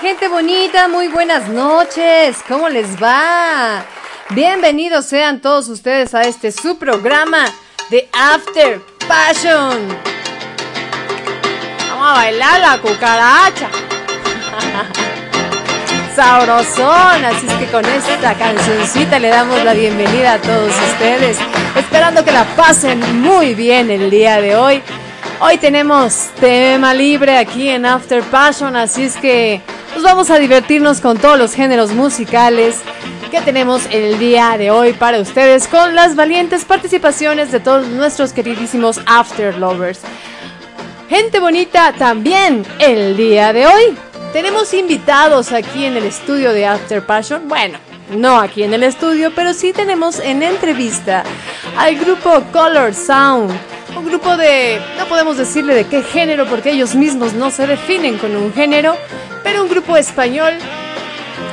gente bonita? Muy buenas noches. ¿Cómo les va? Bienvenidos sean todos ustedes a este su programa de After Passion. Vamos a bailar la cucaracha. Sabrosón, así es que con esta cancioncita le damos la bienvenida a todos ustedes, esperando que la pasen muy bien el día de hoy. Hoy tenemos tema libre aquí en After Passion, así es que nos vamos a divertirnos con todos los géneros musicales que tenemos el día de hoy para ustedes con las valientes participaciones de todos nuestros queridísimos After Lovers. Gente bonita, también el día de hoy tenemos invitados aquí en el estudio de After Passion. Bueno, no aquí en el estudio, pero sí tenemos en entrevista al grupo Color Sound un grupo de, no podemos decirle de qué género porque ellos mismos no se definen con un género, pero un grupo español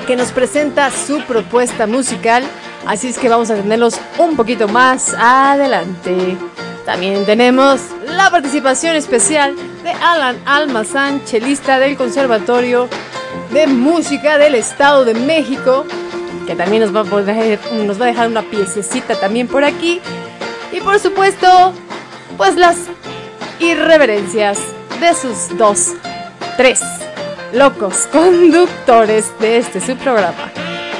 que nos presenta su propuesta musical, así es que vamos a tenerlos un poquito más adelante. También tenemos la participación especial de Alan Almazán, chelista del Conservatorio de Música del Estado de México, que también nos va a, poder, nos va a dejar una piececita también por aquí. Y por supuesto, pues las irreverencias de sus dos, tres locos conductores de este subprograma.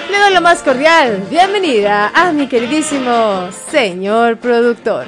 Le doy lo más cordial bienvenida a mi queridísimo señor productor.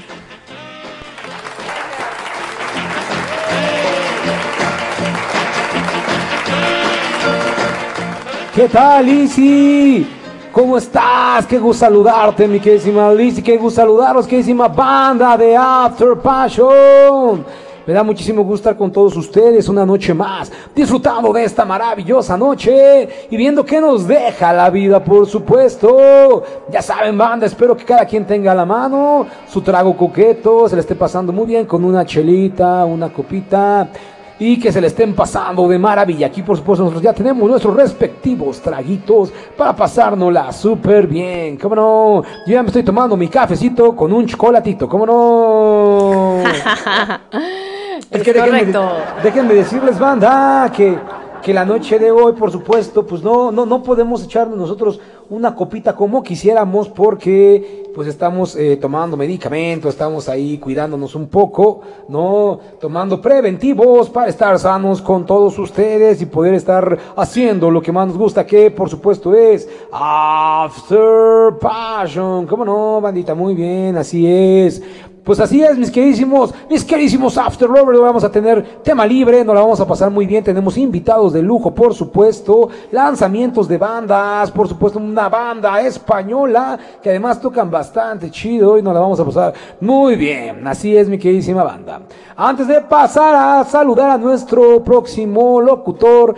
¿Qué tal, Lizzy? ¿Cómo estás? Qué gusto saludarte, mi queridísima Liz, qué gusto saludaros, queridísima banda de After Passion. Me da muchísimo gusto estar con todos ustedes una noche más, disfrutando de esta maravillosa noche y viendo qué nos deja la vida, por supuesto. Ya saben, banda, espero que cada quien tenga a la mano su trago coqueto, se le esté pasando muy bien con una chelita, una copita y que se le estén pasando de maravilla. Aquí, por supuesto, nosotros ya tenemos nuestros respectivos traguitos para pasárnosla súper bien. ¿Cómo no? Yo ya me estoy tomando mi cafecito con un chocolatito. ¿Cómo no? es, que correcto. Déjenme, decirles, banda, que que la noche de hoy, por supuesto, pues no, no, no podemos echarnos nosotros una copita como quisiéramos porque pues estamos eh, tomando medicamentos, estamos ahí cuidándonos un poco, ¿no? Tomando preventivos para estar sanos con todos ustedes y poder estar haciendo lo que más nos gusta, que por supuesto es After Passion. ¿Cómo no, bandita? Muy bien, así es. Pues así es, mis queridísimos, mis queridísimos After Lovers, vamos a tener tema libre, nos la vamos a pasar muy bien, tenemos invitados de lujo, por supuesto, lanzamientos de bandas, por supuesto, una banda española que además tocan bastante chido y nos la vamos a pasar muy bien, así es, mi queridísima banda. Antes de pasar a saludar a nuestro próximo locutor,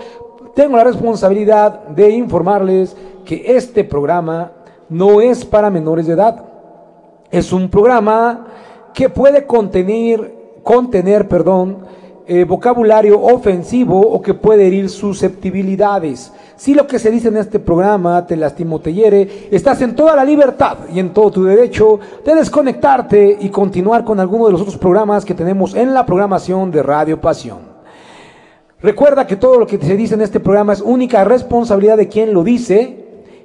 tengo la responsabilidad de informarles que este programa no es para menores de edad. Es un programa que puede contener, contener, perdón, eh, vocabulario ofensivo o que puede herir susceptibilidades. Si lo que se dice en este programa te lastima o te hiere, estás en toda la libertad y en todo tu derecho de desconectarte y continuar con alguno de los otros programas que tenemos en la programación de Radio Pasión. Recuerda que todo lo que se dice en este programa es única responsabilidad de quien lo dice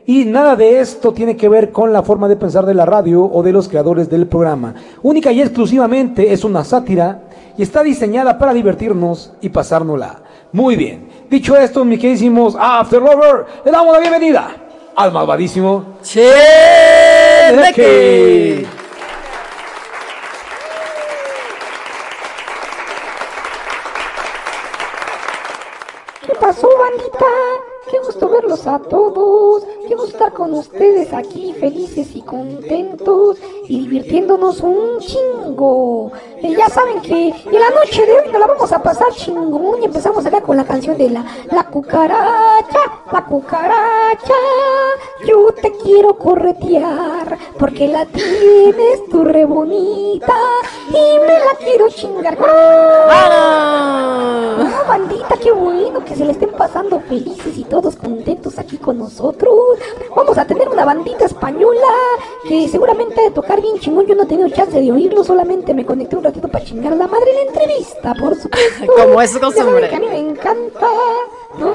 y nada de esto tiene que ver con la forma de pensar de la radio o de los creadores del programa. Única y exclusivamente es una sátira y está diseñada para divertirnos y pasárnosla. Muy bien. Dicho esto, mis queridísimos After Lover, le damos la bienvenida al malvadísimo Che verlos a todos, gusto estar con ustedes aquí felices y contentos y divirtiéndonos un chingo. Y ya saben que en la noche de hoy nos la vamos a pasar chingón y empezamos acá con la canción de la, la cucaracha, la cucaracha. Yo te quiero corretear porque la tienes tú re bonita y me la quiero chingar. ¡Ah! No, bandita, qué bueno que se le estén pasando felices y todos contentos aquí con nosotros. Vamos a tener una bandita española que seguramente de tocar bien chingón. Yo no he tenido chance de oírlo, solamente me conecté un ratito para chingar a la madre en la entrevista, por supuesto. Como es costumbre. Que a mí me encanta, ¿no?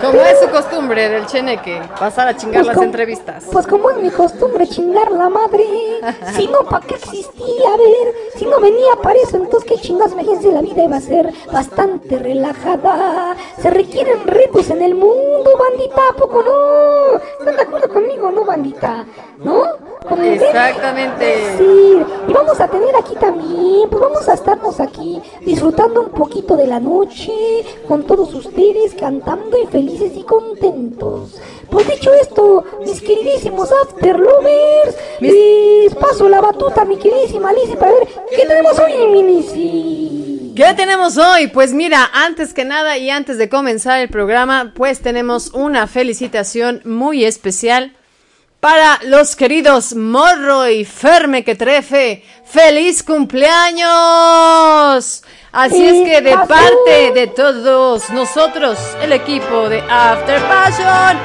Como es su costumbre del cheneque, pasar a chingar Pues las como- entrevistas. Pues como es mi costumbre chingar la madre. Si no, ¿para qué existía? A ver, si no venía para eso, entonces qué chingas, imagínense, la vida iba a ser bastante relajada. Se requieren retos en el mundo, bandita, ¿a poco no? ¿Están de acuerdo conmigo, no, bandita? ¿No? Exactamente. Sí, y vamos a tener aquí también, pues vamos a estarnos aquí disfrutando un poquito de la noche con todos ustedes, cantando y felices y contentos. Pues dicho esto, mis queridísimos After Lovers, les paso la batuta, mi queridísima Lizzy, para ver qué tenemos hoy, mi Lizzy. ¿Qué tenemos hoy? Pues mira, antes que nada y antes de comenzar el programa, pues tenemos una felicitación muy especial para los queridos Morro y Ferme que trefe. ¡Feliz cumpleaños! Así es que de parte de todos nosotros, el equipo de After Passion,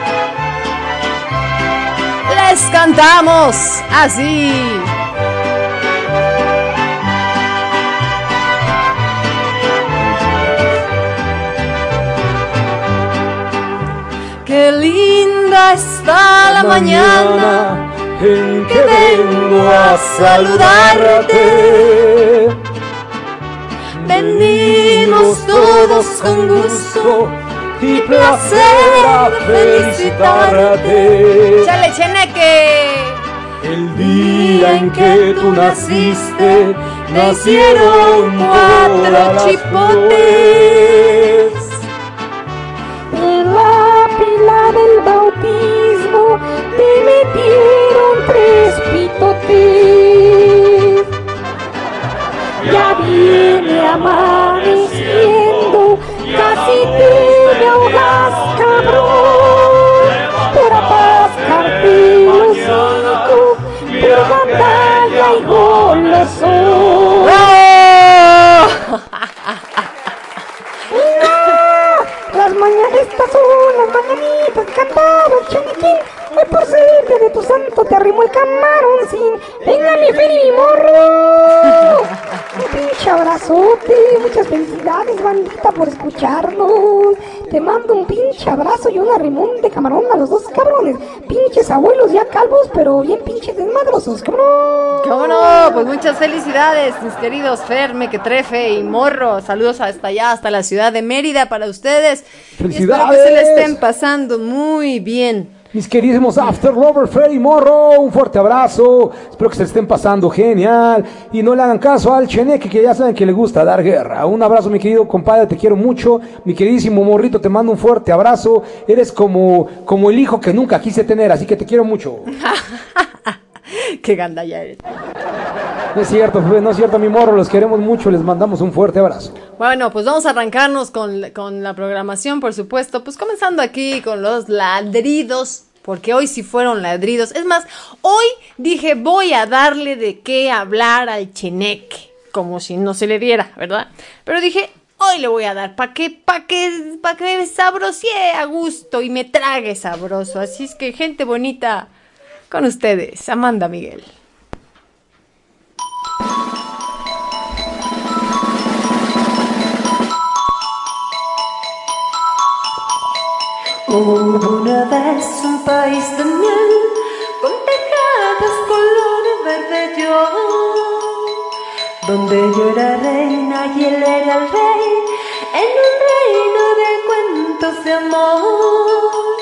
les cantamos así. Qué linda está la mañana en que vengo a saludarte. Venimos todos con gusto y placer a felicitarte. ¡Chale, cheneque! El día en que tú naciste, nacieron cuatro chipotes. La pila del bautismo te metieron tres pitotes. Ya viene amaneciendo, casi te me ahogas, cabrón. Por atascarte el hocico, por batalla y goloso. Las mañanitas son las mañanitas cantadas, Hoy por ser día de tu santo te arrimo el camaroncín. Venga mi Feli, mi morro. Un pinche abrazote, muchas felicidades, bandita, por escucharnos. Te mando un pinche abrazo y un arrimón de camarón a los dos cabrones. Pinches abuelos ya calvos, pero bien pinches desmadrosos, cabrón. ¿Cómo no? Pues muchas felicidades, mis queridos Ferme, que trefe y morro. Saludos hasta allá, hasta la ciudad de Mérida para ustedes. Y espero que se le estén pasando muy bien. Mis queridísimos After Lover, Freddy Morro, un fuerte abrazo. Espero que se estén pasando genial. Y no le hagan caso al Cheneque, que ya saben que le gusta dar guerra. Un abrazo, mi querido compadre, te quiero mucho. Mi queridísimo Morrito, te mando un fuerte abrazo. Eres como, como el hijo que nunca quise tener, así que te quiero mucho. Qué gandalla eres. No es cierto, no es cierto, mi morro, los queremos mucho, les mandamos un fuerte abrazo. Bueno, pues vamos a arrancarnos con, con la programación, por supuesto. Pues comenzando aquí con los ladridos, porque hoy sí fueron ladridos. Es más, hoy dije voy a darle de qué hablar al cheneque, como si no se le diera, ¿verdad? Pero dije, hoy le voy a dar, para que, para que, me sabrosee a gusto y me trague sabroso. Así es que, gente bonita, con ustedes, Amanda Miguel. Hubo una vez un país de miel con tejados color verde yo, donde yo era reina y él era el rey, en un reino de cuentos de amor,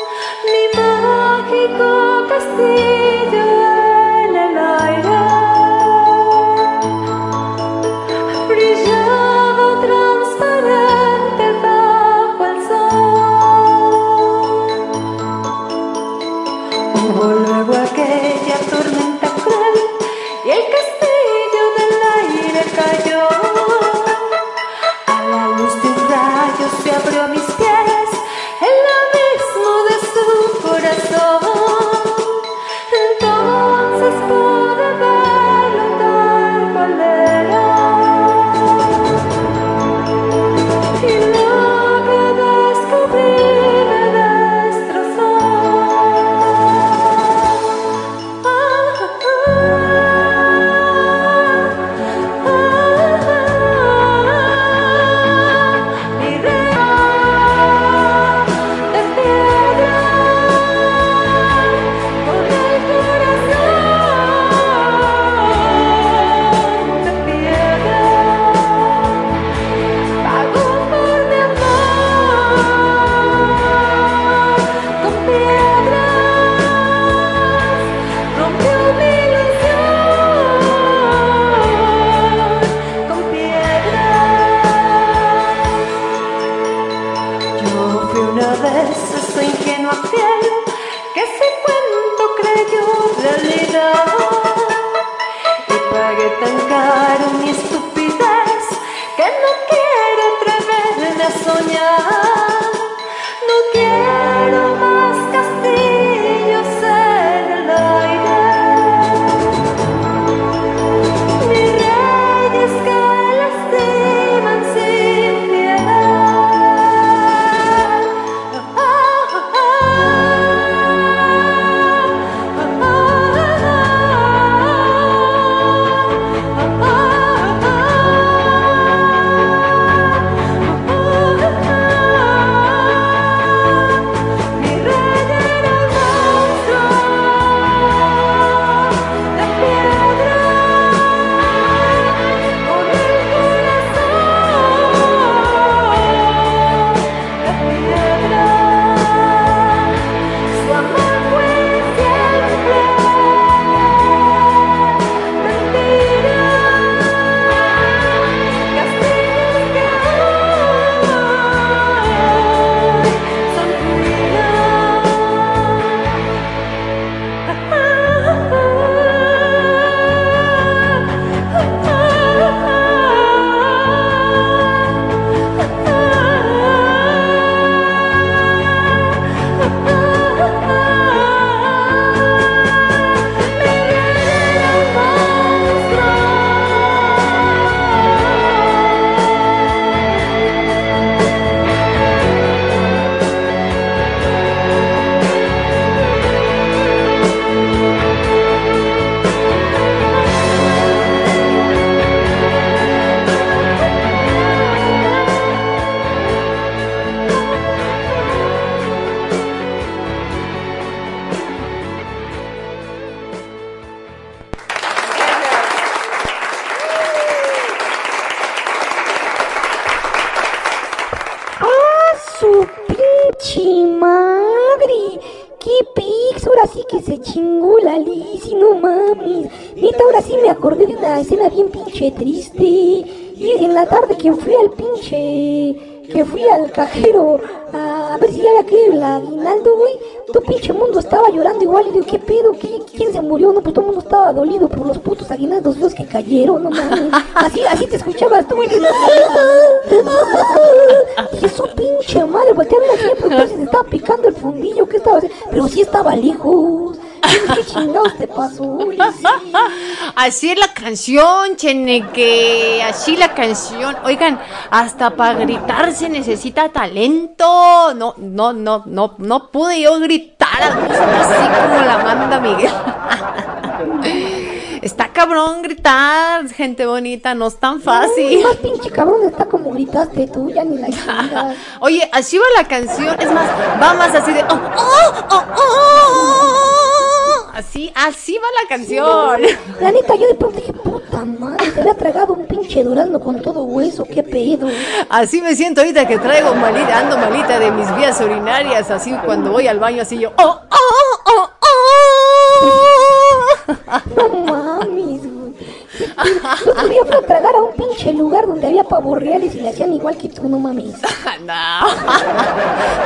Así es la canción, Cheneque. Así la canción. Oigan, hasta para gritar se necesita talento. No, no, no, no, no pude yo gritar así como la manda Miguel. Está cabrón gritar, gente bonita, no es tan fácil. Más pinche cabrón está como gritaste tú, ya ni la. Oye, así va la canción. Es más, va más así de. oh, Así, va la canción. La neta, yo de pronto dije, puta madre, se había tragado un pinche durazno con todo hueso, qué pedo. Así me siento ahorita que traigo malita, ando malita de mis vías urinarias, así cuando voy al baño, así yo. Oh, oh, oh, oh. No mames, güey. Yo quería fue a tragar a un pinche lugar donde había pavos reales y le hacían igual que tú, no mames. No.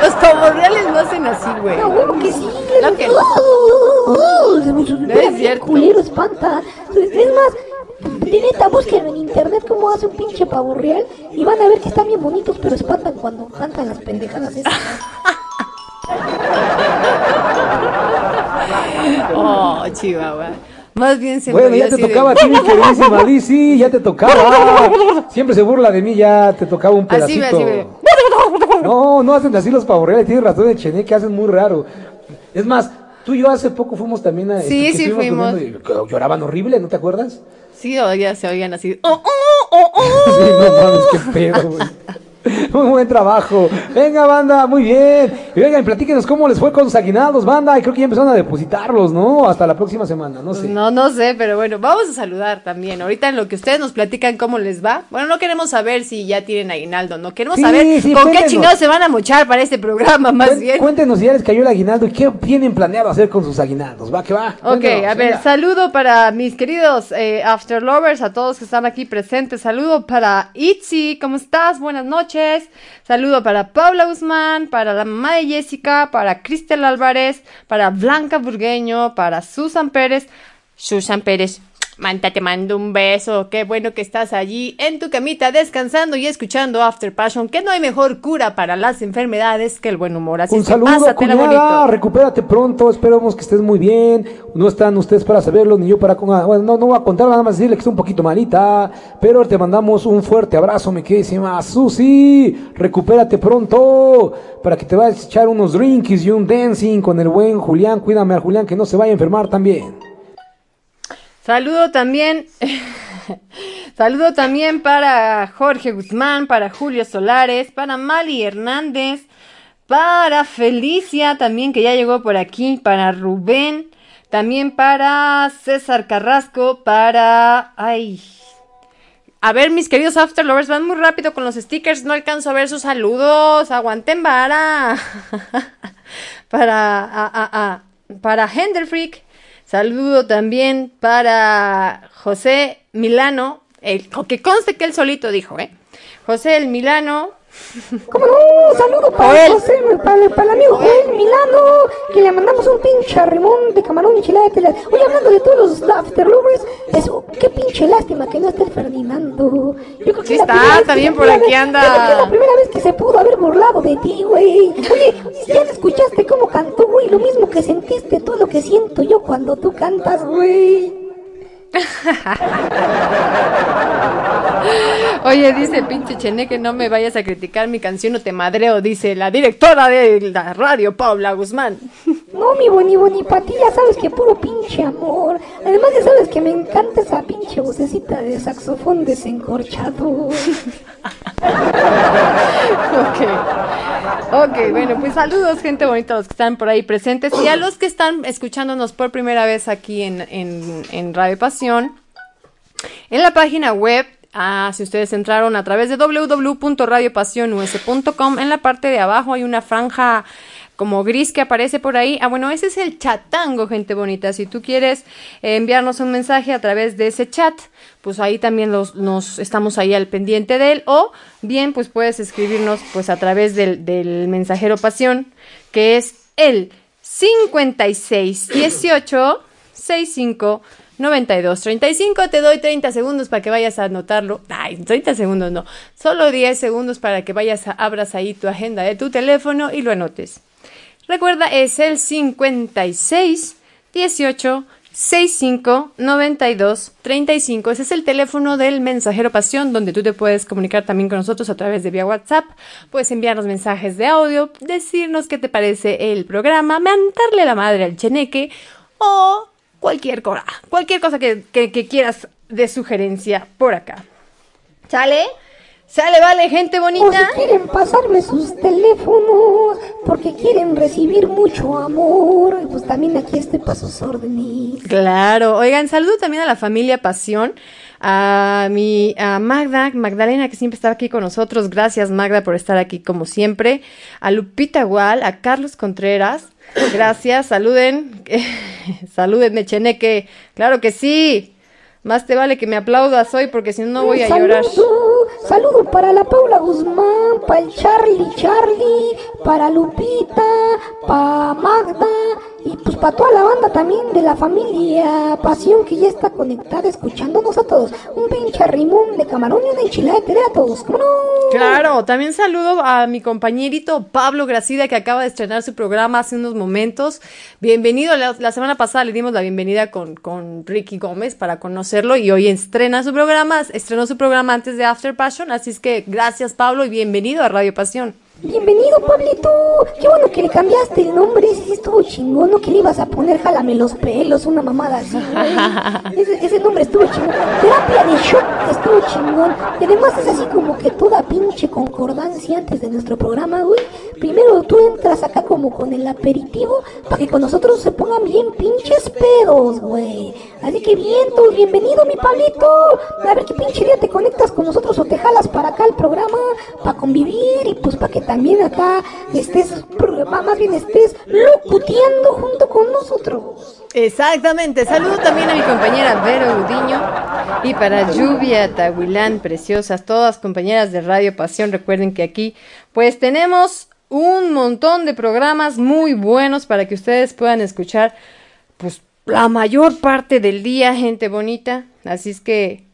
Los pavos reales no hacen así, güey. No, huevo que sí. Que No es cierto. culero, espanta. Es más, de neta, búsquenlo en internet cómo hace un pinche pavo real y van a ver que están bien bonitos, pero espantan cuando cantan las pendejadas esas. Oh, Chihuahua. Más bien se Bueno, ya te tocaba a ti, mi queridísima Lizzy, ya te tocaba. Siempre se burla de mí, ya te tocaba un Así pedacito. así. No, no hacen así los pavorreales, tienes razón de Chené, que hacen muy raro. Es más, tú y yo hace poco fuimos también a... Sí, que sí fuimos. Lloraban horrible, ¿no te acuerdas? Sí, o ya se oían así. Oh, oh, oh, oh. Sí, no mames, qué pedo, güey. Muy buen trabajo. Venga, banda, muy bien. Y vengan, platíquenos cómo les fue con sus aguinaldos, banda. Y creo que ya empezaron a depositarlos, ¿no? Hasta la próxima semana, no sé. No, no sé, pero bueno, vamos a saludar también. Ahorita en lo que ustedes nos platican cómo les va. Bueno, no queremos saber si ya tienen aguinaldo, no queremos Sí, saber sí, con qué chingados se van a mochar para este programa, más bien. Cuéntenos si ya les cayó el aguinaldo y qué tienen planeado hacer con sus aguinaldos. Va, que va. Ok, Cuéntenos, a ver, venga. saludo para mis queridos eh, After Lovers, a todos que están aquí presentes. Saludo para Itzy, ¿cómo estás? Buenas noches. Saludo para Paula Guzmán, para la mamá de Jessica, para Cristel Álvarez, para Blanca Burgueño, para Susan Pérez. Susan Pérez, Manta, te mando un beso. Qué bueno que estás allí en tu camita descansando y escuchando After Passion, que no hay mejor cura para las enfermedades que el buen humor. Así Un que saludo, pásatela cuñada, recupérate pronto, esperamos que estés muy bien. No están ustedes para saberlo, ni yo para... con- ah, Bueno, no, no voy a contar, nada más decirle que está un poquito malita, pero te mandamos un fuerte abrazo, mi queridísima Susi. Recupérate pronto, para que te vayas a echar unos drinks y un dancing con el buen Julián. Cuídame al Julián, que no se vaya a enfermar también. Saludo también. Saludo también para Jorge Guzmán, para Julio Solares, para Mali Hernández, para Felicia también que ya llegó por aquí, para Rubén, también para César Carrasco, para... Ay. A ver, mis queridos After Lovers, van muy rápido con los stickers, no alcanzo a ver sus saludos. Aguanten vara. para... a- a- a- para. Saludo también para José Milano, el, que conste que él solito dijo, ¿eh? José el Milano, ¿Cómo no? Un saludo para Joel. José, para, para el amigo Joel Milano, que le mandamos un pinche rimón de camarón enchilada de Oye, hablando de todos los afterlovers, eso, qué pinche lástima que no esté el Ferdinando. Yo creo que Sí es está, también se por aquí anda. yo es la primera vez que se pudo haber burlado de ti, güey. Oye, ya escuchaste cómo cantó, güey, lo mismo que sentiste, todo lo que siento yo cuando tú cantas, güey. Oye, dice pinche Cheneque, no me vayas a criticar mi canción o te madreo, dice la directora de la radio, Paula Guzmán. No, mi boni boni, pa' ti ya sabes que puro pinche amor. Además ya sabes que me encanta esa pinche vocecita de saxofón desencorchado. Ok. Ok, bueno, pues saludos, gente bonita, los que están por ahí presentes y a los que están escuchándonos por primera vez aquí en, en, en Radio Pasión. En la página web, ah, si ustedes entraron a través de www.radiopasionus.com, en la parte de abajo hay una franja como gris que aparece por ahí. Ah, bueno, ese es el chatango, gente bonita. Si tú quieres eh, enviarnos un mensaje a través de ese chat, pues ahí también los, nos estamos ahí al pendiente de él. O bien, pues puedes escribirnos pues a través del, del mensajero pasión, que es el 5618 65 92 35 te doy 30 segundos para que vayas a anotarlo. Ay, 30 segundos no. Solo 10 segundos para que vayas a abras ahí tu agenda de tu teléfono y lo anotes. Recuerda, es el 56 18 65 92 35. Ese es el teléfono del mensajero pasión donde tú te puedes comunicar también con nosotros a través de vía WhatsApp. Puedes enviarnos mensajes de audio, decirnos qué te parece el programa, mentarle la madre al cheneque o cualquier cosa, cualquier cosa que, que- que quieras de sugerencia por acá. ¿Sale? ¿Sale, vale, gente O si bonita? quieren pasarme sus teléfonos porque quieren recibir mucho amor, pues también aquí estoy para sus órdenes. Claro, oigan, saludo también a la familia Pasión, a mi a Magda, Magdalena que siempre está aquí con nosotros, gracias Magda por estar aquí como siempre, a Lupita Gual, a Carlos Contreras, gracias, saluden, salúdenme Cheneque, claro que sí, más te vale que me aplaudas hoy porque si no no voy a Un llorar. Saludo, saludo para la Paula Guzmán, para el Charlie Charlie, para Lupita, para Magda y pues para toda la banda también de la familia Pasión que ya está conectada escuchándonos a todos. Un pinche rimón de camarón y una enchilada de a todos. ¿Cómo no? Claro, también saludo a mi compañerito Pablo Gracida que acaba de estrenar su programa hace unos momentos. Bienvenido, la, la semana pasada le dimos la bienvenida con, con Ricky Gómez para conocerlo y hoy estrena su programa, estrenó su programa antes de After Passion, así es que gracias Pablo y bienvenido a Radio Pasión. Bienvenido, Pablito. Qué bueno que le cambiaste el nombre. Ese sí estuvo chingón. No que le ibas a poner jálame los pelos, una mamada así, güey. Ese, ese nombre estuvo chingón. Terapia de shock estuvo chingón. Y además es así como que toda pinche concordancia antes de nuestro programa, güey. Primero tú entras acá como con el aperitivo para que con nosotros se pongan bien pinches pedos, güey. Así que bien, tú, bienvenido, mi Pablito. A ver qué pinche día te conectas con nosotros o te jalas para acá al programa para convivir y pues para que también acá estés, más bien estés locuteando junto con nosotros. Exactamente, saludo también a mi compañera Vero Udiño y para Lluvia Tahuilán, preciosas, todas compañeras de Radio Pasión, recuerden que aquí pues tenemos un montón de programas muy buenos para que ustedes puedan escuchar pues la mayor parte del día, gente bonita. Así es que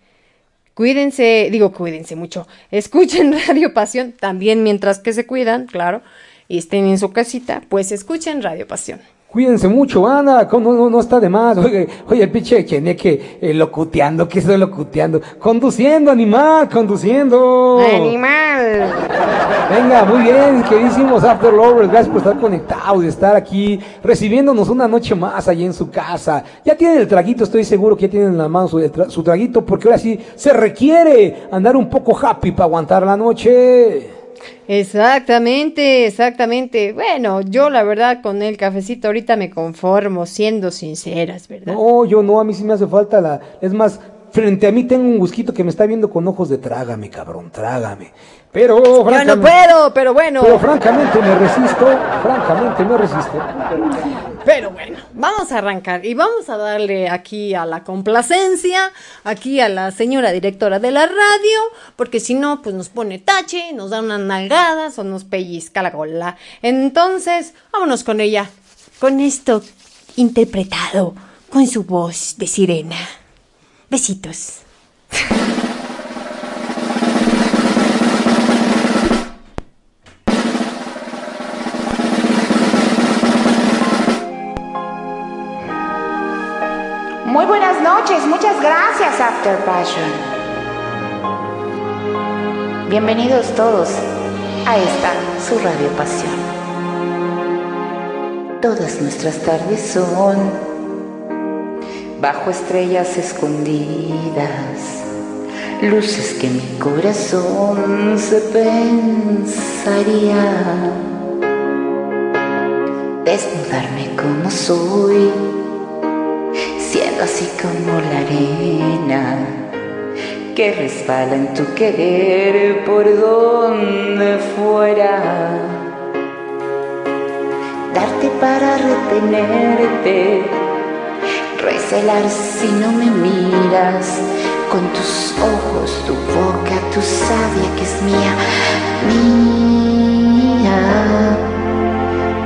cuídense, digo cuídense mucho. Escuchen Radio Pasión también mientras que se cuidan, claro, y estén en su casita, pues escuchen Radio Pasión. Cuídense mucho, Ana, no, no, no está de más. Oye, oye el pinche Cheneque eh, locuteando, ¿qué estoy locuteando? Conduciendo, animal, conduciendo. ¡Animal! Venga, muy bien, queridísimos After Lovers, gracias por estar conectados y estar aquí recibiéndonos una noche más allí en su casa. Ya tienen el traguito, estoy seguro que ya tienen en la mano su, el tra- su traguito, porque ahora sí se requiere andar un poco happy para aguantar la noche. Exactamente, exactamente. Bueno, yo la verdad con el cafecito ahorita me conformo, siendo sinceras, ¿verdad? No, yo no, a mí sí me hace falta la... Es más, frente a mí tengo un busquito que me está viendo con ojos de trágame, cabrón, trágame. Pero, Yo no francamente- puedo, pero bueno. Pero francamente me resisto, francamente me resisto. Pero bueno, vamos a arrancar y vamos a darle aquí a la complacencia, aquí a la señora directora de la radio, porque si no, pues nos pone tache, nos da unas nalgadas o nos pellizca la cola. Entonces, vámonos con ella, con esto interpretado, con su voz de sirena. Besitos. noches, muchas gracias After Passion. Bienvenidos todos a esta su radio pasión. Todas nuestras tardes son bajo estrellas escondidas, luces que mi corazón se pensaría. Desnudarme como soy así como la arena que resbala en tu querer por donde fuera. Darte para retenerte, recelar si no me miras, con tus ojos, tu boca, tu savia que es mía, mía.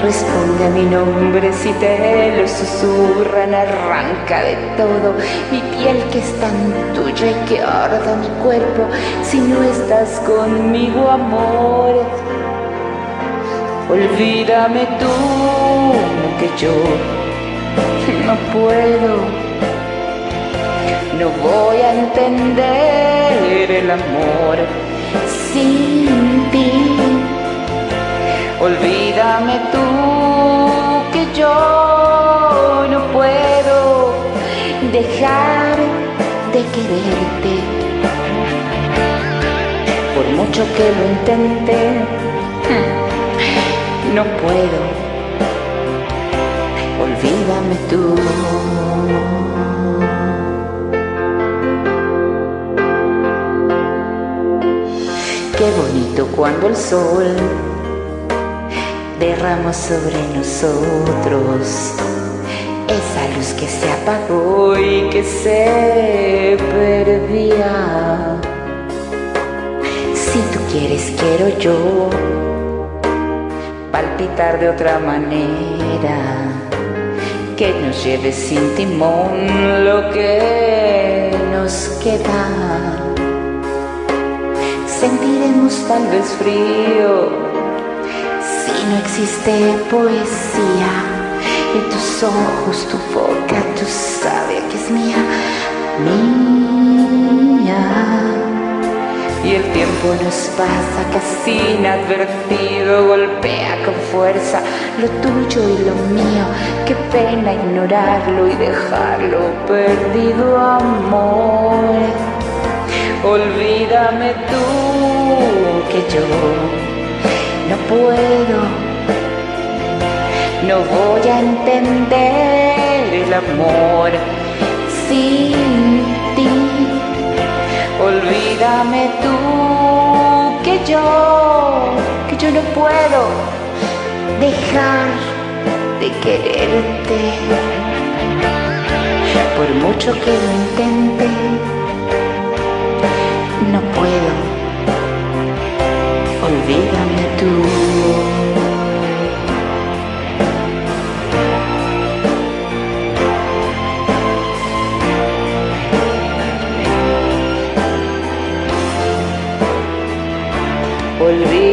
Responde a mi nombre si te lo susurran, arranca de todo mi piel que es tan tuya y que arda mi cuerpo si no estás conmigo, amor. Olvídame tú que yo no puedo, no voy a entender el amor sin. Olvídame tú que yo no puedo dejar de quererte. Por mucho que lo intente, no puedo. Olvídame tú. Qué bonito cuando el sol derramó sobre nosotros esa luz que se apagó y que se perdía. Si tú quieres, quiero yo palpitar de otra manera, que nos lleve sin timón lo que nos queda. Sentiremos tal vez frío no existe poesía en tus ojos, tu boca, tu sabia que es mía, mía. Y el tiempo nos pasa casi inadvertido, golpea con fuerza lo tuyo y lo mío. Qué pena ignorarlo y dejarlo perdido, amor. Olvídame tú que yo puedo, no voy a entender el amor sin ti. Olvídame tú que yo, que yo no puedo dejar de quererte. Por mucho que lo intente,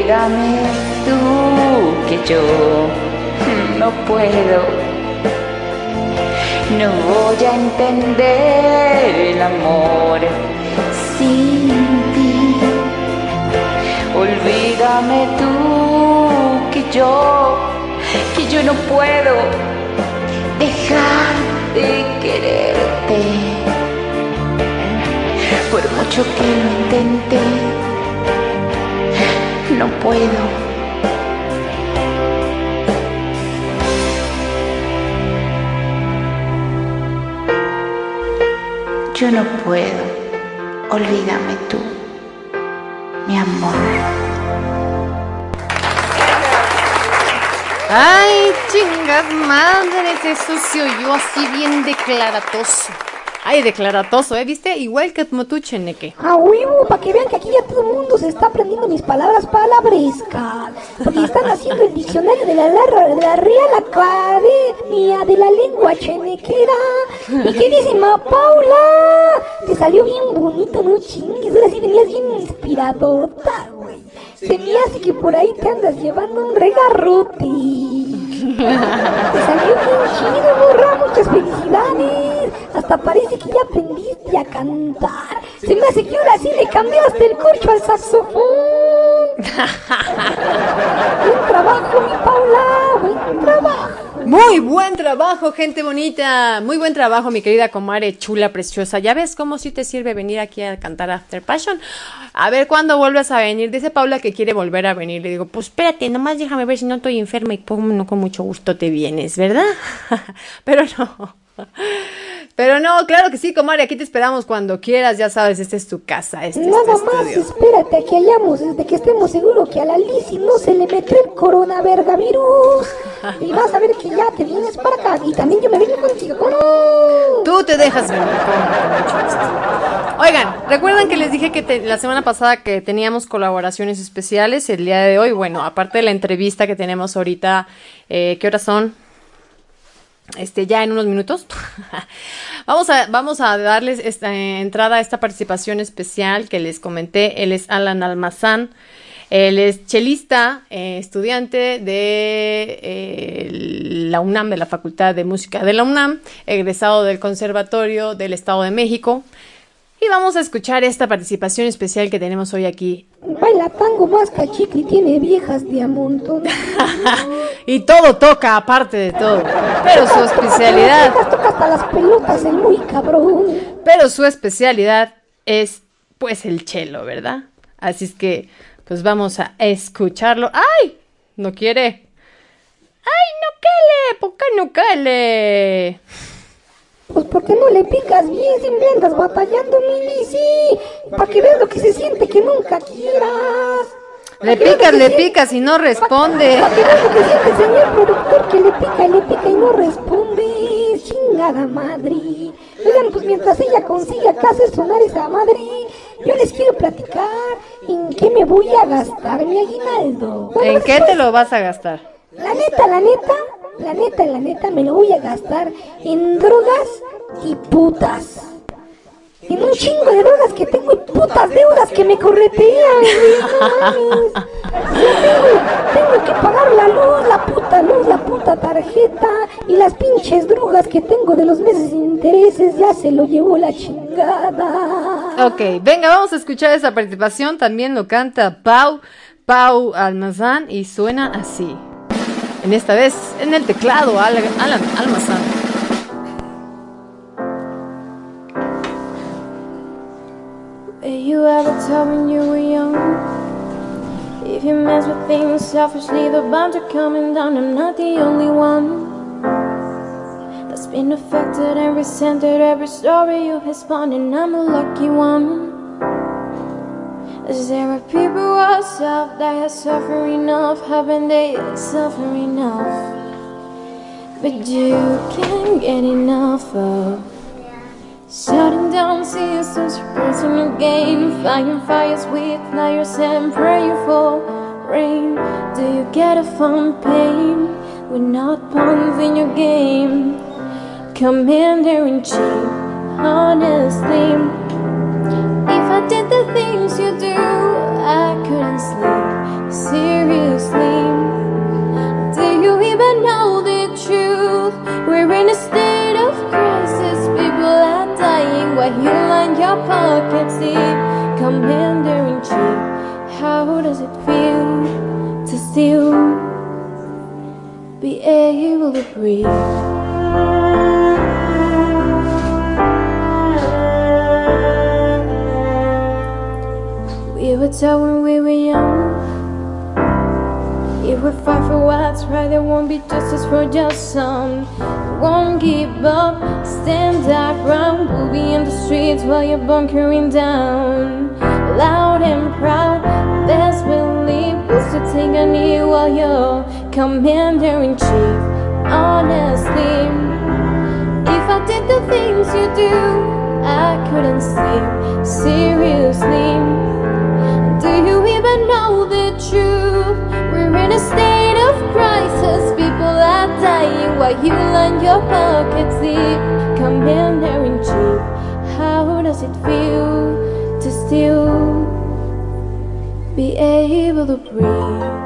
Olvídame tú que yo no puedo. No voy a entender el amor sin ti. Olvídame tú que yo, que yo no puedo dejar de quererte. Por mucho que lo intenté, no puedo. Yo no puedo. Olvídame tú, mi amor. Ay, chingas madres, eso se oyó así bien declaratoso. Ay, declaratoso, ¿eh? ¿Viste? Igual que tú, Cheneque. A huevo, para que vean que aquí ya todo el mundo se está aprendiendo mis palabras palabrescas. Porque están haciendo el diccionario de la, la- de la Real Academia de la Lengua Chenequera. ¿Y qué dice, ma Paula? Te salió bien bonito, no chingues. Ahora sí venías bien inspiradota, güey. Se me hace que por ahí te andas llevando un regarrote. Salió bien chido, morra, muchas felicidades. Hasta parece que ya aprendiste a cantar. Se me hace que ahora sí le cambiaste el corcho al saxofón. Buen trabajo, mi Paula, buen trabajo. Muy buen trabajo, gente bonita. Muy buen trabajo, mi querida comare chula, preciosa. ¿Ya ves cómo sí te sirve venir aquí a cantar After Passion? A ver cuándo vuelves a venir. Dice Paula que quiere volver a venir. Le digo, pues espérate, nomás déjame ver si no estoy enferma y pues, no con mucho gusto te vienes, ¿verdad? Pero no. Pero no, claro que sí, comadre, aquí te esperamos cuando quieras, ya sabes, esta es tu casa, este es Nada más estudio. espérate a que hayamos, desde que estemos seguros que a la Lizzy no se le metió el coronavirus. Y vas a ver que ya te vienes para acá. Y también yo me vengo contigo. ¿cómo no? Tú te dejas venir. Oigan, recuerdan que les dije que te- la semana pasada que teníamos colaboraciones especiales el día de hoy. Bueno, aparte de la entrevista que tenemos ahorita, eh, ¿qué horas son? Este, ya en unos minutos. vamos a, vamos a darles esta eh, entrada a esta participación especial que les comenté. Él es Alan Almazán. Él es chelista, eh, estudiante de eh, la UNAM, de la Facultad de Música de la UNAM, egresado del Conservatorio del Estado de México. Y vamos a escuchar esta participación especial que tenemos hoy aquí. Baila tango más cachicle y tiene viejas de a montón. y todo toca, aparte de todo. Pero su especialidad, toca hasta las pelotas, el muy cabrón. pero su especialidad es pues el chelo, ¿verdad? Así es que pues vamos a escucharlo. ¡Ay! No quiere. ¡Ay, no quiere! ¿Por qué no quiere? Pues porque no le picas bien, siempre andas batallando, mi Lizzy. Para que veas lo que se siente que nunca quieras. Le picas, le picas y no responde. Para que veas lo que siente señor productor que le pica le pica y no responde. Chingada madre. Oigan, pues mientras ella consigue acá hacer sonar esa madre, yo les quiero platicar en qué me voy a gastar mi aguinaldo. Bueno, ¿En qué después- te lo vas a gastar? La neta, la neta, la neta, la neta, me lo voy a gastar en drogas y putas. En un chingo de drogas que tengo y putas deudas que me corretean, tengo, tengo que pagar la luz, la puta luz, la puta tarjeta y las pinches drogas que tengo de los meses sin intereses, ya se lo llevó la chingada. Ok, venga, vamos a escuchar esa participación. También lo canta Pau, Pau Almazán y suena así. En esta vez en el teclado, Alan, Alan Almazán. You ever told when you were young? If you mess with things selfishly, the bound are coming down. I'm not the only one that's been affected and resented. Every story you have spun, and I'm a lucky one. Is there are people outside that have suffered enough? Haven't they suffered enough? But you can't get enough of. Shutting down systems, forcing your game, fighting fires with liars and praying for rain. Do you get a fun pain? We're not pawns in your game. Commander in chief, honestly. If I did the things you do, I couldn't sleep. Seriously, do you even know the truth? We're in a state of crisis. People are dying while you line your pockets deep. Commander in chief, how does it feel to still be able to breathe? We were when we were young. If we fight for what's right, there won't be justice for just some. Won't give up, stand our ground. We'll be in the streets while you're bunkering down. Loud and proud, best believe we'll still take a knee while you're commander in chief. Honestly, if I did the things you do, I couldn't sleep. Seriously. Do you even know the truth? We're in a state of crisis. People are dying while you line your pockets deep. Commander in chief, how does it feel to still be able to? Breathe,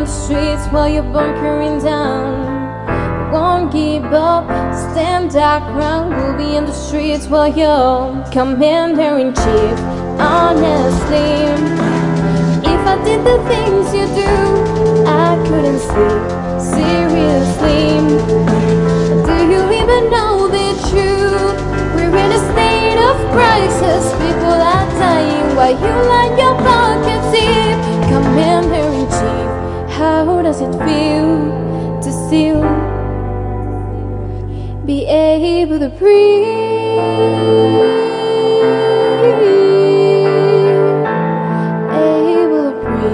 on the streets while you're bunkering down. Won't give up. Stand our ground. We'll be in the streets while you're commander in chief. Honestly, if I did the things you do, I couldn't sleep. Seriously, do you even know the truth? We're in a state of crisis. People are dying while you line your pockets deep. Commander in chief, how does it feel to still be able to breathe? Able to.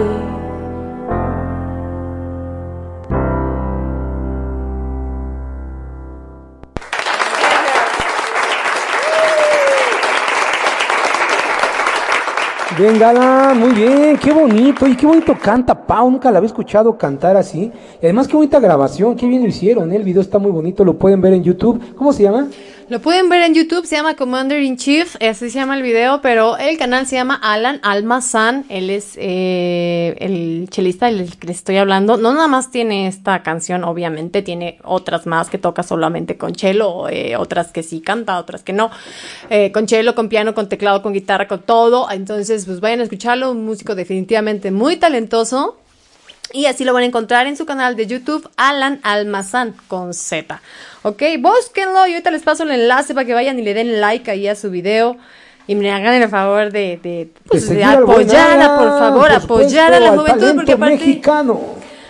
Bien, Gala, muy bien, qué bonito, y qué bonito canta Pau, nunca la había escuchado cantar así. Y además, qué bonita grabación, qué bien lo hicieron, ¿eh? el video está muy bonito, lo pueden ver en YouTube. ¿Cómo se llama? Lo pueden ver en YouTube, se llama Commander in Chief, así se llama el video, pero el canal se llama Alan Almazán, él es eh, el chelista del que les estoy hablando. No nada más tiene esta canción, obviamente, tiene otras más que toca solamente con cello, eh, otras que sí canta, otras que no, eh, con cello, con piano, con teclado, con guitarra, con todo. Entonces, pues vayan a escucharlo, un músico definitivamente muy talentoso. Y así lo van a encontrar en su canal de YouTube, Alan Almazán, con Z. Ok, búsquenlo y ahorita les paso el enlace para que vayan y le den like ahí a su video. Y me hagan el favor de, de, pues, de apoyar, Alan, por favor, por apoyar a la juventud, porque aparte, mexicano.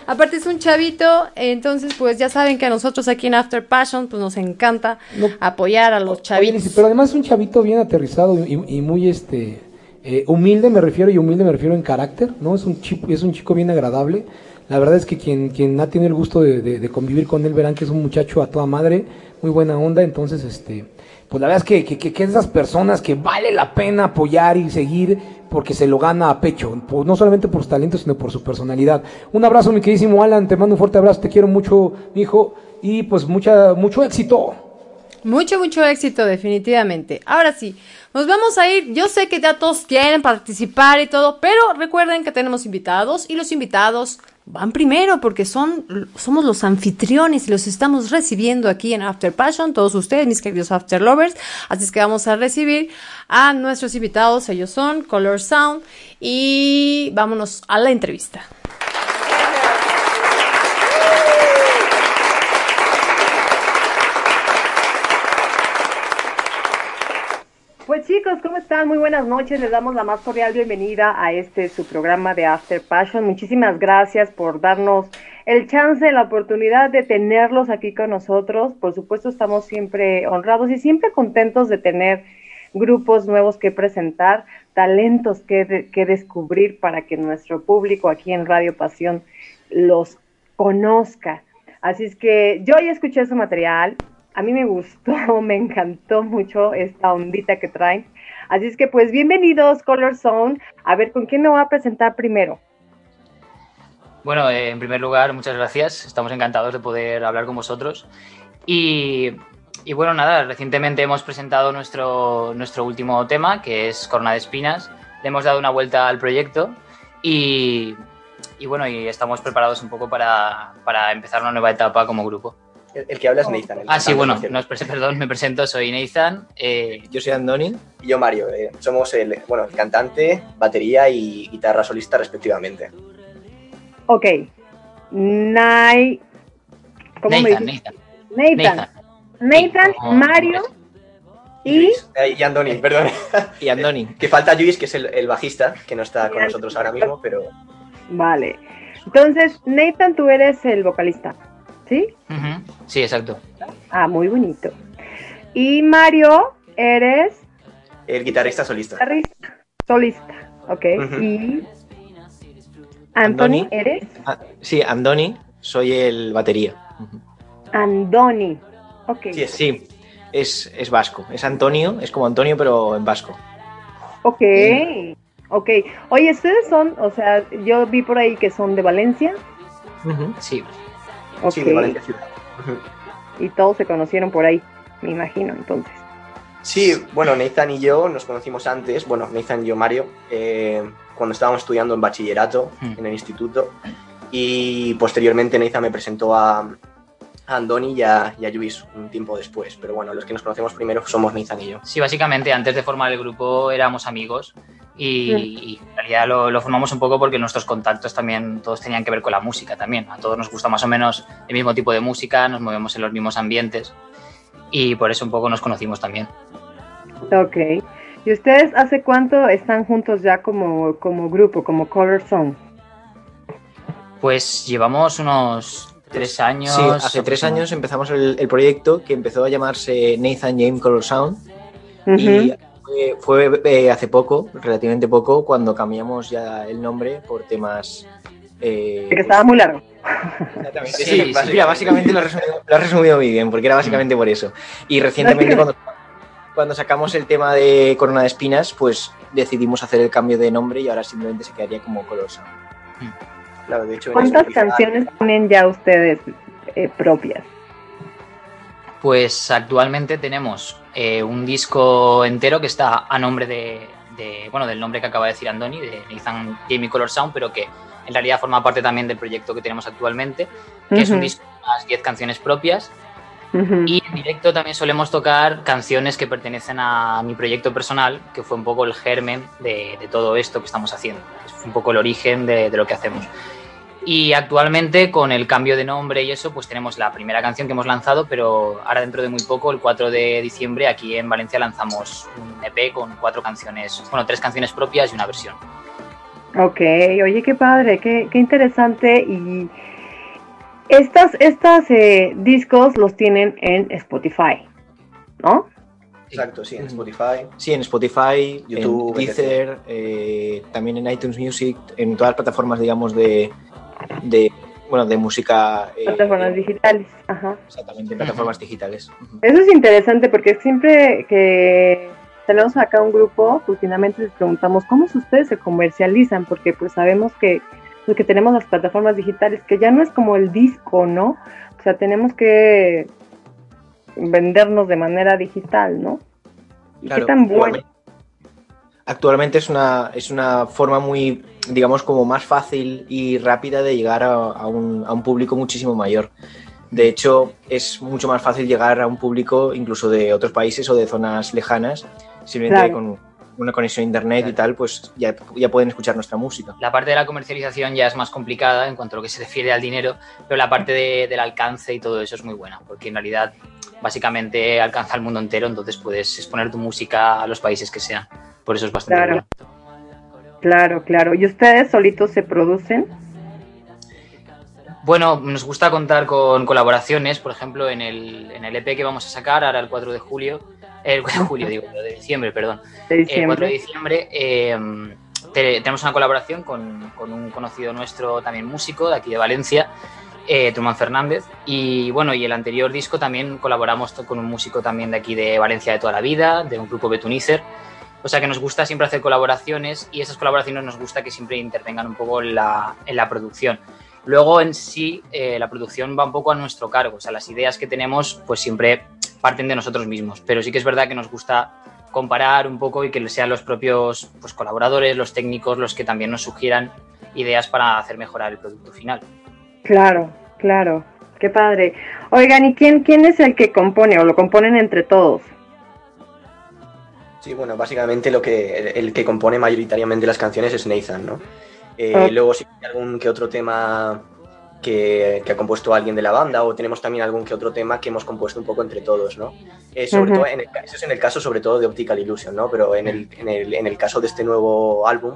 aparte es un chavito, entonces pues ya saben que a nosotros aquí en After Passion pues nos encanta No. apoyar a los chavitos. Pero además es un chavito bien aterrizado y, y muy este eh, humilde me refiero y humilde me refiero en carácter, ¿no? Es un chico, es un chico bien agradable. La verdad es que quien, quien ha tenido el gusto de, convivir con él verán que es un muchacho a toda madre, muy buena onda, entonces este pues la verdad es que, que, que, que esas personas que vale la pena apoyar y seguir porque se lo gana a pecho, no solamente por sus talentos, sino por su personalidad. Un abrazo, mi queridísimo Alan, te mando un fuerte abrazo, te quiero mucho, hijo, y pues mucha, mucho éxito. Mucho, mucho éxito, definitivamente. Ahora sí, nos vamos a ir. Yo sé que ya todos quieren participar y todo, pero recuerden que tenemos invitados y los invitados van primero porque son, somos los anfitriones y los estamos recibiendo aquí en After Passion, todos ustedes, mis queridos After Lovers. Así es que vamos a recibir a nuestros invitados. Ellos son Color Sound y vámonos a la entrevista. Pues chicos, ¿cómo están? Muy buenas noches. Les damos la más cordial bienvenida a este su programa de After Passion. Muchísimas gracias por darnos el chance, la oportunidad de tenerlos aquí con nosotros. Por supuesto, estamos siempre honrados y siempre contentos de tener grupos nuevos que presentar, talentos que, que descubrir para que nuestro público aquí en Radio Pasión los conozca. Así es que yo ya escuché su material, a mí me gustó, me encantó mucho esta ondita que traen. Así es que pues bienvenidos Color Zone. A ver, ¿con quién me voy a presentar primero? Bueno, eh, en primer lugar, muchas gracias. Estamos encantados de poder hablar con vosotros. Y, bueno, nada, recientemente hemos presentado nuestro, nuestro último tema, que es Corona de Espinas. Le hemos dado una vuelta al proyecto y, y bueno, y estamos preparados un poco para, para empezar una nueva etapa como grupo. El, que habla es Nathan. el Ah, sí, bueno, no, os pre- perdón, me presento, soy Nathan. eh, Yo soy Andoni. Y yo, Mario. eh, somos el, bueno, el cantante, batería y guitarra solista respectivamente. Ok. Nai... ¿Cómo me Nathan? Nathan. Nathan. Nathan. Nathan, Sí, Mario y... Eh, y Andoni, perdón. Y Andoni. que falta Luis, que es el, el bajista, que no está con nosotros ahora mismo, pero Vale. Entonces, Nathan, tú eres el vocalista, ¿sí? Sí, exacto. Ah, muy bonito. Y Mario, eres el guitarrista solista. guitarrista, solista, ¿ok? Y Anthony, Andoni. eres Ah, sí, Andoni, soy el batería. Andoni, ok. Sí, es- Sí, es, es vasco. Es Antonio, es como Antonio, pero en vasco. Ok, ok. Oye, ustedes son, o sea, yo vi por ahí que son de Valencia, Sí, Sí, de Valencia Ciudad. Ujú. Y todos se conocieron por ahí, me imagino, entonces. Sí, bueno, Nathan y yo nos conocimos antes, bueno, Nathan y yo, Mario, eh, cuando estábamos estudiando en bachillerato Mm. en el instituto y posteriormente Nathan me presentó a Andoni y a, y a Luis un tiempo después, pero bueno, los que nos conocemos primero somos Nathan y yo. sí, básicamente antes de formar el grupo éramos amigos y, y en realidad lo, lo formamos un poco porque nuestros contactos también todos tenían que ver con la música también. A todos nos gusta más o menos el mismo tipo de música, nos movemos en los mismos ambientes y por eso un poco nos conocimos también. Ok. ¿Y ustedes hace cuánto están juntos ya como, como grupo, como Color Song? Pues llevamos unos tres años. Sí, hace tres años empezamos el, el proyecto que empezó a llamarse Nathan James Color Sound. Y fue, fue, eh, hace poco, relativamente poco, cuando cambiamos ya el nombre por temas. eh, Que estaba muy largo. Exactamente. Sí, Sí, sí. bas- mira, básicamente lo has, resumido, lo has resumido muy bien, porque era básicamente por eso. Y recientemente cuando, cuando sacamos el tema de Corona de Espinas, pues decidimos hacer el cambio de nombre y ahora simplemente se quedaría como Color Sound. Claro, de hecho, en ¿Cuántas canciones tienen ya ustedes eh, propias? Pues actualmente tenemos eh, un disco entero que está a nombre de, de- bueno, del nombre que acaba de decir Andoni, de Nathan Jamie Color Sound, pero que en realidad forma parte también del proyecto que tenemos actualmente, que es un disco con unas 10 canciones propias. Y en directo también solemos tocar canciones que pertenecen a mi proyecto personal, que fue un poco el germen de, de todo esto que estamos haciendo. Es un poco el origen de, de lo que hacemos. Y actualmente con el cambio de nombre y eso, pues tenemos la primera canción que hemos lanzado, pero ahora dentro de muy poco, el 4 de diciembre, aquí en Valencia lanzamos un EP con cuatro canciones, bueno, tres canciones propias y una versión. Ok, oye, qué padre, qué, qué interesante. Y estas, estas eh, discos los tienen en Spotify, ¿no? Exacto, sí, en Spotify. Sí, en Spotify, YouTube, en Deezer, eh, también en iTunes Music, en todas las plataformas, digamos, de, de bueno, de música. eh, Plataformas digitales. Ajá. Exactamente, en plataformas digitales. Eso es interesante porque siempre que tenemos acá un grupo, pues finalmente les preguntamos cómo ustedes se comercializan, porque pues sabemos que, pues, que tenemos las plataformas digitales, que ya no es como el disco, ¿no? O sea, tenemos que vendernos de manera digital, ¿no? ¿Y Claro, qué tan bueno? Actualmente es una, es una forma muy, digamos, como más fácil y rápida de llegar a, a un, a un público muchísimo mayor. De hecho, es mucho más fácil llegar a un público incluso de otros países o de zonas lejanas, simplemente Claro. con una conexión a internet y tal, pues ya, ya pueden escuchar nuestra música. La parte de la comercialización ya es más complicada en cuanto a lo que se refiere al dinero, pero la parte de- del alcance y todo eso es muy buena, porque en realidad básicamente alcanza al mundo entero, entonces puedes exponer tu música a los países que sean. Por eso es bastante Claro. bueno. Claro, claro. ¿Y ustedes solitos se producen? Bueno, nos gusta contar con colaboraciones, por ejemplo, en el, en el EP que vamos a sacar ahora el 4 de julio, el 4 de julio, digo, de diciembre, perdón. De El 4 de diciembre. diciembre eh, te- tenemos una colaboración con, con un conocido nuestro también músico de aquí de Valencia, eh, Truman Fernández. Y bueno, y el anterior disco también colaboramos con un músico también de aquí de Valencia de toda la vida, de un grupo Betunicer. O sea que nos gusta siempre hacer colaboraciones y esas colaboraciones nos gusta que siempre intervengan un poco en la, en la producción. Luego en sí eh, la producción va un poco a nuestro cargo, o sea, las ideas que tenemos pues siempre parten de nosotros mismos, pero sí que es verdad que nos gusta comparar un poco y que sean los propios pues, colaboradores, los técnicos, los que también nos sugieran ideas para hacer mejorar el producto final. Claro, claro, qué padre. Oigan, ¿y quién, quién es el que compone o lo componen entre todos? Sí, bueno, básicamente lo que el, el que compone mayoritariamente las canciones es Nathan, ¿no? Eh. Luego sí hay algún que otro tema que, que ha compuesto alguien de la banda o tenemos también algún que otro tema que hemos compuesto un poco entre todos, ¿no? Eh, sobre Ujú. todo, en el, eso es en el caso sobre todo de Optical Illusion, ¿no? Pero en el, en el, en el caso de este nuevo álbum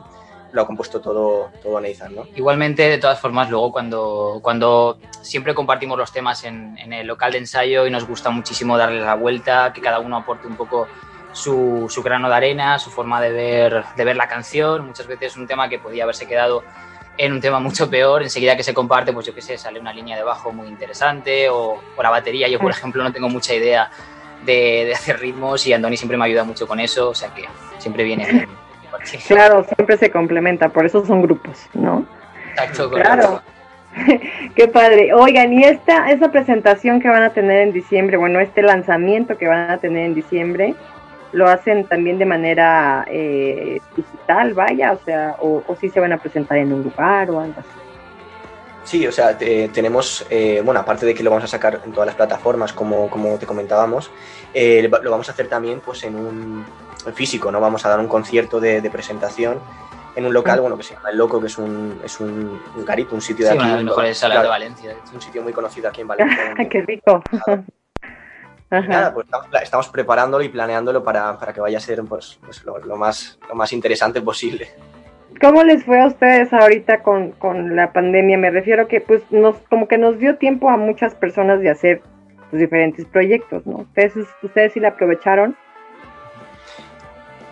lo ha compuesto todo, todo Nathan, ¿no? Igualmente, de todas formas, luego cuando, cuando siempre compartimos los temas en, en el local de ensayo y nos gusta muchísimo darle la vuelta, que cada uno aporte un poco su, su grano de arena, su forma de ver, de ver la canción. Muchas veces un tema que podía haberse quedado en un tema mucho peor, enseguida que se comparte, pues yo qué sé, sale una línea de bajo muy interesante o, o la batería. Yo, por ejemplo, no tengo mucha idea de, de hacer ritmos y Andoni siempre me ayuda mucho con eso, o sea que siempre viene bien. Claro, siempre se complementa, por eso son grupos, ¿no? Exacto, Claro. Qué padre. Oigan, y esta, esa presentación que van a tener en diciembre, bueno, este lanzamiento que van a tener en diciembre, lo hacen también de manera eh, digital, vaya, o sea, o, o sí se van a presentar en un lugar o algo así. Sí, o sea, te- tenemos, eh, bueno, aparte de que lo vamos a sacar en todas las plataformas, como, como te comentábamos, eh, lo vamos a hacer también pues en un en físico, ¿no? Vamos a dar un concierto de, de presentación en un local, bueno, que se llama El Loco, que es un, es un, un garito, un sitio de Sí, aquí. una de las mejores salas claro, de Valencia. hecho. Un sitio muy conocido aquí en Valencia. ¡Ay, qué rico! Nada, pues estamos, estamos preparándolo y planeándolo para, para que vaya a ser pues, pues, lo, lo más, lo más interesante posible. ¿Cómo les fue a ustedes ahorita con, con la pandemia? Me refiero que pues nos como que nos dio tiempo a muchas personas de hacer pues, diferentes proyectos, ¿no? Ustedes, ustedes sí la aprovecharon.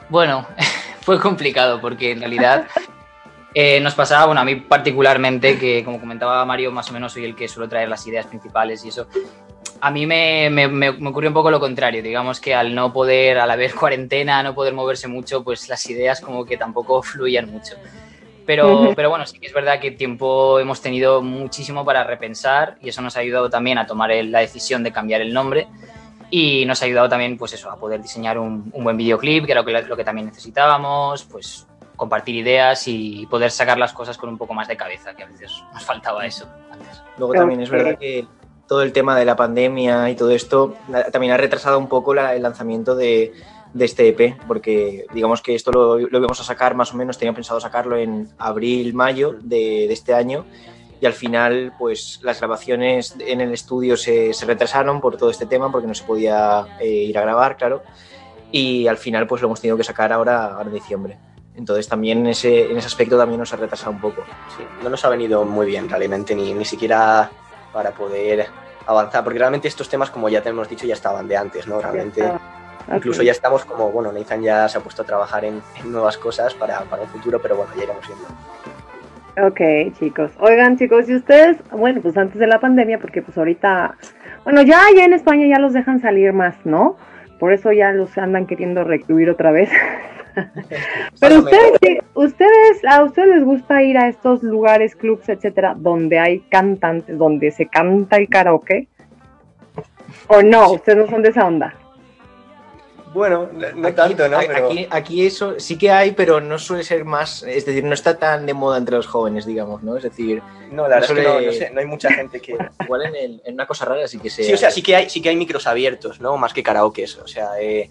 Bueno, fue complicado porque en realidad eh, nos pasaba, bueno, a mí particularmente, que como comentaba Mario, más o menos soy el que suelo traer las ideas principales y eso. A mí me, me, me- me ocurrió un poco lo contrario, digamos que al no poder, al haber cuarentena, no poder moverse mucho, pues las ideas como que tampoco fluían mucho. Pero, pero bueno, sí que es verdad que tiempo hemos tenido muchísimo para repensar y eso nos ha ayudado también a tomar la decisión de cambiar el nombre y nos ha ayudado también pues eso, a poder diseñar un, un buen videoclip, que era lo que, lo que también necesitábamos, pues compartir ideas y poder sacar las cosas con un poco más de cabeza, que a veces nos faltaba eso antes. Luego también es verdad que todo el tema de la pandemia y todo esto también ha retrasado un poco la- el lanzamiento de, de este EP, porque digamos que esto lo, lo íbamos a sacar más o menos, tenía pensado sacarlo en abril, mayo de, de este año y al final pues las grabaciones en el estudio se, se retrasaron por todo este tema porque no se podía eh, ir a grabar, claro, y al final pues lo hemos tenido que sacar ahora, ahora en diciembre. Entonces también ese, en ese aspecto también nos ha retrasado un poco. Sí, no nos ha venido muy bien realmente, ni, ni siquiera para poder avanzar, porque realmente estos temas, como ya te hemos dicho, ya estaban de antes, ¿no? Realmente, incluso ya estamos como, bueno, Nathan ya se ha puesto a trabajar en, en nuevas cosas para, para un futuro, pero bueno, ya iremos viendo. Ok, chicos. Oigan, chicos, y ustedes, bueno, pues antes de la pandemia, porque pues ahorita, bueno, ya, ya en España ya los dejan salir más, ¿no? Por eso ya los andan queriendo recluir otra vez. Pero ustedes, ustedes, a ustedes les gusta ir a estos lugares, clubs, etcétera, donde hay cantantes, donde se canta el karaoke. ¿O no? Ustedes no son de esa onda. Bueno, no tanto, ¿no? Pero- aquí, aquí eso sí que hay, pero no suele ser más, es decir, no está tan de moda entre los jóvenes, digamos, ¿no? Es decir, No, la verdad es que suele- no, no sé, no hay mucha gente que... Igual en, el- en una cosa rara sí que se... Sí, o sea, sí que hay, sí que hay micros abiertos, ¿no? Más que karaokes. O sea, eh,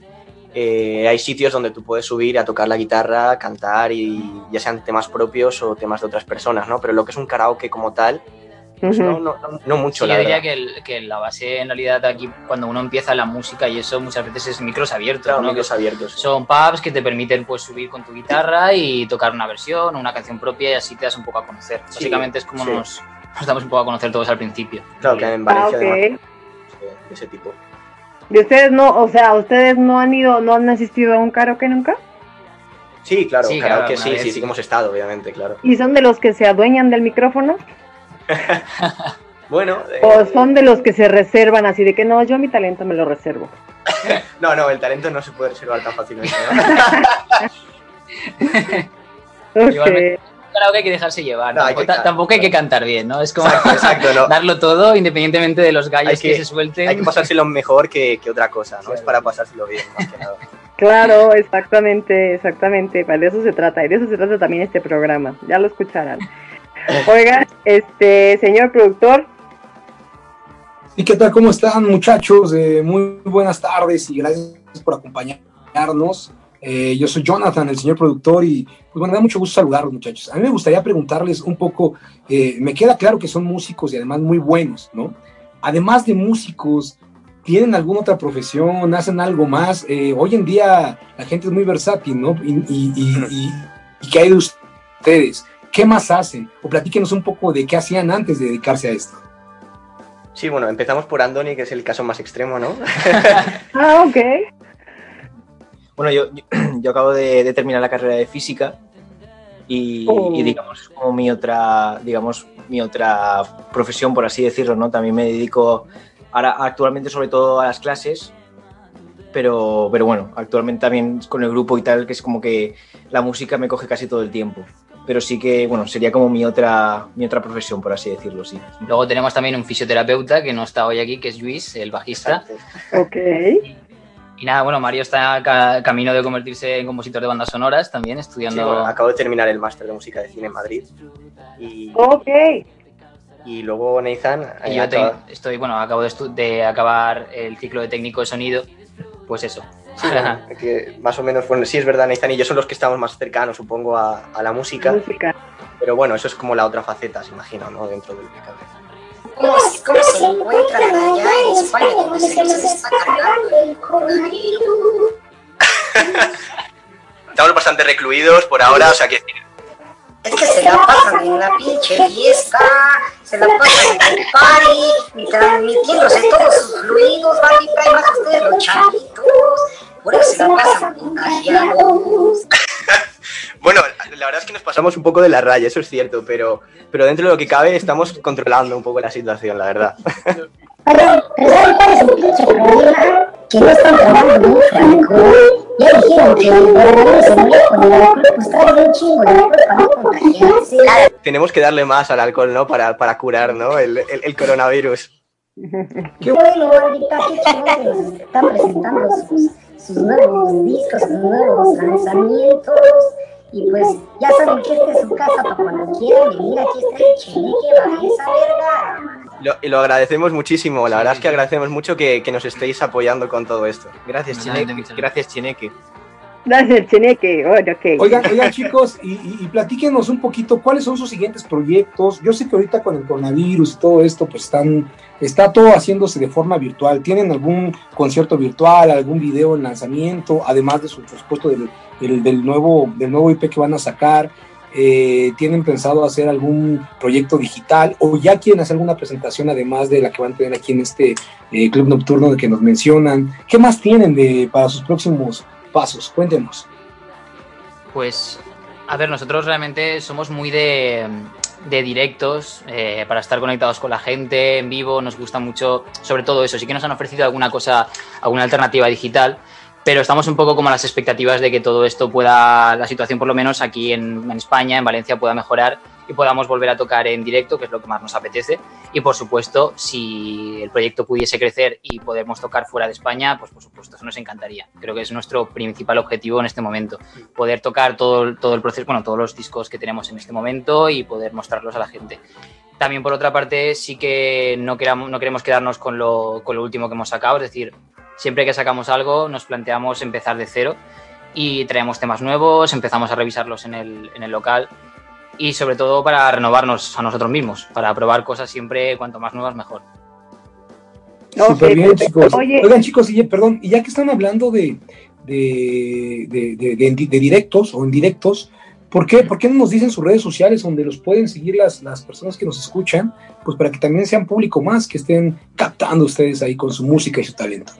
eh, hay sitios donde tú puedes subir a tocar la guitarra, cantar y ya sean temas propios o temas de otras personas, ¿no? Pero lo que es un karaoke como tal, no, no, no, no mucho, Sí, la yo diría que, el- que la base en realidad aquí cuando uno empieza la música y eso muchas veces es micros abiertos, Claro, ¿no? micros abiertos. sí. Son pubs que te permiten pues subir con tu guitarra y tocar una versión o una canción propia y así te das un poco a conocer. Sí, Básicamente es como sí. nos, nos damos un poco a conocer todos al principio. Claro, que en Ah, Valencia ok. además, de, ese tipo. ¿Y ustedes no, o sea, ustedes no han ido, no han asistido a un karaoke nunca? Sí, claro, Sí, claro, karaoke sí, vez sí, sí. sí que hemos estado, obviamente, claro. ¿Y son de los que se adueñan del micrófono? Bueno, eh, ¿O son de los que se reservan así de que no, yo mi talento me lo reservo? no, no, el talento no se puede reservar tan fácilmente, ¿no? Claro que hay que dejarse llevar. No, hay tampoco, que hay que cantar bien, ¿no? Es como Exacto, exacto, no. darlo todo independientemente de los gallos que, que- se suelten. Hay que pasárselo mejor que, que otra cosa, ¿no? Es para pasárselo bien, más que nada. Claro, exactamente, exactamente. De eso se trata. Y de eso se trata también este programa. Ya lo escucharán. Oiga, este, señor productor. ¿Y qué tal? ¿Cómo están, muchachos? Eh, muy buenas tardes y gracias por acompañarnos. Eh, yo soy Jonathan, el señor productor, y pues bueno, me da mucho gusto saludarlos, muchachos. A mí me gustaría preguntarles un poco, eh, me queda claro que son músicos y además muy buenos, ¿no? Además de músicos, ¿tienen alguna otra profesión? ¿Hacen algo más? Eh, hoy en día la gente es muy versátil, ¿no? Y, y, y, y, ¿qué hay de ustedes? ¿Qué más hacen? O platíquenos un poco de qué hacían antes de dedicarse a esto. Sí, bueno, empezamos por Andoni, que es el caso más extremo, ¿no? ah, ok. Bueno, yo, yo, acabo de, de, terminar la carrera de física y, oh. y, digamos es como mi otra, digamos, mi otra profesión, por así decirlo, ¿no? También me dedico ahora, actualmente sobre todo a las clases, pero, pero bueno, actualmente también con el grupo y tal, que es como que la música me coge casi todo el tiempo. Pero sí que, bueno, sería como mi otra, mi otra profesión, por así decirlo, sí. Luego tenemos también un fisioterapeuta que no está hoy aquí, que es Luis, el bajista. Ok. Y nada, bueno, Mario está ca camino de convertirse en compositor de bandas sonoras también, estudiando... Sí, bueno, acabo de terminar el máster de música de cine en Madrid. Y, ok. Y luego Nathan... Y yo te, estoy, bueno, acabo de, de, acabar el ciclo de técnico de sonido, pues eso. Sí, bueno, que más o menos, bueno, sí es verdad, Nathan y yo son los que estamos más cercanos, supongo, a, a la música. música. Pero bueno, eso es como la otra faceta, se imagina, ¿no? Dentro del pecado. ¿Cómo, ¿Cómo, se encuentran allá en España donde se les está cargando el coronavirus? Estamos bastante recluidos por ahora, o sea que... Es que se la pasan en la pinche fiesta, se la pasan en el party, y transmitiéndose todos sus fluidos, bandita, y más ustedes los chavitos, se la pasan contagiados. Bueno, la verdad es que nos pasamos un poco de la raya, eso es cierto, pero, pero dentro de lo que cabe estamos controlando un poco la situación, la verdad. Pero, pero ¿saben cuál es el pinche problema? Que no están tomando mucho alcohol. Ya dijeron que el coronavirus se muere con el alcohol, pues trae un chingo de alcohol para no contagiarse. Tenemos que darle más al alcohol, ¿no? Para, para curar, ¿no? El, el, el coronavirus. Qué bueno, ahorita qué chingones están presentando sus, sus nuevos discos, sus nuevos lanzamientos. Y pues ya saben que esta es su casa para cuando quieran venir. Aquí está el cheneque, baja esa verga. Lo, y lo agradecemos muchísimo, la verdad es que agradecemos mucho que, que nos estéis apoyando con todo esto. Gracias, Cheneque. Gracias, Cheneque. Gracias, Cheneque. Bueno, okay. Oigan, oigan, chicos, y, y, platíquenos un poquito cuáles son sus siguientes proyectos. Yo sé que ahorita con el coronavirus y todo esto, pues están, está todo haciéndose de forma virtual. ¿Tienen algún concierto virtual, algún video en lanzamiento, además de su supuesto del, del, del, nuevo, del nuevo IP que van a sacar? Eh, ¿Tienen pensado hacer algún proyecto digital o ya quieren hacer alguna presentación además de la que van a tener aquí en este eh, club nocturno de que nos mencionan? ¿Qué más tienen de, para sus próximos pasos? Cuéntenos. Pues, a ver, nosotros realmente somos muy de, de directos eh, para estar conectados con la gente en vivo. Nos gusta mucho, sobre todo eso. Sí que nos han ofrecido alguna cosa, alguna alternativa digital, pero estamos un poco como a las expectativas de que todo esto pueda, la situación por lo menos aquí en, en España, en Valencia, pueda mejorar y podamos volver a tocar en directo, que es lo que más nos apetece. Y por supuesto, si el proyecto pudiese crecer y podemos tocar fuera de España, pues por supuesto, eso nos encantaría. Creo que es nuestro principal objetivo en este momento, poder tocar todo, todo el proceso, bueno, todos los discos que tenemos en este momento y poder mostrarlos a la gente. También por otra parte, sí que no, queramos, no queremos quedarnos con lo, con lo último que hemos sacado, es decir, siempre que sacamos algo nos planteamos empezar de cero y traemos temas nuevos, empezamos a revisarlos en el, en el local y sobre todo para renovarnos a nosotros mismos, para probar cosas siempre cuanto más nuevas mejor. Súper bien, chicos. Oye. Oigan, chicos, y, perdón, y ya que están hablando de, de, de, de, de directos o indirectos, ¿por qué, ¿por qué no nos dicen sus redes sociales donde los pueden seguir las, las personas que nos escuchan? Pues para que también sean público más, que estén captando ustedes ahí con su música y su talento.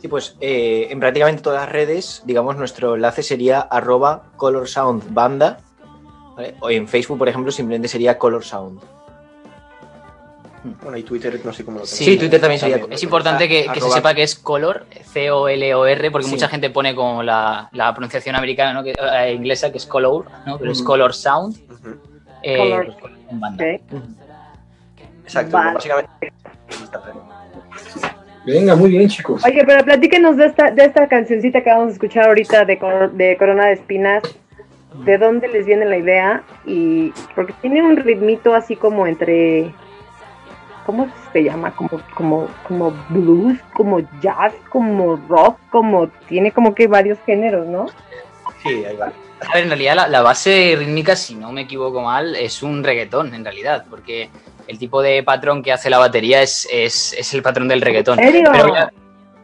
Sí, pues eh, en prácticamente todas las redes, digamos, nuestro enlace sería arroba colorsoundbanda ¿vale? O en Facebook, por ejemplo, simplemente sería Color Sound. Bueno, y Twitter no sé cómo lo tengo. Sí, sí Twitter también sería. Es importante que, que se sepa que es color, C-O-L-O-R, porque sí. mucha gente pone como la, la pronunciación americana, ¿no? que, eh, inglesa, que es color, ¿no? pero es color sound. Uh -huh. eh, color. Banda. Okay. Exacto, vale. básicamente. Venga, muy bien, chicos. Oye, pero platíquenos de esta, de esta cancioncita que vamos a escuchar ahorita de, Cor- de Corona de Espinas. ¿De dónde les viene la idea? Y porque tiene un ritmito así como entre ¿cómo se llama? Como, como, como blues, como jazz, como rock, como tiene como que varios géneros, ¿no? Sí, ahí va. A ver, en realidad la, la base rítmica, si no me equivoco mal, es un reggaetón, en realidad, porque el tipo de patrón que hace la batería es, es, es el patrón del reggaetón. ¿En serio? Pero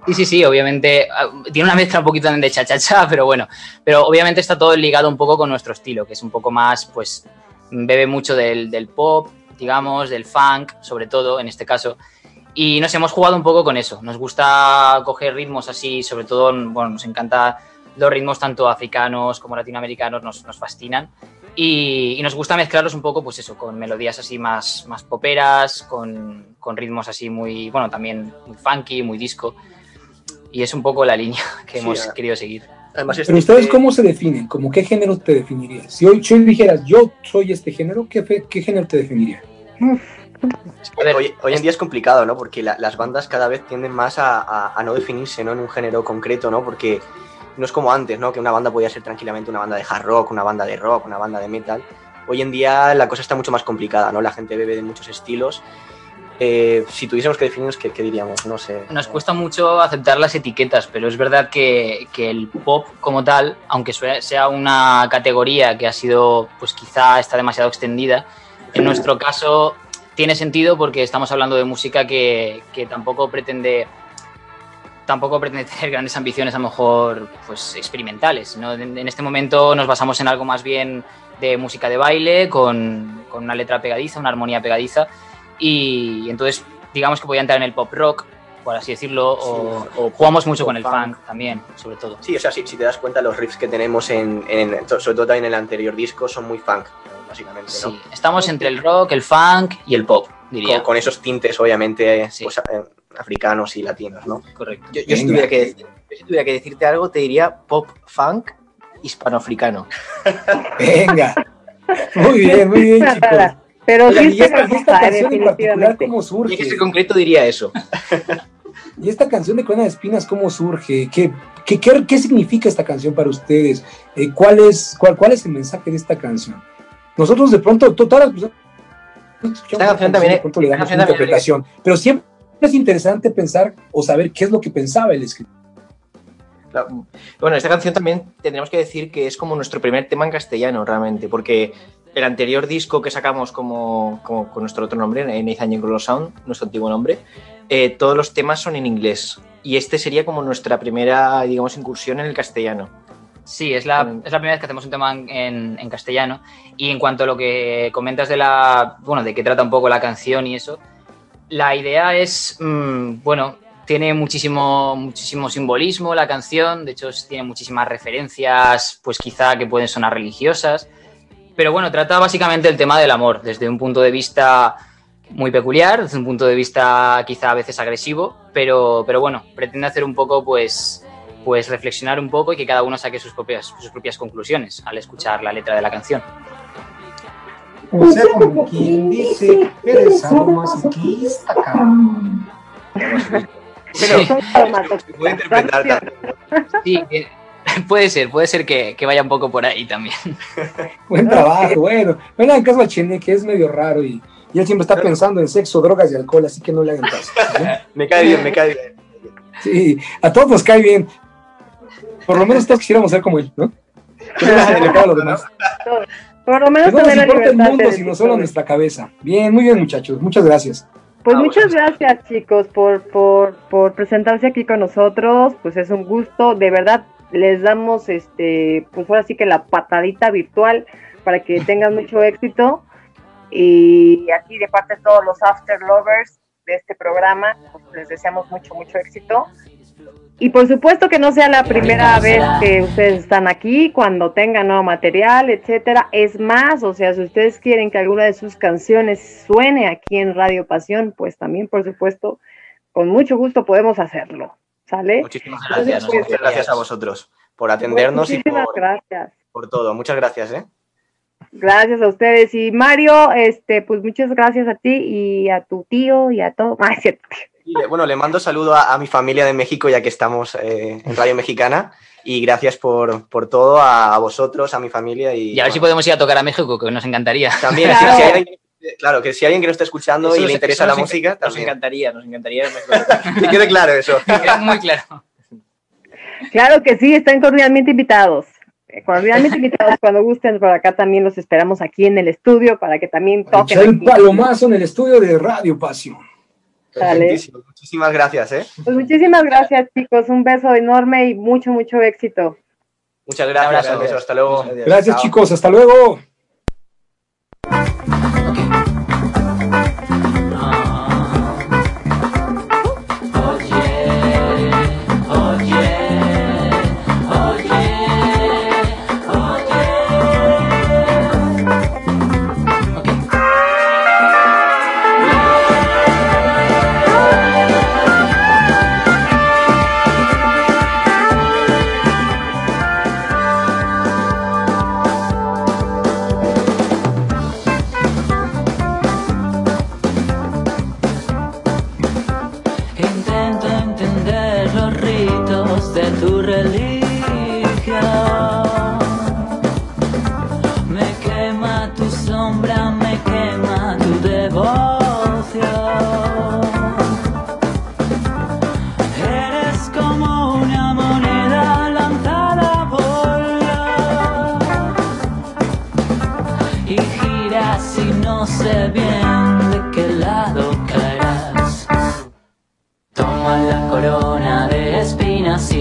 sí, sí, sí, obviamente ah, tiene una mezcla un poquito de cha-cha-cha, pero bueno, pero obviamente está todo ligado un poco con nuestro estilo, que es un poco más, pues, bebe mucho del, del pop, digamos, del funk, sobre todo en este caso. Y nos hemos jugado un poco con eso. Nos gusta coger ritmos así, sobre todo, bueno, nos encanta los ritmos tanto africanos como latinoamericanos, nos, nos fascinan. Y, y nos gusta mezclarlos un poco, pues eso, con melodías así más, más poperas, con, con ritmos así muy, bueno, también muy funky, muy disco. Y es un poco la línea que Sí, hemos querido seguir. Además, Pero este- ustedes, ¿cómo se definen? ¿Cómo qué género te definirías? Si hoy, si hoy dijeras, yo soy este género, ¿qué, qué género te definiría? A ver, Hoy, hoy en día es complicado, ¿no? Porque la- las bandas cada vez tienden más a, a- a no definirse, ¿no? En un género concreto, ¿no? Porque no es como antes, ¿no? Que una banda podía ser tranquilamente una banda de hard rock, una banda de rock, una banda de metal. Hoy en día la cosa está mucho más complicada, ¿no? La gente bebe de muchos estilos. Eh, si tuviésemos que definirnos, ¿qué, qué diríamos? No sé. Nos cuesta mucho aceptar las etiquetas, pero es verdad que, que el pop como tal, aunque sea una categoría que ha sido, pues quizá está demasiado extendida, en nuestro caso tiene sentido porque estamos hablando de música que, que tampoco pretende tampoco pretende tener grandes ambiciones a lo mejor pues experimentales. ¿no? En este momento nos basamos en algo más bien de música de baile, con, con una letra pegadiza, una armonía pegadiza, y entonces digamos que podía entrar en el pop rock, por así decirlo, o, o jugamos mucho con el pop funk también, sobre todo. Sí, o sea, si, si te das cuenta, los riffs que tenemos en, en- sobre todo también en el anterior disco, son muy funk, básicamente, ¿no? Sí, estamos entre el rock, el funk y el pop, diría. Con, con esos tintes, obviamente, Sí. pues, eh, africanos y latinos, ¿no? Correcto. Yo, yo si, Venga. tuviera que decir- yo si tuviera que decirte algo, te diría pop funk hispanoafricano. Venga. Muy bien, muy bien, chicos. Pero Oigan, sí y esta, y esta hermosa, canción en particular. ¿cómo Y surge? en ese concreto diría eso. ¿Y esta canción de Corona de Espinas cómo surge? ¿Qué, qué, qué, qué significa esta canción para ustedes? Eh, ¿cuál, es, cuál, ¿Cuál es el mensaje de esta canción? Nosotros de pronto, to- todas las personas Esta canción también de es- pronto le damos una también interpretación, pero siempre es interesante pensar o saber qué es lo que pensaba el escritor. Bueno, esta canción también tendríamos que decir que es como nuestro primer tema en castellano, realmente, porque el anterior disco que sacamos como, como con nuestro otro nombre, en Nathan Glow Sound, nuestro antiguo nombre, eh, todos los temas son en inglés. Y este sería como nuestra primera, digamos, incursión en el castellano. Sí, es la, es la primera vez que hacemos un tema en, castellano. Y en cuanto a lo que comentas de la. Bueno, de qué trata un poco la canción y eso. La idea es. mm, bueno, tiene muchísimo, muchísimo simbolismo la canción. De hecho, tiene muchísimas referencias, pues quizá que pueden sonar religiosas. Pero bueno, trata básicamente el tema del amor, desde un punto de vista muy peculiar, desde un punto de vista quizá a veces agresivo, pero, pero bueno, pretende hacer un poco, pues, pues reflexionar un poco y que cada uno saque sus propias, sus propias conclusiones al escuchar la letra de la canción. O sea, como quien dice, eres sadomasoquista, cabrón. Sí, Se puede interpretar tanto. sí, eh, puede ser, puede ser que, que vaya un poco por ahí también. Buen trabajo, bueno. Bueno, en caso al Chene, que es medio raro y, y él siempre está pensando en sexo, drogas y alcohol, así que no le hagan caso. ¿sí? Me cae bien, me cae bien. Sí, a todos nos cae bien. Por lo menos todos quisiéramos ser como él, ¿no? A los demás. Por lo menos no nos importa el mundo, sino solo nuestra cabeza. Bien, muy bien, muchachos. Muchas gracias. Pues Ah, muchas bueno. gracias chicos por, por, por presentarse aquí con nosotros, pues es un gusto, de verdad les damos este, pues ahora sí que la patadita virtual para que tengan mucho éxito y aquí de parte de todos los After Lovers de este programa, pues les deseamos mucho, mucho éxito. Y por supuesto que no sea la primera vez que ustedes están aquí, cuando tengan nuevo material, etcétera. Es más, o sea, si ustedes quieren que alguna de sus canciones suene aquí en Radio Pasión, pues también, por supuesto, con mucho gusto podemos hacerlo. ¿Sale? Muchísimas Gracias, nosotros. Muchas gracias a vosotros por atendernos y por, gracias. por todo. Muchas gracias, ¿eh? Gracias a ustedes. Y Mario, este, pues muchas gracias a ti y a tu tío y a todo. Ah. Y le- bueno, le mando saludo a, a mi familia de México, ya que estamos eh, en Radio Mexicana. Y gracias por, por todo a, a vosotros, a mi familia. Y, Y a ver si podemos ir a tocar a México, que nos encantaría. También, Claro. si, si hay alguien, claro, que si hay alguien que lo está escuchando Eso y le nos- interesa la nos música, Nos también. encantaría, nos encantaría. Que quede claro eso. Muy claro. Claro que sí, están cordialmente invitados. Eh, Cordialmente invitados cuando gusten por acá también los esperamos aquí en el estudio para que también toquen. El aquí. palomazo en el estudio de Radio Pasión. Muchísimas gracias, ¿eh? Pues muchísimas gracias chicos, un beso enorme y mucho, mucho éxito. Muchas gracias. un beso, Hasta luego. Gracias, Chao. chicos. Hasta luego.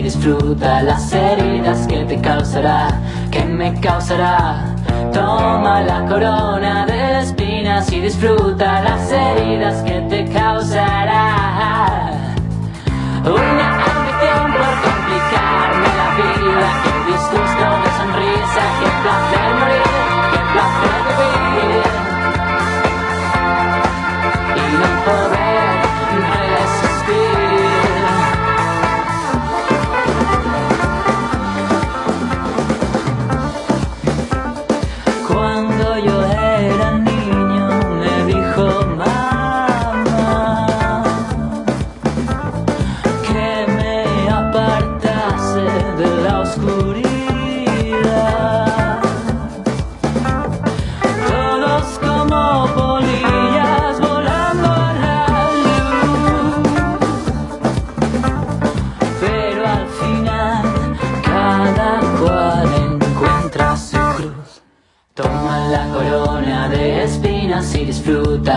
Disfruta las heridas que te causará, que me causará. Toma la corona de espinas y disfruta las heridas que te causará.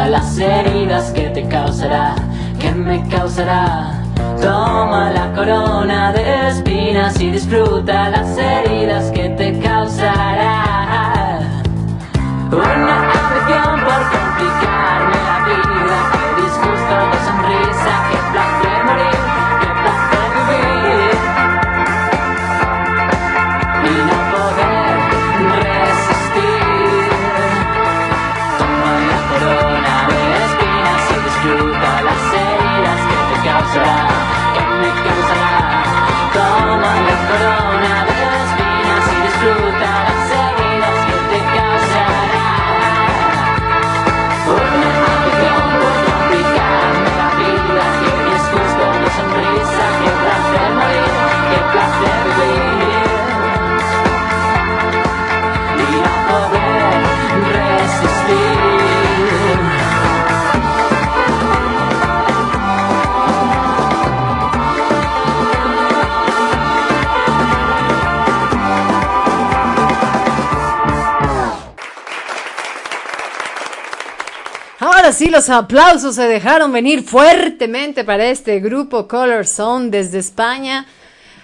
Las heridas que te causará, que me causará. Toma la corona de espinas y disfruta las heridas que te causará. Ahora sí, los aplausos se dejaron venir fuertemente para este grupo Color Zone desde España.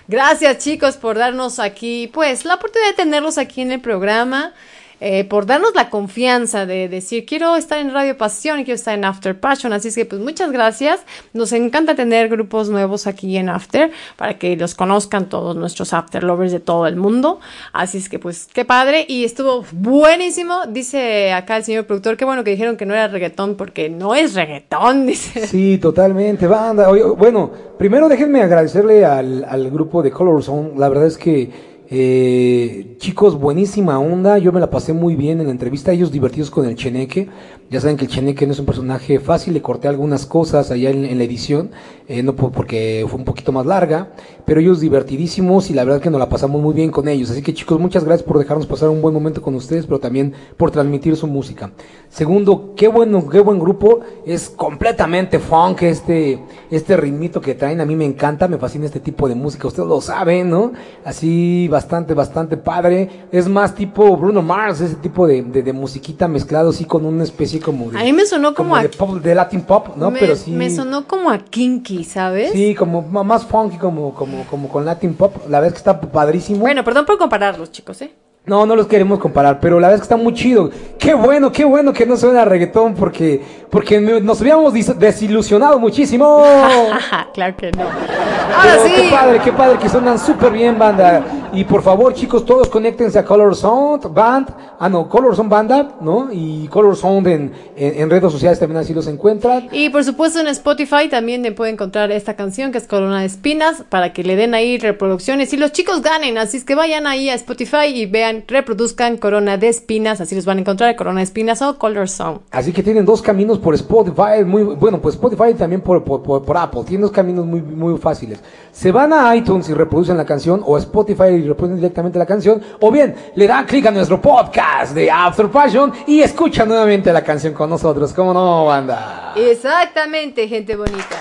Gracias chicos por darnos aquí, pues, la oportunidad de tenerlos aquí en el programa, eh, por darnos la confianza de decir, quiero estar en Radio Pasión y quiero estar en After Passion. Así es que, pues, muchas gracias. Nos encanta tener grupos nuevos aquí en After para que los conozcan todos nuestros After Lovers de todo el mundo. Así es que, pues, qué padre. Y estuvo buenísimo. Dice acá el señor productor, qué bueno que dijeron que no era reggaetón porque no es reggaetón, dice. Sí, totalmente, banda. Oye, bueno, primero déjenme agradecerle al, al grupo de Color Zone. La verdad es que, eh, chicos, buenísima onda. Yo me la pasé muy bien en la entrevista. Ellos divertidos con el cheneque. Ya saben que el Cheneque no es un personaje fácil, le corté algunas cosas allá en, la edición, eh, no po- porque fue un poquito más larga, pero ellos divertidísimos y la verdad que nos la pasamos muy bien con ellos. Así que chicos, muchas gracias por dejarnos pasar un buen momento con ustedes, pero también por transmitir su música. Segundo, qué bueno, qué buen grupo, es completamente funk este, este ritmito que traen, a mí me encanta, me fascina este tipo de música, ustedes lo saben, ¿no? Así bastante, bastante padre, es más tipo Bruno Mars, ese tipo de, de musiquita mezclado así con una especie como de... A mí me sonó como, a, de, pop, de Latin pop, ¿no? me, Pero sí... me sonó como a kinky, ¿sabes? Sí, como más funky, como, como, como con Latin pop. La verdad es que está padrísimo. Bueno, perdón por compararlos, chicos, ¿eh? No, no los queremos comparar, pero la verdad es que está muy chido. Qué bueno, qué bueno que no suena a reggaetón porque, porque nos habíamos desilusionado muchísimo. claro que no. Ahora sí. Qué padre, qué padre que suenan súper bien, banda. Y por favor, chicos, todos conéctense a Color Sound Band. Ah, no, Color Sound Banda, ¿no? Y Color Sound en, en, en redes sociales también así los encuentran. Y por supuesto en Spotify también te puede encontrar esta canción que es Corona de Espinas para que le den ahí reproducciones y los chicos ganen. Así es que vayan ahí a Spotify y vean, reproduzcan Corona de Espinas. Así los van a encontrar, Corona de Espinas o Color Song. Así que tienen dos caminos por Spotify, muy bueno, pues Spotify también por, por, por- por Apple, tienen dos caminos muy, muy fáciles. Se van a iTunes y reproducen la canción, o a Spotify y reproducen directamente la canción, o bien le dan clic a nuestro podcast de After Passion y escuchan nuevamente la canción con nosotros, ¿cómo no, banda? Exactamente, gente bonita.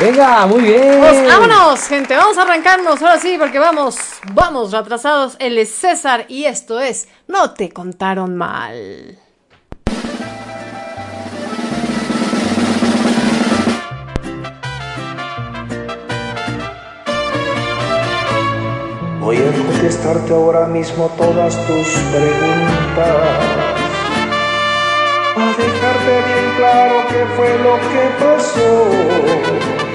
Venga, muy bien. Pues vámonos, gente, vamos a arrancarnos ahora sí, porque vamos, vamos retrasados. Él es César y esto es No te contaron mal. Voy a contestarte ahora mismo todas tus preguntas. A dejarte bien claro qué fue lo que pasó.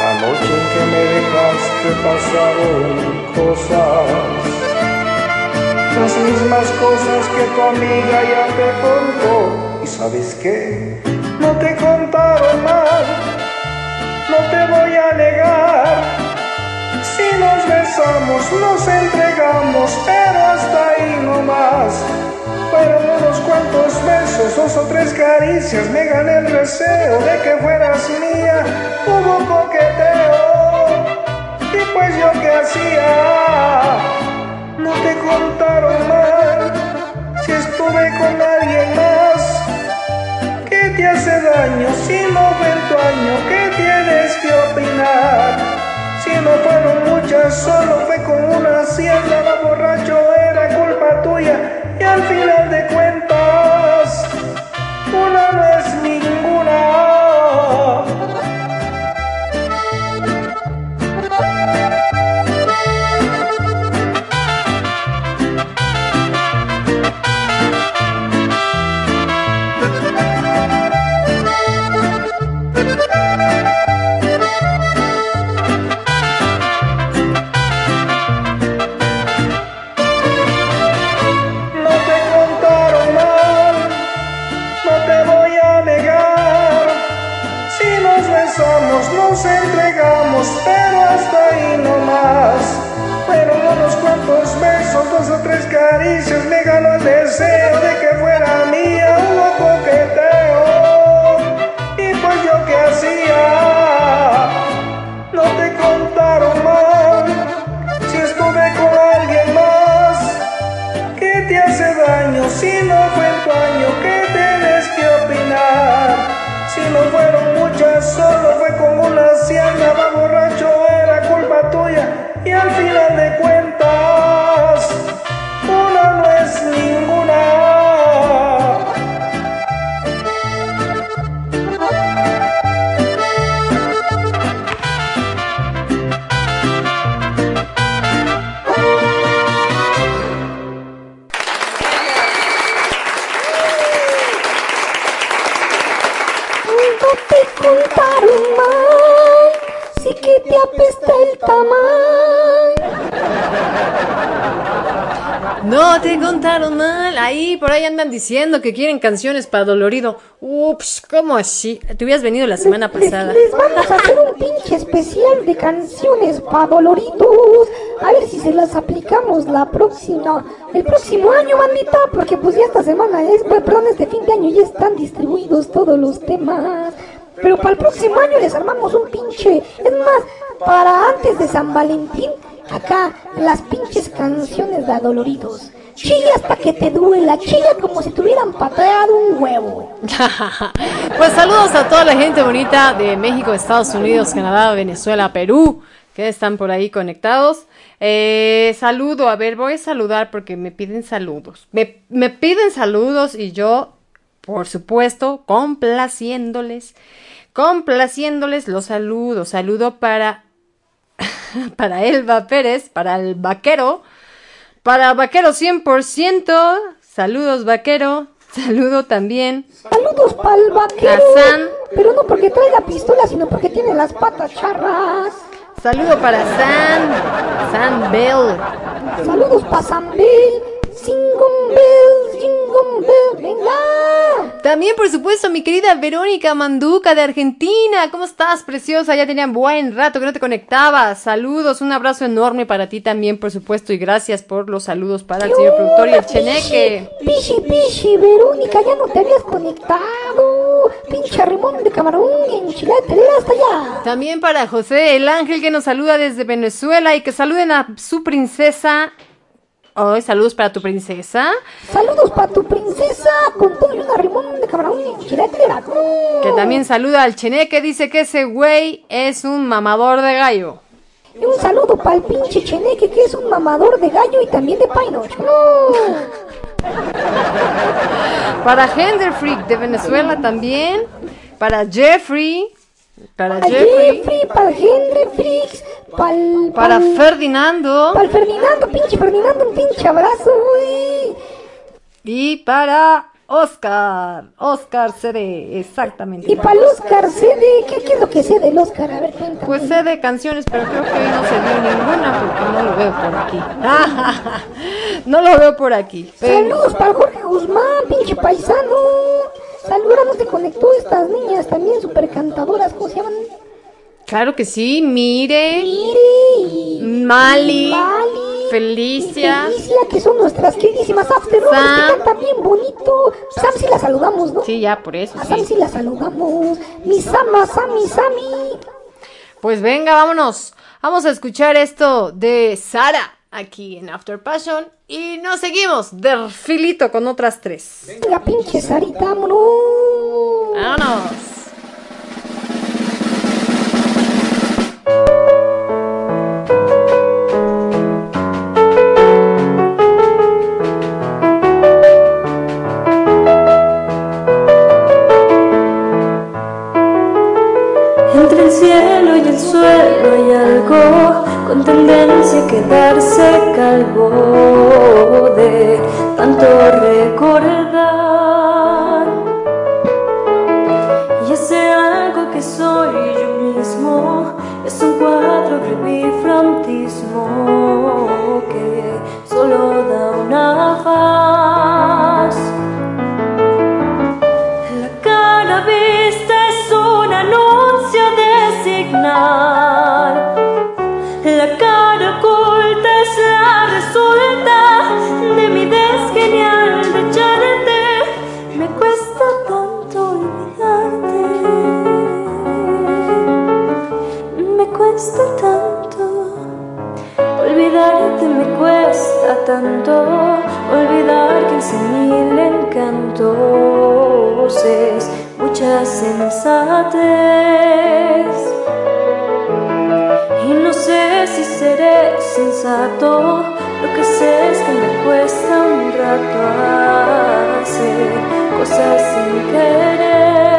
La noche en que me dejaste pasaron cosas. Las mismas cosas que tu amiga ya te contó. ¿Y sabes qué? No te contaron mal. No te voy a negar. Si nos besamos, nos entregamos, pero hasta ahí no más. Fueron unos cuantos besos, dos o tres caricias, me gané el deseo de que fueras mía. Hubo coqueteo, y pues yo qué hacía. No te contaron mal, si estuve con alguien más. ¿Qué te hace daño si no fue tu año? ¿Qué tienes que opinar? Si no fueron muchas, solo fue con una. Si andaba borracho, era culpa tuya. Y al final de cuentas, una no es ninguna. Caricias, me ganó el deseo de que fuera mía. Hubo coqueteo, y pues yo qué hacía. No te contaron mal, si estuve con alguien más. ¿Qué te hace daño si no fue en tu año? ¿Qué tienes que opinar? Si no fueron muchas, solo fue con una. Si andaba borracho, era culpa tuya. Y al final de cuentas, No te contaron mal. Ahí, por ahí andan diciendo que quieren canciones para Dolorido. Ups, ¿cómo así? Te hubieras venido la semana pasada. Les vamos a hacer un pinche especial de canciones pa' doloritos. A ver si se las aplicamos la próxima, el próximo año, bandita, porque pues ya esta semana es, perdón, este fin de año ya están distribuidos todos los temas. Pero para el próximo año les armamos un pinche, es más, para antes de San Valentín, acá las pinches canciones de adoloridos. Chilla hasta que te duela, chilla como si te hubieran pateado un huevo. Pues saludos a toda la gente bonita de México, Estados Unidos, Canadá, Venezuela, Perú, que están por ahí conectados. Eh, saludo, a ver, voy a saludar porque me piden saludos. Me, me piden saludos y yo, por supuesto, complaciéndoles, complaciéndoles los saludos. Saludo para, para Elba Pérez, para el vaquero, para vaquero 100%. Saludos, vaquero. Saludo también. Saludos pa'l vaquero. Pero no porque trae la pistola, sino porque tiene las patas charras. Saludo para San, San Bell. Saludos pa' San Bill. Jingle bells, jingle bells, venga. También, por supuesto, mi querida Verónica Manduca de Argentina. ¿Cómo estás, preciosa? Ya tenían buen rato que no te conectabas. Saludos, un abrazo enorme para ti también, por supuesto, y gracias por los saludos para el señor productor y el cheneque. Pichi, pichi, Verónica, ya no te habías conectado. Pinche rimón de camarón enchilada, hasta allá. También para José el Ángel que nos saluda desde Venezuela y que saluden a su princesa. Hoy saludos para tu princesa. Saludos para tu princesa con todo y una rimón de camarón enchilada. Que también saluda al cheneque, dice que ese güey es un mamador de gallo. Y un saludo para el pinche cheneque que es un mamador de gallo y también de Painoch. No. Para Hender Freak de Venezuela también. Para Jeffrey. Para Para Jeffrey. Jeffrey, para Henry Fricks, para Para Ferdinando. Para Ferdinando, pinche Ferdinando, un pinche abrazo, güey. Y para Oscar. Oscar CD, exactamente. Y para el Oscar, sé de. ¿qué, ¿Qué es lo que sé del Oscar? A ver, cuéntame. Pues sé de canciones, pero creo que hoy no se dio ninguna porque no lo veo por aquí. no lo veo por aquí. pero- Saludos para Jorge Guzmán, pinche paisano. Saludos, no te conectó estas niñas también super cantadoras, ¿cómo se llaman? Claro que sí, mire. Mire. Mali. Mali. Felicia. Felicia, que son nuestras queridísimas After Sam. que cantan bien bonito. Sam sí la saludamos, ¿no? Sí, ya por eso. A Sam Sí. sí la saludamos. Mi Sama, Sami, Sami. Pues venga, vámonos. Vamos a escuchar esto de Sara aquí en After Passion y nos seguimos de filito con otras tres. La pinche Sarita, vámonos. Vámonos. Quedarse calvo tanto olvidar que cien mil encantos es mucha sensatez. Y no sé si seré sensato, lo que sé es que me cuesta un rato hacer cosas sin querer.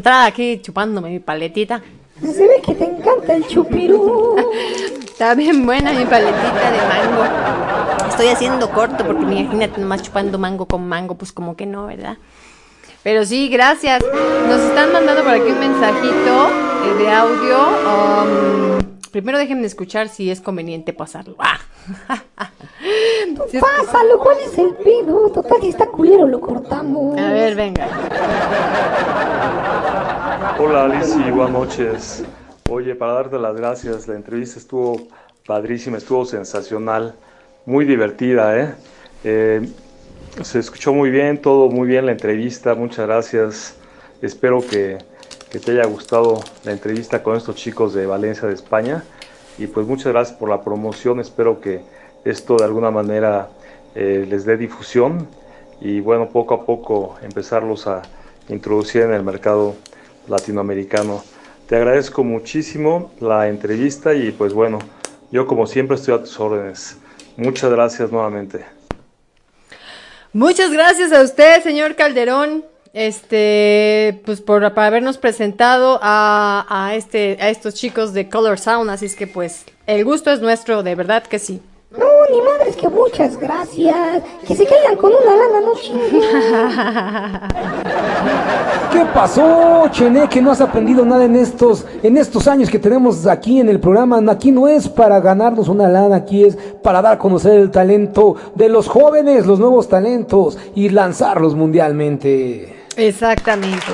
Entrada aquí chupándome mi paletita. Se ve que te encanta el chupirú. Está bien buena mi paletita de mango. Estoy haciendo corto porque imagínate nomás chupando mango con mango, pues como que no, ¿verdad? Pero sí, gracias. Nos están mandando por aquí un mensajito eh, de audio. Um, primero déjenme escuchar si es conveniente pasarlo. Ah. Sí Pásalo, ¿cuál es el pedo? Total, si está culero, lo cortamos. A ver, venga. Hola Alicia, buenas noches. Oye, para darte las gracias, la entrevista estuvo padrísima, estuvo sensacional, muy divertida, ¿eh? Eh, se escuchó muy bien, todo muy bien la entrevista, muchas gracias. Espero que, que te haya gustado la entrevista con estos chicos de Valencia, de España. Y pues muchas gracias por la promoción, espero que esto de alguna manera eh, les dé difusión y bueno, poco a poco empezarlos a introducir en el mercado latinoamericano. Te agradezco muchísimo la entrevista y pues bueno, yo como siempre estoy a tus órdenes. Muchas gracias nuevamente. Muchas gracias a usted, señor Calderón. Este, pues por, habernos presentado a, a este, a estos chicos de Color Sound, así es que pues el gusto es nuestro, de verdad que sí. No, ni madres, que muchas gracias. Que se caigan con una lana, no chinguen. ¿Qué pasó, Chené? Que no has aprendido nada en estos, en estos años que tenemos aquí en el programa. Aquí no es para ganarnos una lana, aquí es para dar a conocer el talento de los jóvenes, los nuevos talentos y lanzarlos mundialmente. Exactamente.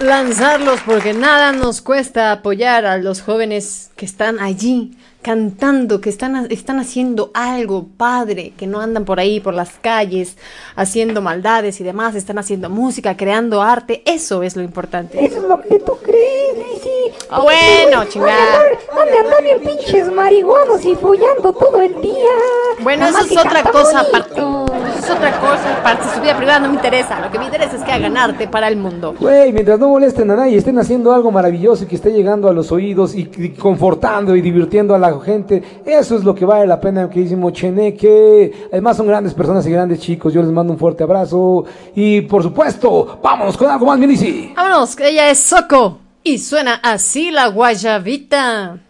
Lanzarlos porque nada nos cuesta apoyar a los jóvenes que están allí cantando, que están, están haciendo algo padre, que no andan por ahí, por las calles, haciendo maldades y demás, están haciendo música, creando arte, eso es lo importante. Eso es lo que tú crees, Lizzy. Ah, bueno, chingada. Ande, ande bien pinches marihuanos y follando todo el día. Bueno, eso es otra cosa aparte. Eso es otra cosa aparte. Su vida privada no me interesa. Lo que me interesa es que hagan arte para el mundo. Güey, mientras no molesten a nadie, estén haciendo algo maravilloso y que esté llegando a los oídos y, y confortando y divirtiendo a la gente, eso es lo que vale la pena, queridísimo Cheneque. Además son grandes personas y grandes chicos, yo les mando un fuerte abrazo y por supuesto, vámonos con algo más, Milici. Vámonos, que ella es Soco. Y suena así la guayabita.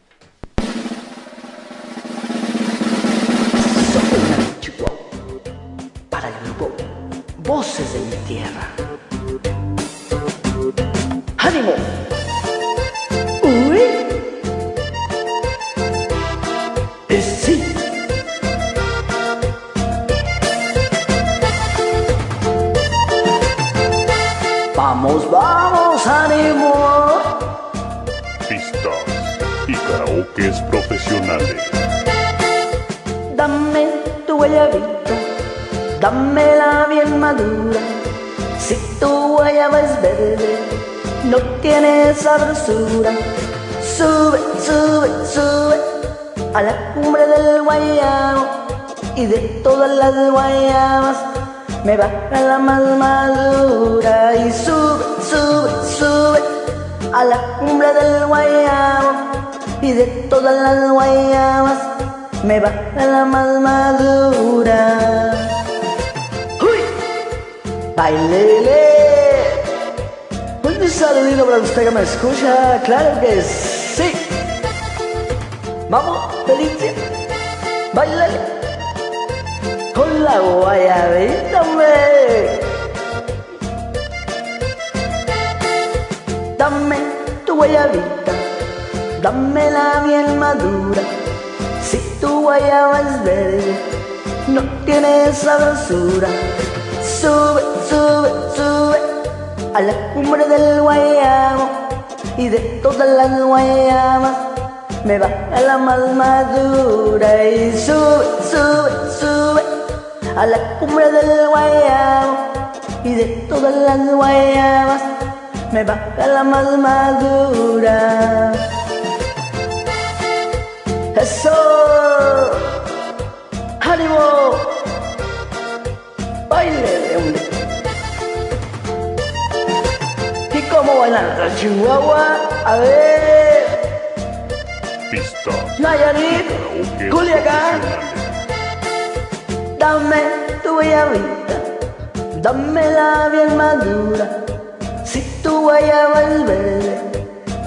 para el grupo Voces de mi Tierra. Vamos, vamos, ánimo. Pistas y karaokes profesionales. Dame tu guayabita, dámela bien madura. Si tu guayaba es verde, no tiene sabrosura. Sube, sube, sube a la cumbre del guayabo y de todas las guayabas me baja la más madura y sube, sube, sube a la cumbre del guayabo y de todas las guayabas me baja la más madura. ¡Uy! bailele. Un saludito para usted que me escucha, claro que sí. Vamos, Felicia, bailele. Con la guayabita, hombre. Dame tu guayabita, dámela bien madura. Si tu guayaba es verde, no tiene sabrosura. Sube, sube, sube a la cumbre del guayabo y de todas las guayabas me va a la más madura y sube, sube, sube a la cumbre del guayabo y de todas las guayabas me va a la más madura. Eso, ánimo, baile, hombre. ¿Y cómo bailan los Chihuahua? A ver, Pista. Nayarit, Culiacán. Dame tu guayabita, dámela bien madura. Si tu guayaba es verde,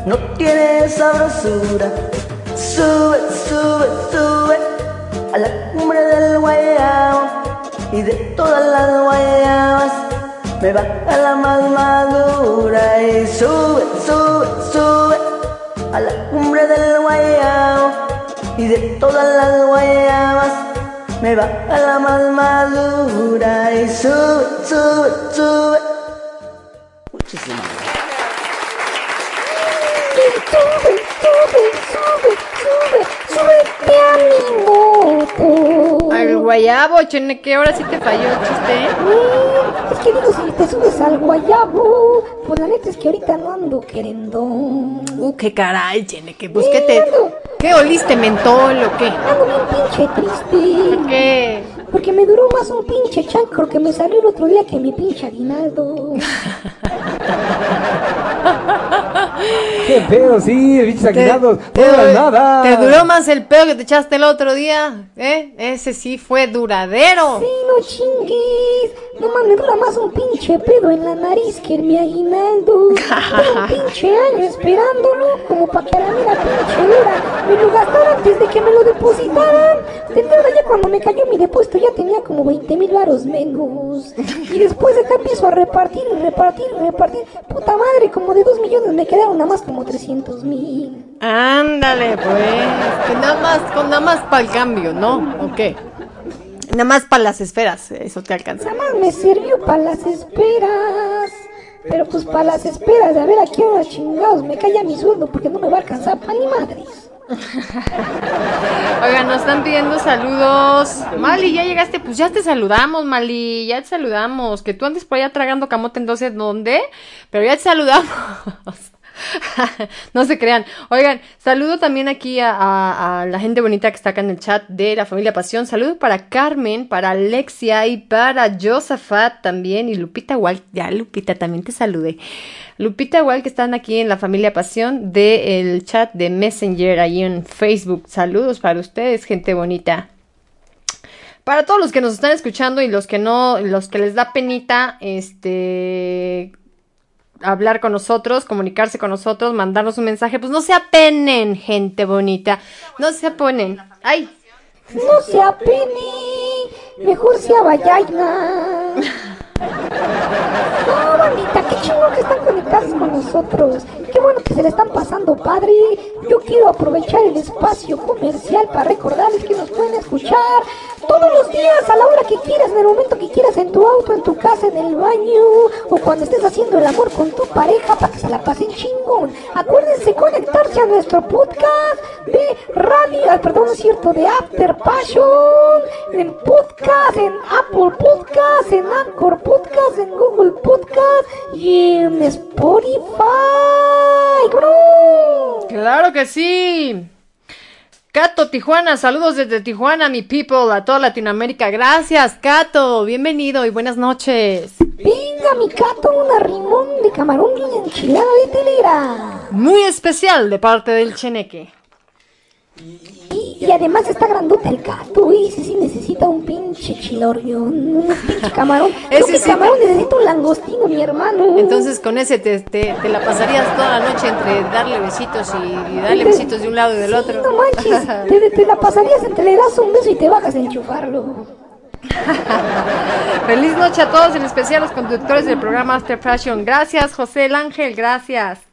no tiene sabrosura. Sube, sube, sube a la cumbre del guayabo y de todas las guayabas me va a la más madura y sube, sube, sube a la cumbre del guayabo y de todas las guayabas me va a la más madura y sube, sube, sube. Muchísimas Sube, sube, sube, sube, súbete a mi moto. Al guayabo, cheneque, ahora sí te falló el chiste, ¿eh? Es que digo, si te subes al guayabo, pues la neta es que ahorita no ando queriendo. Uh, qué caray, cheneque, pues qué te... ¿Qué oliste, mentol o qué? Ando bien pinche triste. ¿Por qué? Porque me duró más un pinche chancro que me salió el otro día que mi pinche aguinaldo. Qué pedo, sí, bichos aguinaldos. No Te, era nada. te duró más el pedo que te echaste el otro día, ¿eh? Ese sí fue duradero. Sí, no chingues. No mames, dura más un pinche pedo en la nariz que en mi aguinaldo. Un pinche año esperándolo, como para que a la mera pinche hora me lo gastara antes de que me lo depositaran. De verdad, ya cuando me cayó mi depósito ya tenía como 20 mil varos menos. Y después de acá empiezo a repartir y repartir y repartir. Puta madre, como de 2 millones me quedaron nada más como 300 mil. Ándale, pues. Que nada más, con nada más para el cambio, ¿no? ¿O qué? Nada más para las esferas, eso te alcanza. Nada más me sirvió para las esperas. Pero pues para las esperas de a ver a qué hora chingados me calla mi sueldo porque no me va a alcanzar para ni madres. Oigan, nos están pidiendo saludos. Mali, ya llegaste, pues ya te saludamos, Mali, ya te saludamos. Que tú andes por allá tragando camote en no sé dónde, pero ya te saludamos. no se crean. Oigan, saludo también aquí a, la gente bonita que está acá en el chat de la familia Pasión. Saludo para Carmen, para Alexia y para Josafat también. Y Lupita igual, ya Lupita también te saludé. Lupita igual que están aquí en la familia Pasión del chat de Messenger ahí en Facebook. Saludos para ustedes, gente bonita. Para todos los que nos están escuchando y los que no, los que les da penita, este, hablar con nosotros, comunicarse con nosotros, mandarnos un mensaje, pues no se apenen, gente bonita. No se apenen. Ay. No se apene, mejor sea No, bandita, qué chingón que están conectados con nosotros. Qué bueno que se le están pasando, padre. Yo quiero aprovechar el espacio comercial para recordarles que nos pueden escuchar todos los días, a la hora que quieras, en el momento que quieras, en tu auto, en tu casa, en el baño, o cuando estés haciendo el amor con tu pareja para que se la pasen chingón. Acuérdense conectarse a nuestro podcast de radio, ah, perdón, es cierto, de After Passion, en podcast, en Apple Podcast, en Anchor Podcast, en Google Podcast y en Spotify. bro. Claro que sí. Cato Tijuana, saludos desde Tijuana, mi people, a toda Latinoamérica. Gracias, Cato. Bienvenido y buenas noches. Venga, mi cato, un arrimón de camarón y una enchilada de telera. Muy especial de parte del Cheneque. Y Y además está grandote el gato, y ese sí necesita un pinche chilorión, un pinche camarón. Ese sí. camarón necesita un langostino, mi hermano. Entonces con ese te, te, te la pasarías toda la noche entre darle besitos y, y darle besitos de un lado y del otro. No manches, te, te la pasarías entre le das un beso y te bajas a enchufarlo. Feliz noche a todos, en especial a los conductores del programa After Fashion. Gracias, José el Ángel, gracias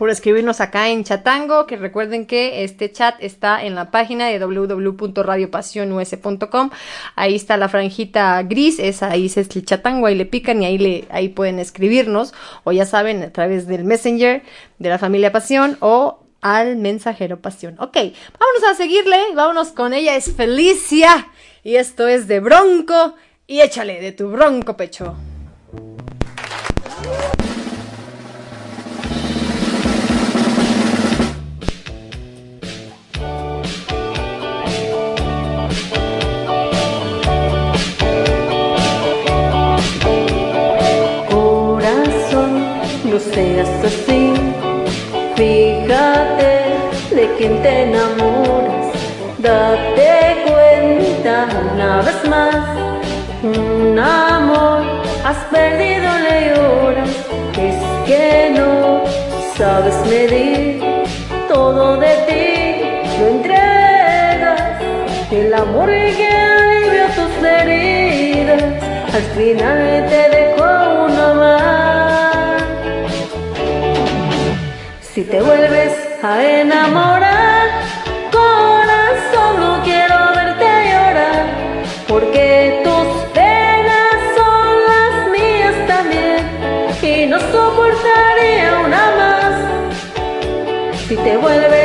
por escribirnos acá en Chatango, que recuerden que este chat está en la página de www.radiopasionus.com. Ahí está la franjita gris, esa ahí es el Chatango, ahí le pican y ahí le ahí pueden escribirnos o ya saben a través del Messenger de la familia Pasión o al mensajero Pasión. Ok, vámonos a seguirle, vámonos con ella, es Felicia y esto es de Bronco y échale de tu bronco pecho. Seas así. Fíjate de quién te enamoras. Date cuenta una vez más. Un amor has perdido, le lloras. Es que no sabes medir todo de ti. Lo entregas. El amor que alivia tus heridas. Al final te dejó Si te vuelves a enamorar, corazón, no quiero verte llorar, porque tus penas son las mías también, y no soportaría una más. Si te vuelves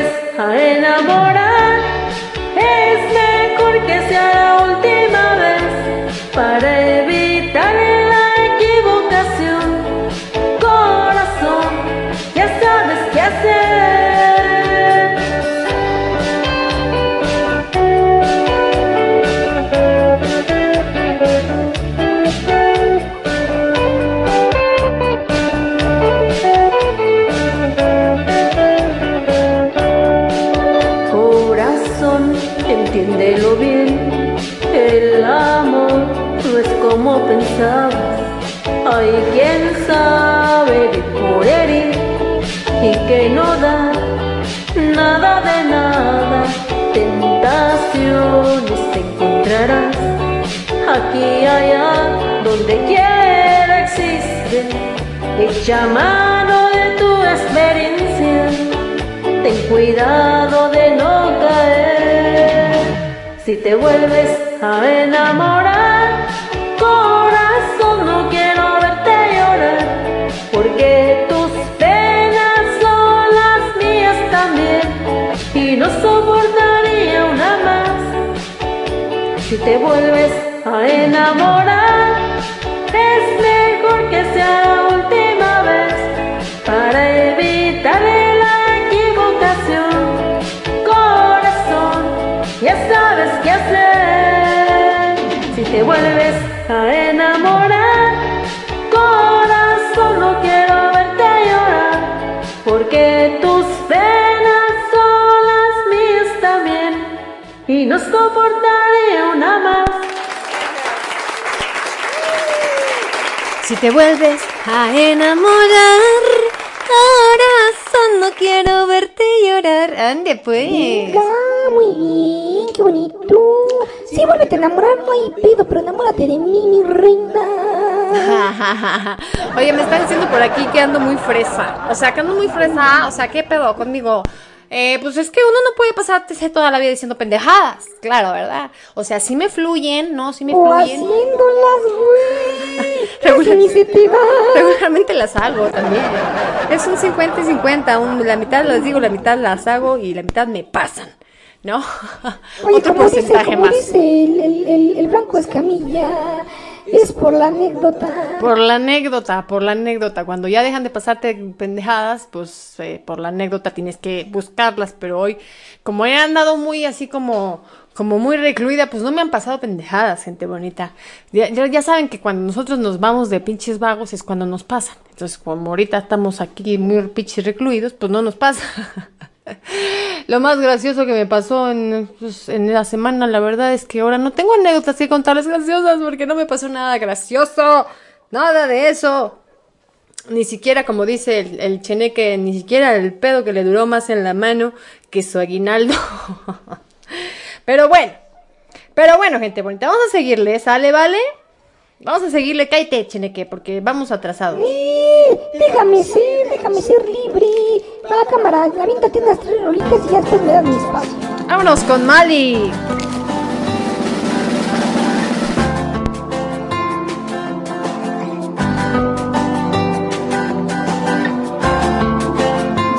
Echa mano de tu experiencia, ten cuidado de no caer. Si te vuelves a enamorar, corazón, no quiero verte llorar, porque tus penas son las mías también, y no soportaría una más. Si te vuelves a enamorar, Si te vuelves a enamorar, corazón, no quiero verte llorar. Ande pues. Venga, muy bien, qué bonito. Sí, vuélvete a enamorar, no hay pedo, pero enamórate de mí, mi reina. Oye, me están diciendo por aquí que ando muy fresa. O sea, que ando muy fresa. O sea, ¿qué pedo conmigo? Eh, pues es que uno no puede pasarse toda la vida diciendo pendejadas. Claro, ¿verdad? O sea, sí me fluyen, ¿no? Sí me O fluyen. haciéndolas, güey. Regularmente las hago también. Es un 50 y 50. Un, la mitad las digo, la mitad las hago y la mitad me pasan. ¿No? Oye, Otro dice, porcentaje más. dice el, el, el, el Blanco Escamilla, es por la anécdota. Por la anécdota, por la anécdota. Cuando ya dejan de pasarte pendejadas, pues eh, por la anécdota tienes que buscarlas. Pero hoy, como he andado muy así como, como muy recluida, pues no me han pasado pendejadas, gente bonita. Ya, ya, ya saben que cuando nosotros nos vamos de pinches vagos es cuando nos pasan. Entonces, como ahorita estamos aquí muy pinches recluidos, pues no nos pasa. Lo más gracioso que me pasó en, pues, en la semana, la verdad es que ahora no tengo anécdotas que contarles graciosas porque no me pasó nada gracioso. Nada de eso. Ni siquiera, como dice el, el cheneque, ni siquiera el pedo que le duró más en la mano que su aguinaldo. Pero bueno. Pero bueno, gente bonita, vamos a seguirle, ¿sale, vale? Vamos a seguirle, cállate, cheneque, porque vamos atrasados. Eh, déjame ser, déjame ser libre. Va, cámara, la vinta tiene las tres rolitas y ya después me das mi espacio. Vámonos con Mali.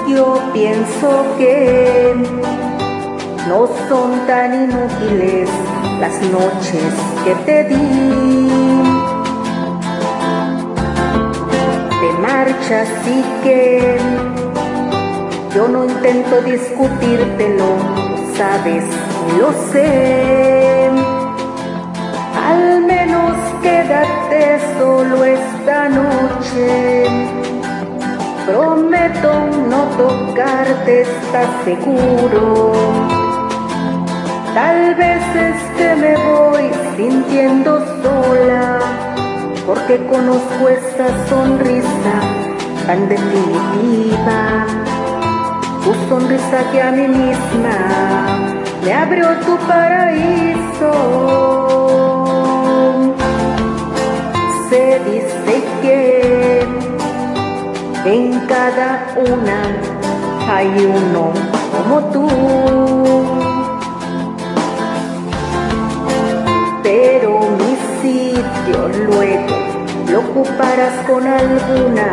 Yo pienso que no son tan inútiles las noches que te di. Te marchas y que yo no intento discutírtelo, lo sabes, lo sé. Al menos quédate solo esta noche. Prometo no tocarte, ¿estás seguro? Tal vez es que me voy sintiendo sola, porque conozco esa sonrisa tan definitiva. Tu sonrisa que a mí misma me abrió tu paraíso. Se dice que en cada una hay uno como tú. Pero mi sitio luego lo ocuparás con alguna,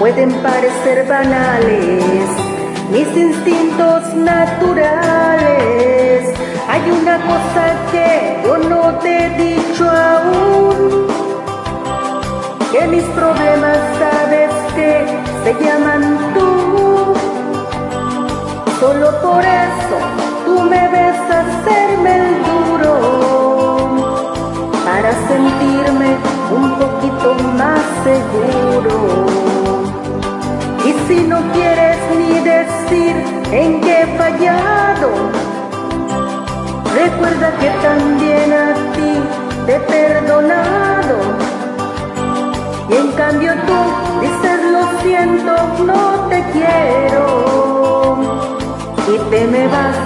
Pueden parecer banales mis instintos naturales. Hay una cosa que yo no te he dicho aún que mis problemas sabes que se llaman tú. Solo por eso tú me ves hacerme el duro para sentirme un poquito más seguro. Si no quieres ni decir en qué he fallado, recuerda que también a ti te he perdonado. Y en cambio tú dices lo siento, no te quiero. Y te me vas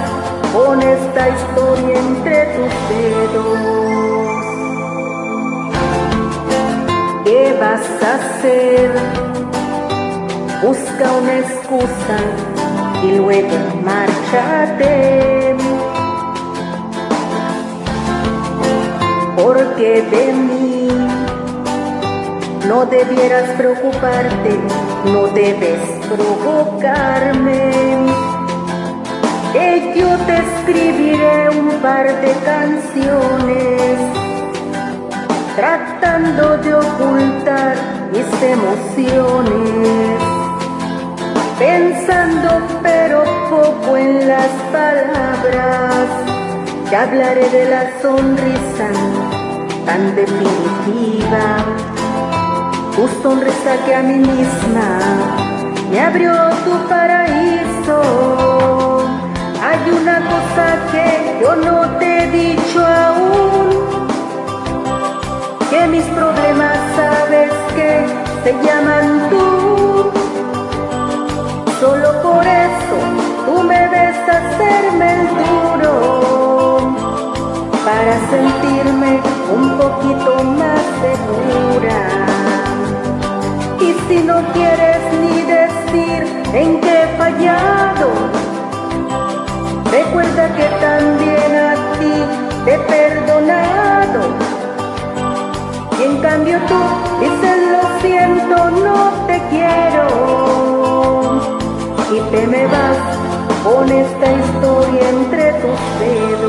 con esta historia entre tus dedos. ¿Qué vas a hacer? Busca una excusa y luego márchate. Porque de mí no debieras preocuparte, no debes provocarme. Que yo te escribiré un par de canciones, tratando de ocultar mis emociones, pensando pero poco en las palabras. Te hablaré de la sonrisa tan definitiva tu sonrisa que a mí misma me abrió tu paraíso. Hay una cosa que yo no te he dicho aún, que mis problemas sabes que se llaman tú. Solo por eso tú me ves hacerme el duro, para sentirme un poquito más segura. Y si no quieres ni decir en qué he fallado, recuerda que también a ti te he perdonado. Y en cambio tú dices lo siento, no te quiero. Y te me vas con esta historia entre tus dedos.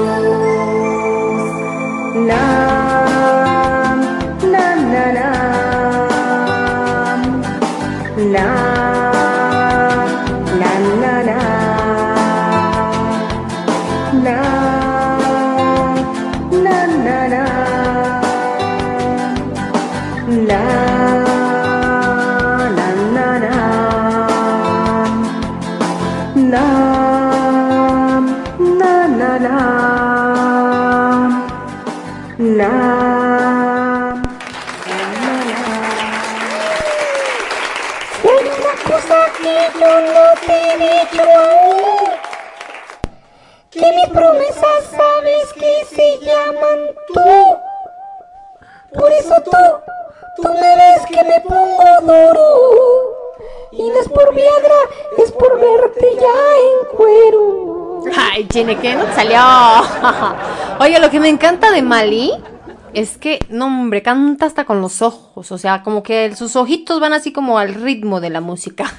Ay, Chine, ¿qué no te salió? Oye, lo que me encanta de Mali es que, no, hombre, canta hasta con los ojos. O sea, como que sus ojitos van así como al ritmo de la música.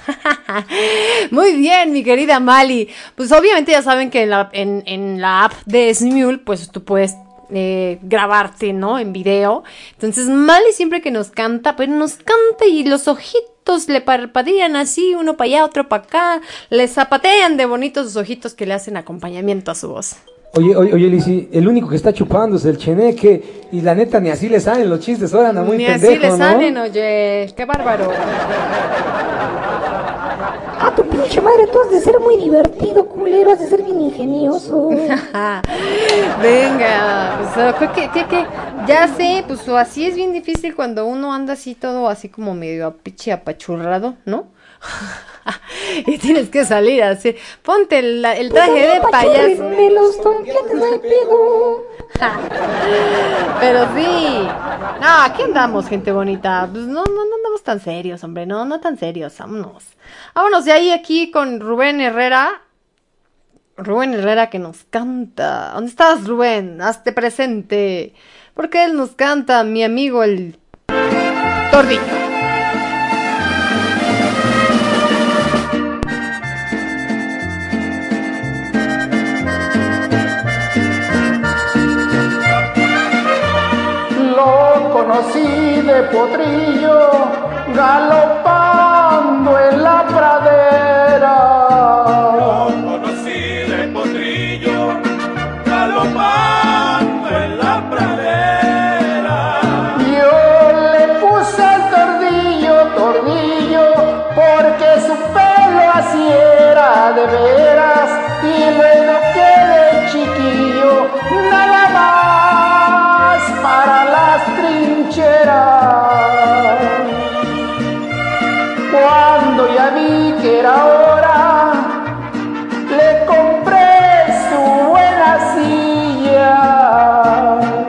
Muy bien, mi querida Mali. Pues obviamente ya saben que en la, app de Smule, pues tú puedes eh, grabarte, ¿no? En video. Entonces, Mali siempre que nos canta, pues nos canta y los ojitos le parpadean así, uno para allá, otro para acá. Le zapatean de bonitos sus ojitos que le hacen acompañamiento a su voz. Oye, oye, oye, Lisi, el único que está chupando es el cheneque y la neta ni así le salen los chistes, ahora anda muy Ni pendejo, así le ¿no? salen, oye, qué bárbaro. Ah, tu pinche madre, tú has de ser muy divertido, culero, has de ser bien ingenioso. Venga, pues, ¿qué, qué, qué, qué? Ya sé, pues así es bien difícil cuando uno anda así todo así como medio apiche apachurrado, ¿no? y tienes que salir así. Ponte el, el traje de payaso. Pero sí. No, aquí andamos, gente bonita. Pues no, no, no andamos tan serios, hombre. No, no tan serios. Vámonos. Vámonos de ahí aquí con Rubén Herrera. Rubén Herrera que nos canta. ¿Dónde estás, Rubén? Hazte presente. Porque él nos canta, mi amigo el Tordillo. Conocí de potrillo, galopando en la pradera. Vi que era hora, le compré su buena silla.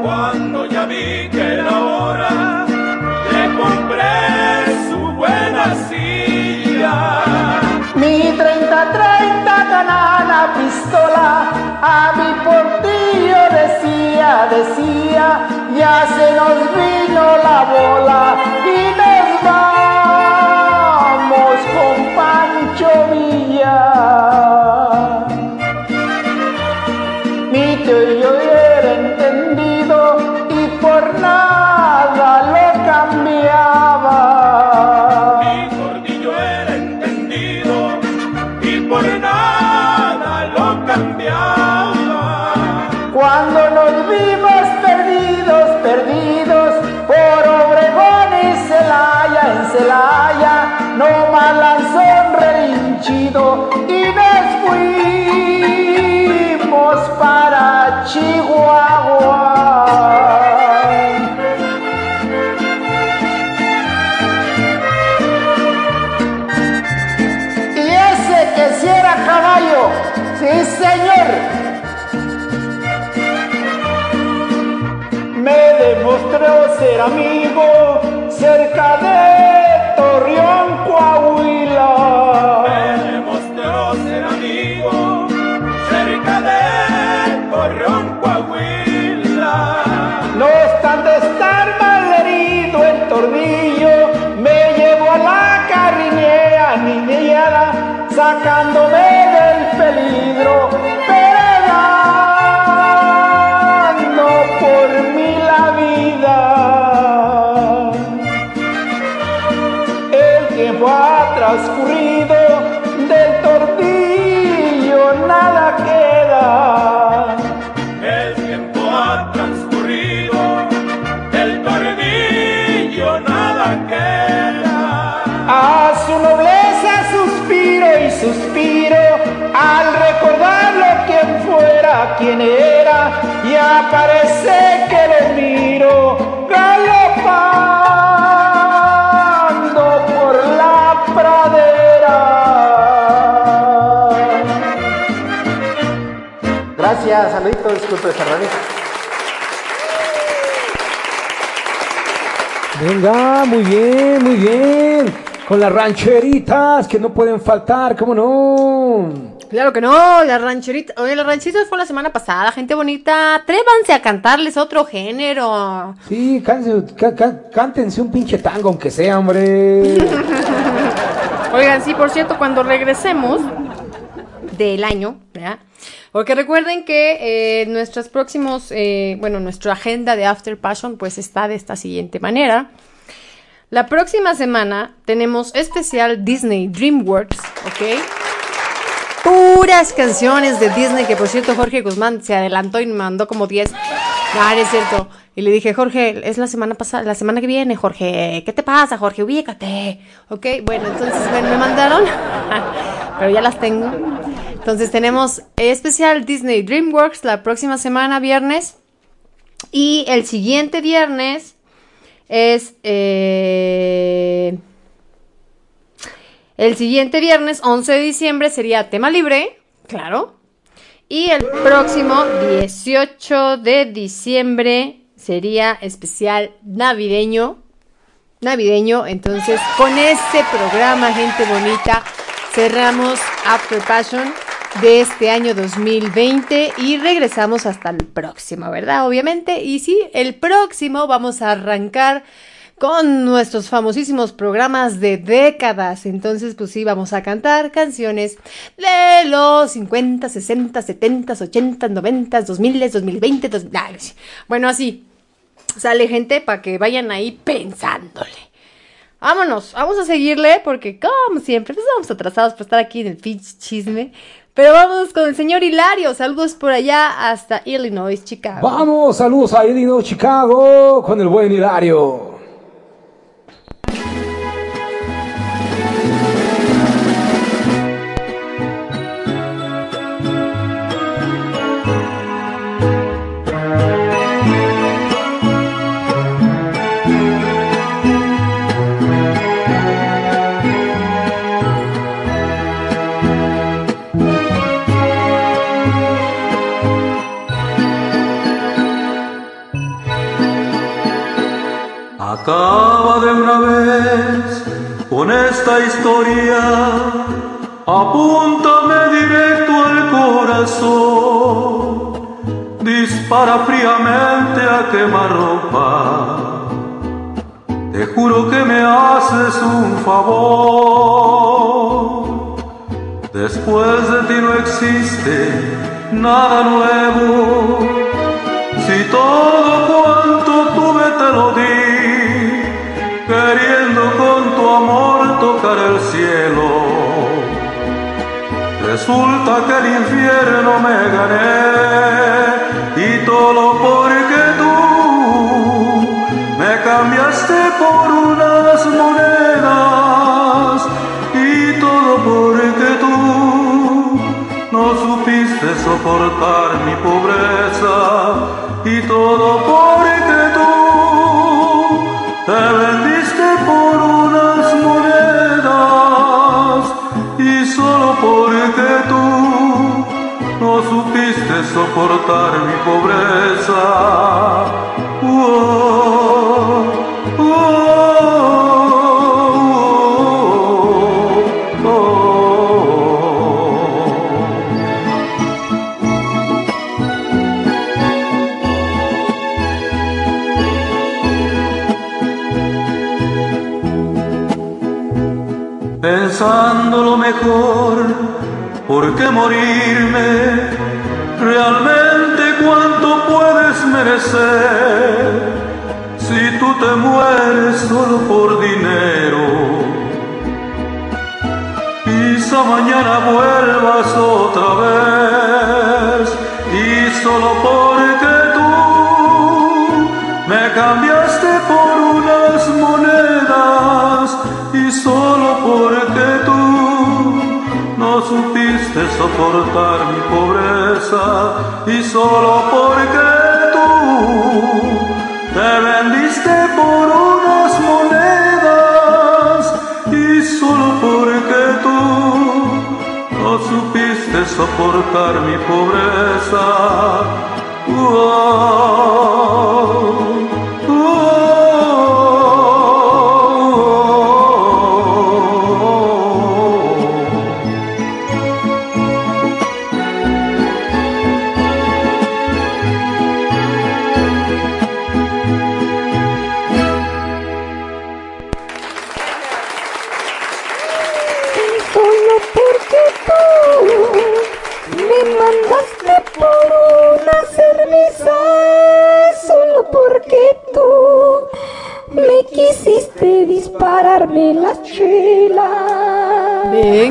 Cuando ya vi que era hora, le compré su buena silla. Mi 30-30 canana pistola a mi portillo decía, decía, ya se nos vino la bola y nos Jovia. Quien era, y aparece que lo miro galopando por la pradera. Gracias, saluditos, disculpe, Ferrari. Venga, muy bien, muy bien. Con las rancheritas que no pueden faltar, ¿cómo no? Claro que no, las rancheritas. Oye, las rancheritas fue la semana pasada, gente bonita. Atrévanse a cantarles otro género. Sí, cántense, cá- cá- cántense un pinche tango, aunque sea, hombre. Oigan, sí, por cierto, cuando regresemos del año, ¿verdad? Porque recuerden que eh, nuestros próximos, eh, bueno, nuestra agenda de After Passion, pues está de esta siguiente manera. La próxima semana tenemos especial Disney DreamWorks, ¿ok? Puras canciones de Disney, que por cierto Jorge Guzmán se adelantó y me mandó como 10. No, no es cierto. Y le dije, Jorge, es la semana pasada, la semana que viene, Jorge. ¿Qué te pasa, Jorge? Ubícate. Ok, bueno, entonces me mandaron, pero ya las tengo. Entonces tenemos especial Disney DreamWorks la próxima semana, viernes. Y el siguiente viernes es... eh, el siguiente viernes, 11 de diciembre, sería tema libre, claro. Y el próximo 18 de diciembre sería especial navideño. Navideño, entonces con este programa, gente bonita, cerramos After Passion de este año 2020 y regresamos hasta el próximo, ¿verdad? Obviamente. Y sí, el próximo vamos a arrancar con nuestros famosísimos programas de décadas. Entonces, pues sí, vamos a cantar canciones de los 50, 60, 70, 80, 90, 2000, 2020, 2000. ah, sí. Bueno, así. Sale gente para que vayan ahí pensándole. Vámonos, vamos a seguirle porque como siempre, pues vamos atrasados por estar aquí en el pitch chisme. Pero vamos con el señor Hilario. Saludos por allá hasta Illinois, Chicago. Vamos, saludos a Illinois, Chicago, con el buen Hilario. Acaba de una vez con esta historia, apúntame directo al corazón, dispara fríamente a quemarropa. Te juro que me haces un favor. Después de ti no existe nada nuevo. Si todo Resulta que el infierno me gané. Y todo porque tú me cambiaste por unas monedas. Y todo porque tú no supiste soportar mi pobreza. Y todo porque mi pobreza. Oh, oh, oh. Pensando lo mejor, ¿por qué morirme? si tú te mueres solo por dinero. Quizá mañana vuelvas otra vez y solo porque tú me cambiaste por unas monedas y solo porque tú no supiste soportar mi pobreza y solo porque soportar mi pobreza.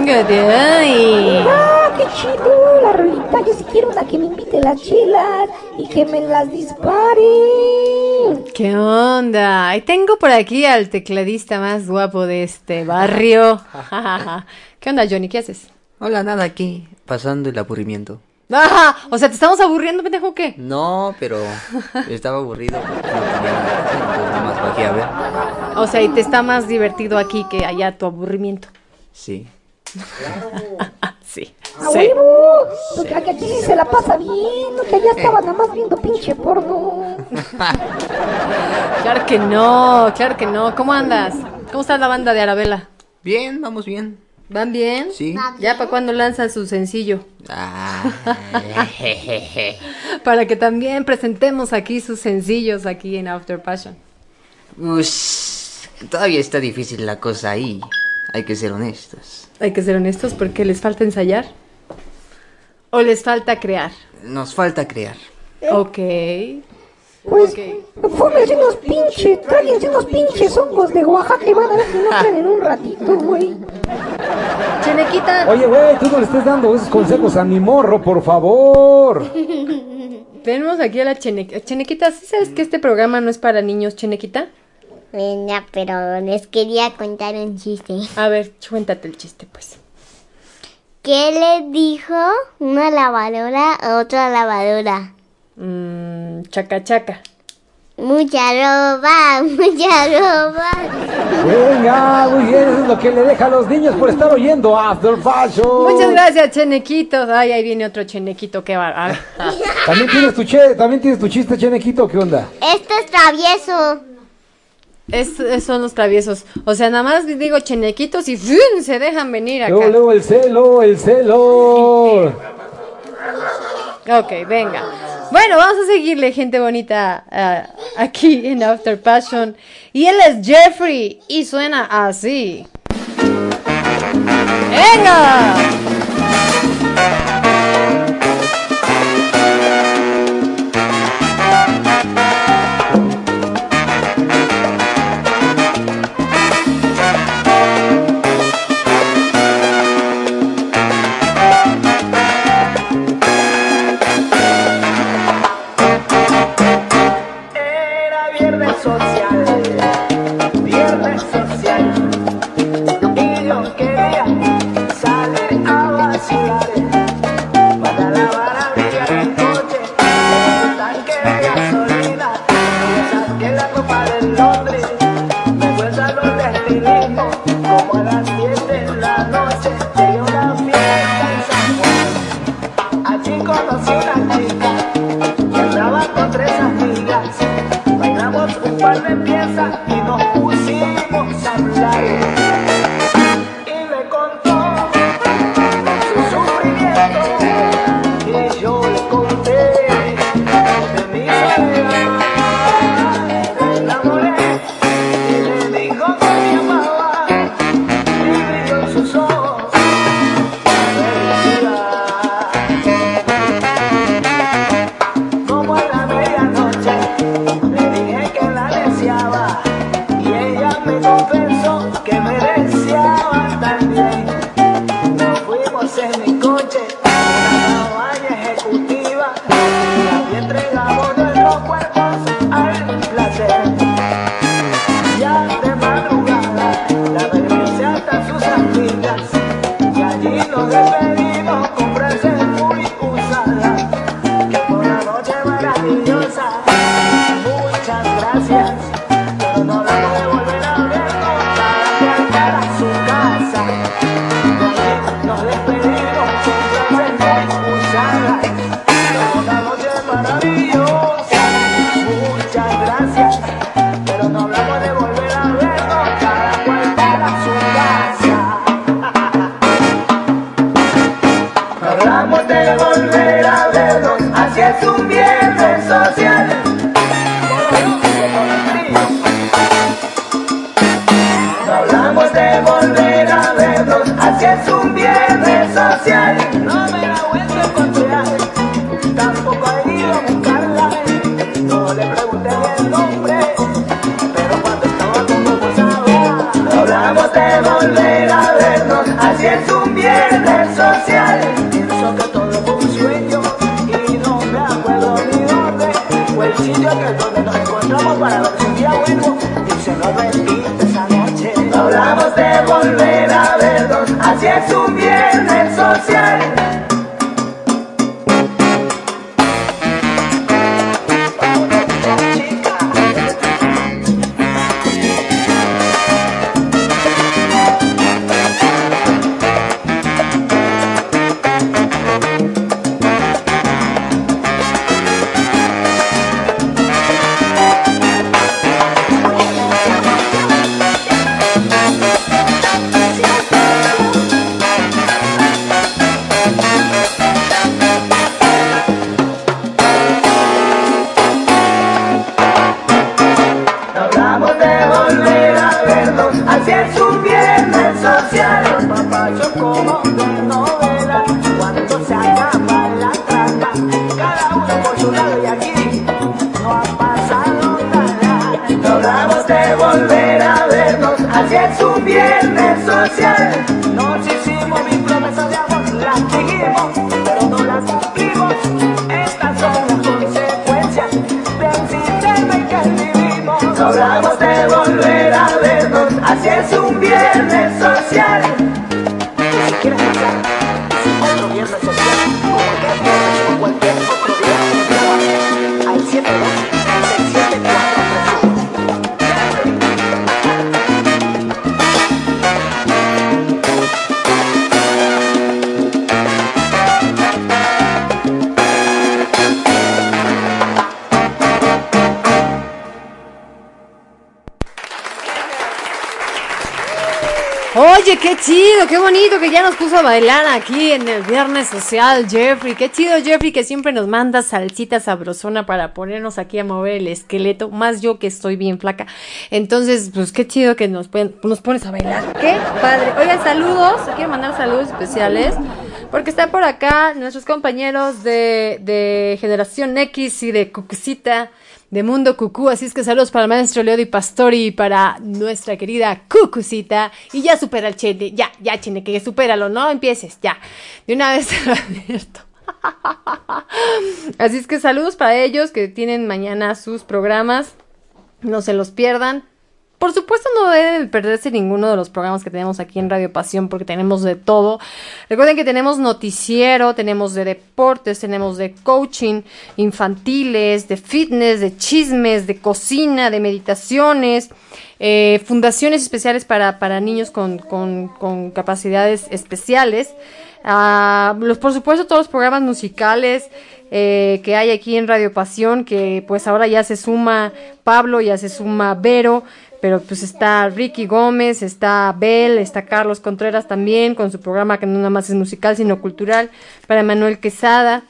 Ah, qué chido la rolita. Yo sí quiero una que me invite las chelas y que me las dispare. ¿Qué onda? Y tengo por aquí al tecladista más guapo de este barrio. ¿Qué onda, Johnny? ¿Qué haces? Hola, nada aquí, pasando el aburrimiento. O sea, ¿te estamos aburriendo, pendejo, o qué? No, pero estaba aburrido. porque No tenía más a ver. O sea, y te está más divertido aquí que allá tu aburrimiento. Sí. sí. ¡A Sí. huevo! Porque aquí aquí se la pasa bien, no que allá estaba nada más viendo pinche porno. Claro que no, claro que no. ¿Cómo andas? ¿Cómo está la banda de Arabella? Bien, vamos bien. ¿Van bien? Sí. ¿Ya para cuándo lanzan su sencillo? Ah, Para que también presentemos aquí sus sencillos aquí en After Passion. Ush, todavía está difícil la cosa ahí. Hay que ser honestos. Hay que ser honestos porque les falta ensayar. ¿O les falta crear? Nos falta crear. Ok. Pues, fómense unos pinches, tráiganse unos pinches hongos de Oaxaca y van a ver que no traen en un ratito, güey. Chenequita. Oye, güey, tú no le estés dando esos consejos a mi morro, por favor. Tenemos aquí a la Chenequita. Chenequita, ¿sí sabes que este programa no es para niños, Chenequita? Venga, pero les quería contar un chiste. A ver, cuéntate el chiste, pues. ¿Qué le dijo una lavadora a otra lavadora? Mmm, chaca chaca. Mucha ropa, mucha ropa. Venga, muy bien, eso es lo que le deja a los niños por estar oyendo After Fashion. Muchas gracias, Chenequito. Ay, ahí viene otro Chenequito, qué va. a ver. ¿También tienes tu, che, ¿También tienes tu chiste, Chenequito? ¿Qué onda? Esto es travieso. Es, es- son los traviesos. O sea, nada más digo chenequitos y ¡fum! se dejan venir acá. Luego, luego el celo, el celo. Ok, venga. Bueno, vamos a seguirle, gente bonita, aquí en After Passion. Y él es Jeffrey y suena así. ¡Venga! Bailar aquí en el Viernes Social, Jeffrey. Qué chido, Jeffrey, que siempre nos manda salsita sabrosona para ponernos aquí a mover el esqueleto. Más yo que estoy bien flaca. Entonces, pues qué chido que nos, pueden- nos pones a bailar. Qué padre. Oigan, saludos. Quiero mandar saludos especiales. Porque están por acá nuestros compañeros de, de Generación X y de Cucucita de Mundo Cucú. Así es que saludos para el maestro Leo Di Pastori y para nuestra querida Cucucita. Y ya supera el chene, ya, ya, chene, que supéralo, no empieces, ya. De una vez te lo advierto. Así es que saludos para ellos que tienen mañana sus programas. No se los pierdan. Por supuesto no deben perderse ninguno de los programas que tenemos aquí en Radio Pasión porque tenemos de todo. Recuerden que tenemos noticiero, tenemos de deportes, tenemos de coaching, infantiles, de fitness, de chismes, de cocina, de meditaciones, eh, fundaciones especiales para, para niños con, con- con capacidades especiales. Ah, los, por supuesto todos los programas musicales eh, que hay aquí en Radio Pasión, que pues ahora ya se suma Pablo, ya se suma Vero, pero pues está Ricky Gómez, está Bel, está Carlos Contreras también con su programa que no nada más es musical sino cultural, para Manuel Quesada.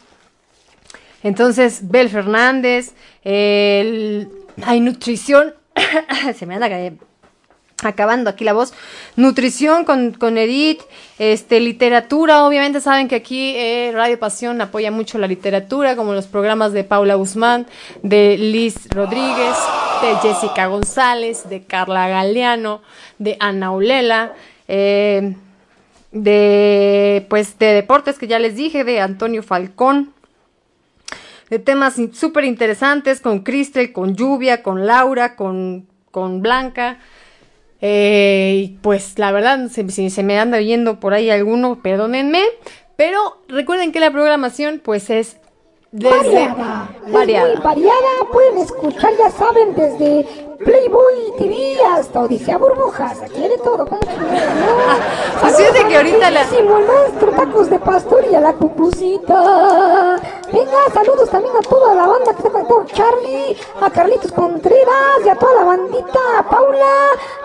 Entonces, Bel Fernández, el- hay nutrición, se me anda ca- acabando aquí la voz, nutrición con, con Edith, este, literatura, obviamente saben que aquí eh, Radio Pasión apoya mucho la literatura, como los programas de Paula Guzmán, de Liz Rodríguez, de Jessica González, de Carla Galeano, de Ana Ulela, eh, de pues de deportes que ya les dije, de Antonio Falcón, de temas súper interesantes con Cristel, con Lluvia, con Laura, con, con Blanca. Eh, y pues la verdad, si, se me anda viendo por ahí alguno, perdónenme. Pero recuerden que la programación pues es desde Variada. Es variada. muy variada. Pueden escuchar, ya saben, desde Playboy TV hasta Odisea Burbujas. Aquí hay de todo. ¿cómo no? Pues fíjate Saludos que ahorita la- maestro Tacos de Pastor y a la cucucita. Venga, saludos también a toda la banda que está conectado. Charlie, a Carlitos Contreras y a toda la bandita. A Paula,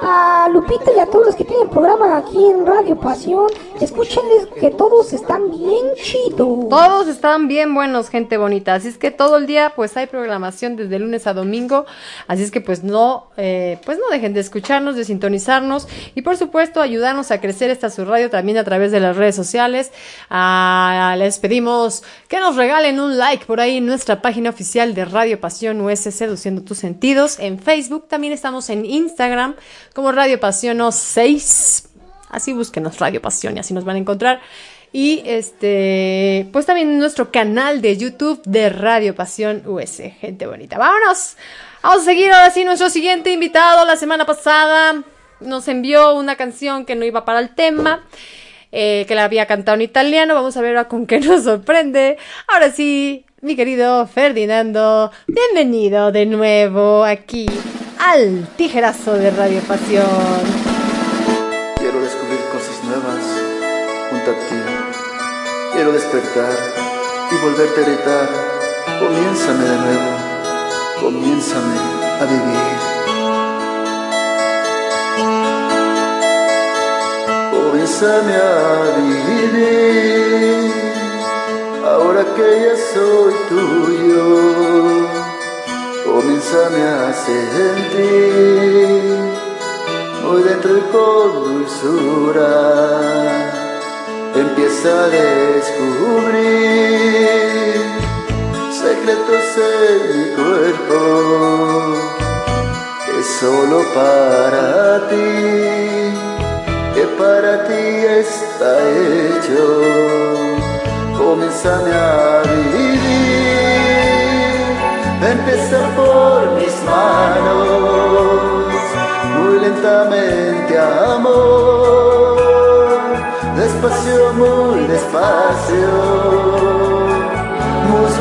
a Lupita y a todos los que tienen programa aquí en Radio Pasión. Escúchenles que todos están bien chidos. Todos están bien buenos, gente bonita. Así es que todo el día pues hay programación desde lunes a domingo. Así es que pues no eh, pues no dejen de escucharnos, de sintonizarnos y por supuesto ayudarnos a crecer esta su radio también a través de las redes sociales. Ah, les pedimos que nos regalen un like por ahí en nuestra página oficial de Radio Pasión US Seduciendo tus sentidos. En Facebook también estamos en Instagram como Radio Pasión 6. Así búsquenos Radio Pasión y así nos van a encontrar. Y este, pues también nuestro canal de YouTube de Radio Pasión US. Gente bonita. Vámonos. Vamos a seguir ahora sí nuestro siguiente invitado. La semana pasada nos envió una canción que no iba para el tema. eh, que la había cantado en italiano. Vamos a ver ahora con qué nos sorprende. Ahora sí, mi querido Ferdinando, bienvenido de nuevo aquí al tijerazo de Radio Pasión. Quiero descubrir cosas nuevas junto a ti. Quiero despertar y volverte a gritar. Comiénzame de nuevo. Comiénzame a vivir. Comiénzame a vivir. Ahora que ya soy tuyo. Comiénzame a sentir muy dentro y con dulzura empieza a descubrir secretos en mi cuerpo. Que solo para ti, que para ti está hecho. Comiénzame a vivir, empieza por mis manos. Muy lentamente, amor, despacio, muy despacio,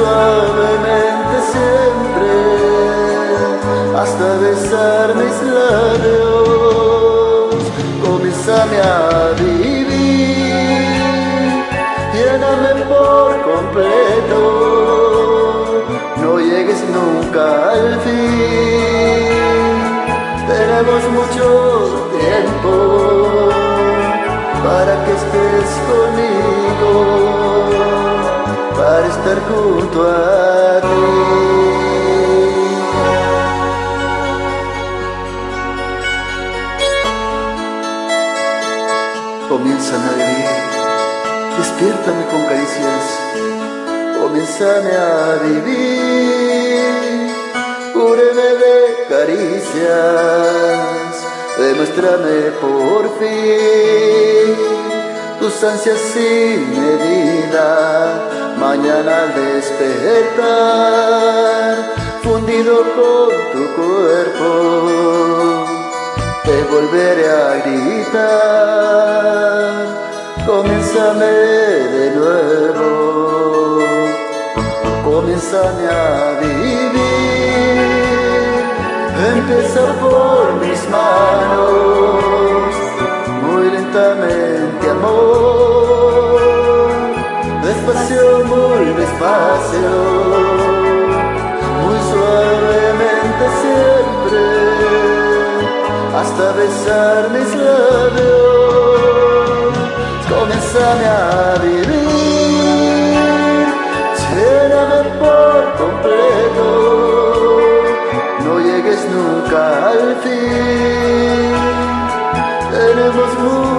suavemente siempre, hasta besar mis labios, comiénzame a vivir, lléname por completo, no llegues nunca al fin. Tenemos mucho tiempo para que estés conmigo, para estar junto a ti. Comienzan a vivir, despiértame con caricias, comienzame a vivir, cúbreme de caricias, demuéstrame por fin tus ansias sin medida, mañana al despertar, fundido con tu cuerpo, te volveré a gritar, comiénzame de nuevo, comiénzame a vivir, empieza por mis manos, muy lentamente amor, despacio, muy despacio, muy suavemente siempre, hasta besar mis labios, comiénzame a vivir, lléname por completo, no llegues nunca al fin, tenemos mucho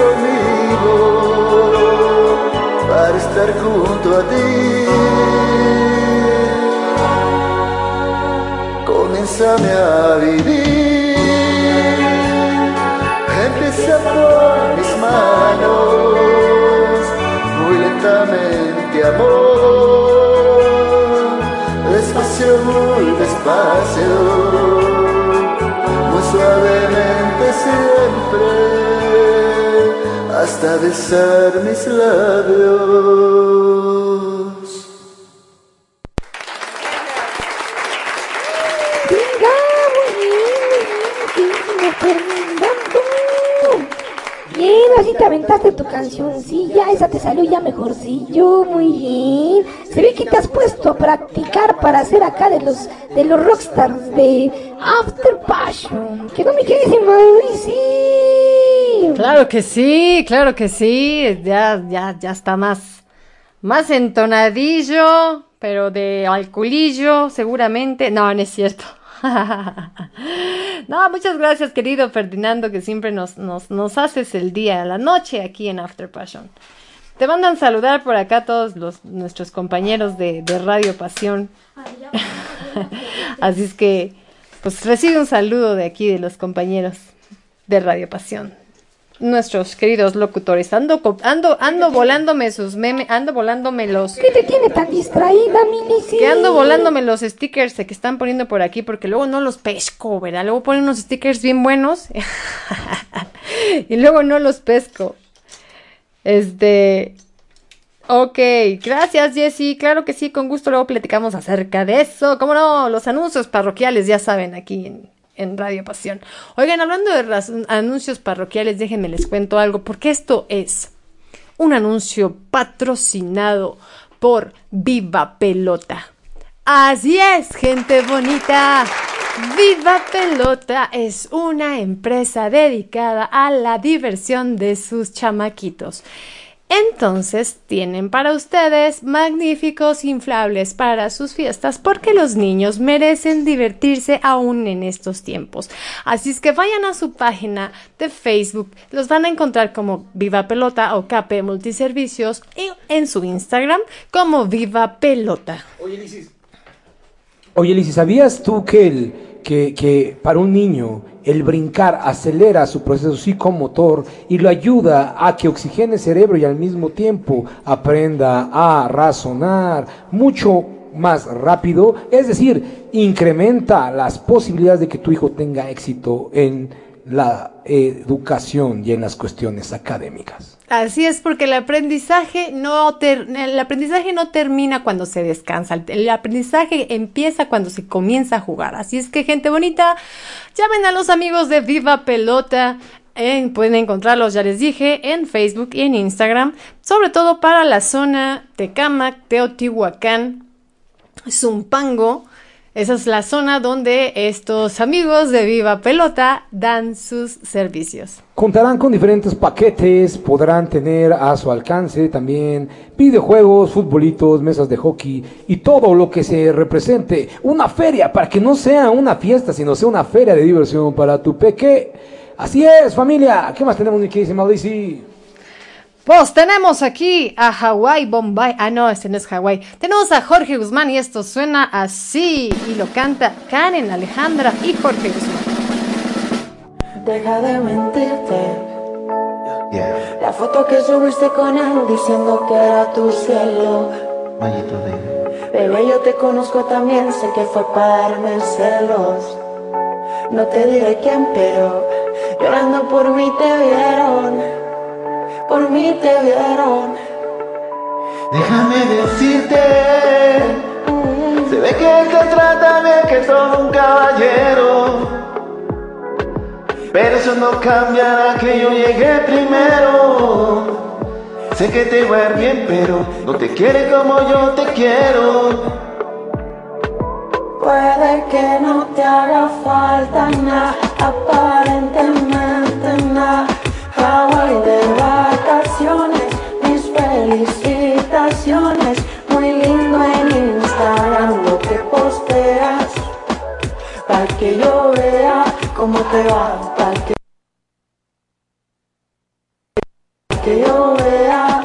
conmigo, para estar junto a ti. Comiénzame a vivir, empieza por mis manos, muy lentamente amor, despacio, muy despacio, muy suavemente siempre, hasta besar mis labios. Venga, muy bien, bien, así te aventaste tu cancioncilla, esa te salió ya mejorcillo, muy bien. Se ve que te has puesto a practicar para hacer acá de los de los rockstars de After Passion. Que no me quedes en Mauricio. Claro que sí, claro que sí. Ya, ya, ya está más, más entonadillo. pero de alcoholillo, seguramente. No, no es cierto. no, muchas gracias, querido Ferdinando, que siempre nos, nos, nos haces el día, la noche aquí en After Passion. Te mandan saludar por acá todos los, nuestros compañeros de, de Radio Pasión. Así es que, pues recibe un saludo de aquí de los compañeros de Radio Pasión. Nuestros queridos locutores. Ando, ando, ando volándome sus memes, ando volándome los. ¿Qué te tiene tan distraída, mi Lizzy? Que ando volándome los stickers que están poniendo por aquí porque luego no los pesco, ¿verdad? Luego ponen unos stickers bien buenos y luego no los pesco. Este. Ok, gracias Jessy. Claro que sí, con gusto luego platicamos acerca de eso. ¿Cómo no? Los anuncios parroquiales, ya saben, aquí en, en Radio Pasión. Oigan, hablando de anuncios parroquiales, déjenme les cuento algo, porque esto es un anuncio patrocinado por Viva Pelota. Así es, gente bonita. Viva Pelota es una empresa dedicada a la diversión de sus chamaquitos. Entonces tienen para ustedes magníficos inflables para sus fiestas porque los niños merecen divertirse aún en estos tiempos. Así es que vayan a su página de Facebook, los van a encontrar como Viva Pelota o KP Multiservicios y en su Instagram como Viva Pelota. Oye, Lizy, ¿sabías tú que, el, que, que para un niño el brincar acelera su proceso psicomotor y lo ayuda a que oxigene el cerebro y al mismo tiempo aprenda a razonar mucho más rápido? Es decir, incrementa las posibilidades de que tu hijo tenga éxito en la educación y en las cuestiones académicas. Así es, porque el aprendizaje no el aprendizaje no termina cuando se descansa. El- aprendizaje empieza cuando se comienza a jugar. Así es que, gente bonita, llamen a los amigos de Viva Pelota. en- pueden encontrarlos, ya les dije, en Facebook y en Instagram. Sobre todo para la zona Tecámac, Teotihuacán, Zumpango. Esa es la zona donde estos amigos de Viva Pelota dan sus servicios. Contarán con diferentes paquetes, podrán tener a su alcance también videojuegos, futbolitos, mesas de hockey y todo lo que se represente. Una feria para que no sea una fiesta, sino sea una feria de diversión para tu peque. Así es, familia. ¿Qué más tenemos, mi queridísima? Pues tenemos aquí a Hawái Bombay. Ah, no, este no es Hawái. Tenemos a Jorge Guzmán y esto suena así. Y lo canta Karen, Alejandra y Jorge Guzmán. Deja de mentirte. La foto que subiste con él diciendo que era tu cielo. Bebé, yo te conozco también, sé que fue para darme celos. No te diré quién, pero llorando por mí te vieron. Por mí te vieron. Déjame decirte, se ve que te trata bien, que es todo un caballero. Pero eso no cambiará que yo llegué primero. Sé que te va a ir bien, pero no te quiere como yo te quiero. Puede que no te haga falta nada, aparentemente nada. Hawaii felicitaciones. Muy lindo en Instagram lo que posteas. Para que yo vea cómo te va, para que, pa' que yo vea.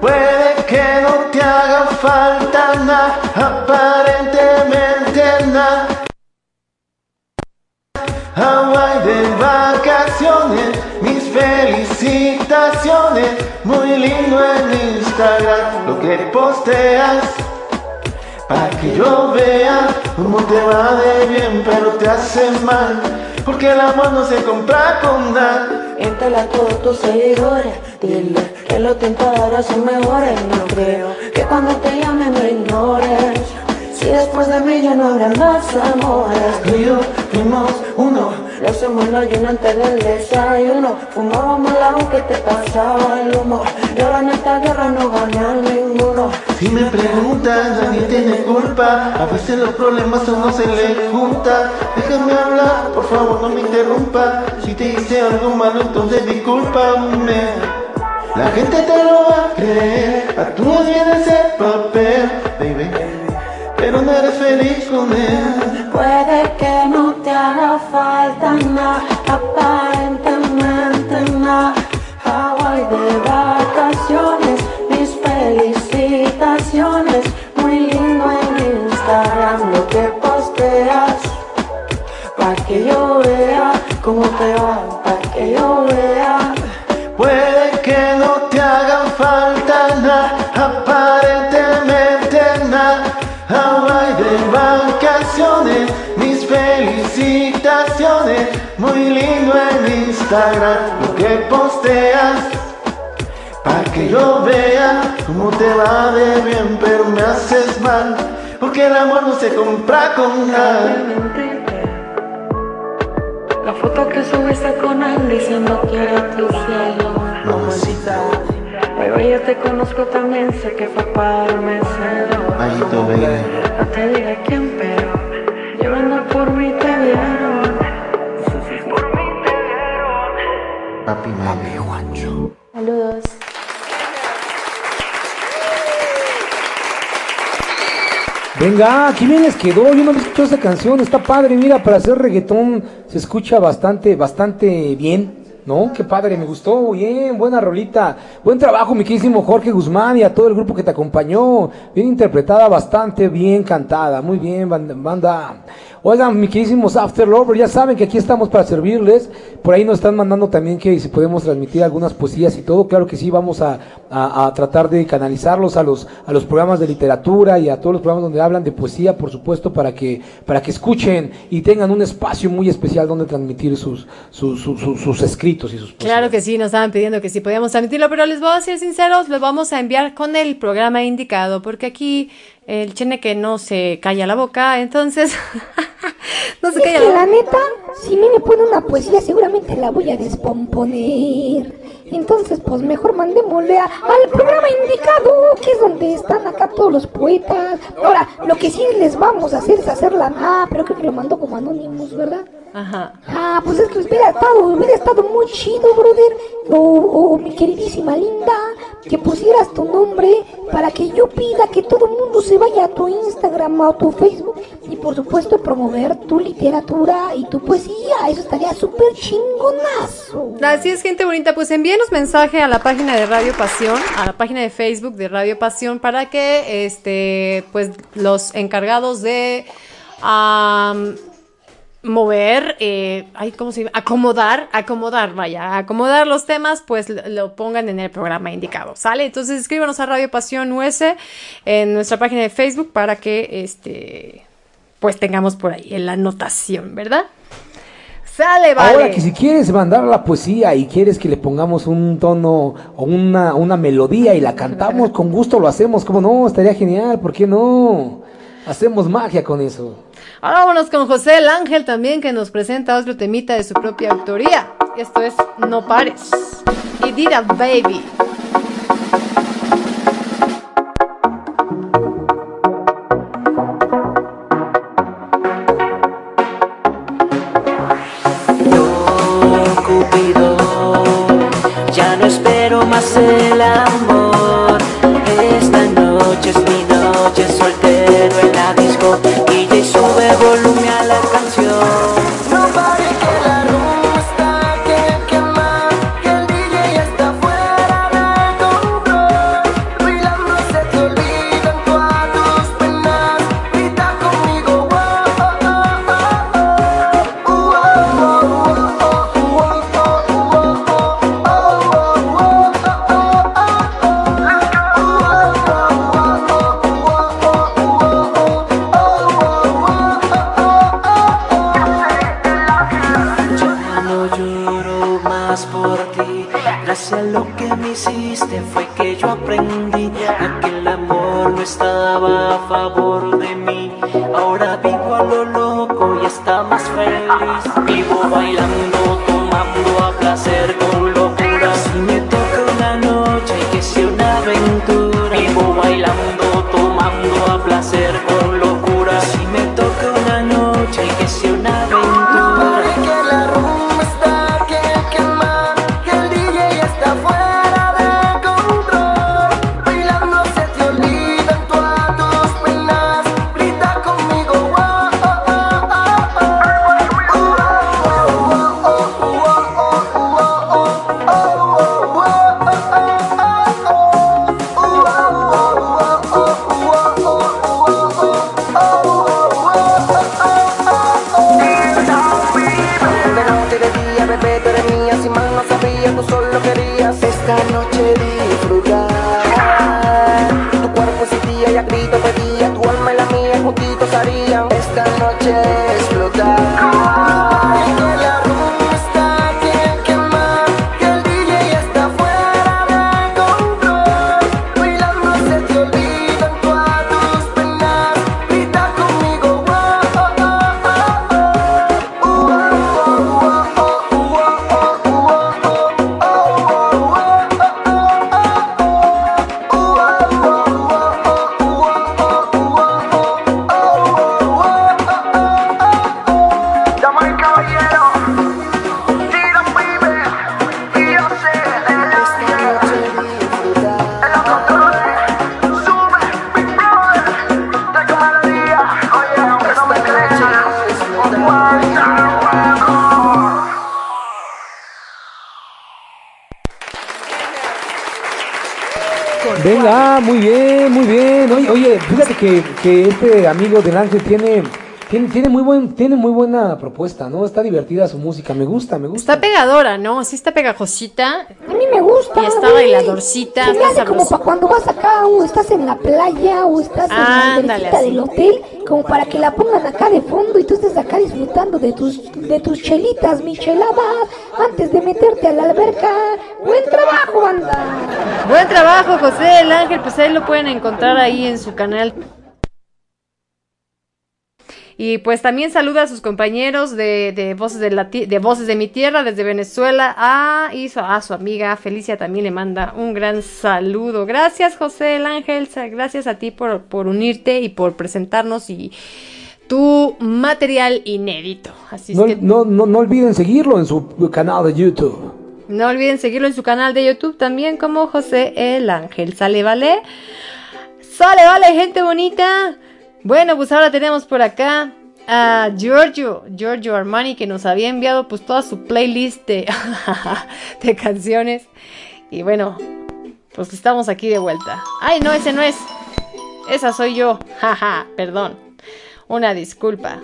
Puede que no te haga falta nada, aparentemente nada. Hawaii de vacaciones, felicitaciones. Muy lindo en Instagram lo que posteas. Para que yo vea cómo te va de bien, pero te hace mal. Porque el amor no se compra con nada. Entrale a todos tus seguidores, dile que los tentadores son mejores. No creo que cuando te llame me ignores. Si después de mí ya no habrá más amores. Tú y yo fuimos uno. Lo hacemos en ayuno antes del desayuno. Fumábamos la que te pasaba el humo. Y ahora en esta guerra no gana ninguno. Si me preguntas, nadie tiene culpa. A veces los problemas a uno se le junta. Déjame hablar, por favor, no me interrumpa. Si te hice algo malo, entonces discúlpame. La gente te lo va a creer. Actúas bien ese papel, baby. Pero no eres feliz con él. Puede que no te haga falta nada, aparentemente nada. Hawaii de vacaciones, mis felicitaciones. Muy lindo en Instagram lo que posteas. Pa' que yo vea cómo te Instagram lo que posteas. Pa' que yo vea cómo te va de bien, pero me haces mal. Porque el amor no se compra con nada. La foto que subiste con él diciendo que era tu cielo, mamacita. Pero yo te conozco también, sé que fue para. Maldito baby. No te diré quién, pero llorando por mí te vieron. Venga, qué bien les quedó. Yo no había escuchado esa canción. Está padre, mira, para hacer reggaetón se escucha bastante, bastante bien. ¿No? Qué padre, me gustó. Bien, buena rolita. Buen trabajo, mi queridísimo Jorge Guzmán y a todo el grupo que te acompañó. Bien interpretada, bastante bien cantada. Muy bien, banda. Oigan, mi queridísimos After Lover, ya saben que aquí estamos para servirles. Por ahí nos están mandando también que si podemos transmitir algunas poesías y todo. Claro que sí, vamos a, a- tratar de canalizarlos a los, a los programas de literatura y a todos los programas donde hablan de poesía, por supuesto, para que, para que escuchen y tengan un espacio muy especial donde transmitir sus, sus, sus, escritos y sus poesías. Claro que sí, nos estaban pidiendo que sí podíamos transmitirlo, pero les voy a ser sinceros, lo vamos a enviar con el programa indicado, porque aquí el chene que no se calla la boca, entonces no se Es calla que la la neta, si me pone una poesía, seguramente la voy a descomponer. Entonces, pues mejor mandémosle a- al programa indicado, que es donde están acá todos los poetas. Ahora, lo que sí les vamos a hacer es hacerla. Ah, pero creo que lo mandó como Anonymous, ¿verdad? Ajá. Ah, pues es que hubiera estado, hubiera estado muy chido, brother. O, o mi queridísima linda, que pusieras tu nombre para que yo pida que todo el mundo se vaya a tu Instagram o a tu Facebook y por supuesto promover tu literatura y tu poesía. Eso estaría súper chingonazo. Así es, gente bonita, pues envíenos mensaje a la página de Radio Pasión, a la página de Facebook de Radio Pasión, para que este, pues los encargados de mover, eh, ay, ¿cómo se llama? Acomodar, acomodar, vaya, acomodar los temas, pues lo, pongan en el programa indicado, ¿sale? Entonces escríbanos a Radio Pasión US en nuestra página de Facebook para que, este, pues tengamos por ahí en la anotación, ¿verdad? Sale, vale. Ahora que si quieres mandar la poesía y quieres que le pongamos un tono o una, una melodía y la cantamos, con gusto lo hacemos, como no, estaría genial, ¿por qué no? Hacemos magia con eso. Ahora vámonos con José el Ángel también que nos presenta otro temita de su propia autoría. Esto es No pares. Y Dira Baby. Cupido, ya no espero más el amor. Que, este amigo del Ángel tiene, tiene, tiene muy buen, tiene muy buena propuesta, ¿no? Está divertida su música, me gusta, me gusta. Está pegadora, ¿no? Sí está pegajosita. A mí me gusta. Y está güey. bailadorcita. Se está como para cuando vas acá o estás en la playa o estás en la Ándale, así. del hotel, como para que la pongan acá de fondo y tú estés acá disfrutando de tus, de tus chelitas, micheladas, antes de meterte a la alberca. Buen trabajo, banda. Buen trabajo, José del Ángel. Pues ahí lo pueden encontrar ahí en su canal. Y pues también saluda a sus compañeros de, de Voces de, la, de Voces de mi Tierra desde Venezuela. Ah, y su, a su amiga Felicia también le manda un gran saludo. Gracias, José del Ángel. Gracias a ti por, por unirte y por presentarnos y tu material inédito. Así es que no, no, no olviden seguirlo en su canal de YouTube. no olviden seguirlo en su canal de YouTube también como José el Ángel. Sale, vale. Sale, vale, gente bonita. Bueno, pues ahora tenemos por acá a Giorgio, Giorgio Armani, que nos había enviado pues toda su playlist de, de canciones. Y bueno, pues estamos aquí de vuelta. Ay, no, ese no es. Esa soy yo. Jaja, perdón. Una disculpa.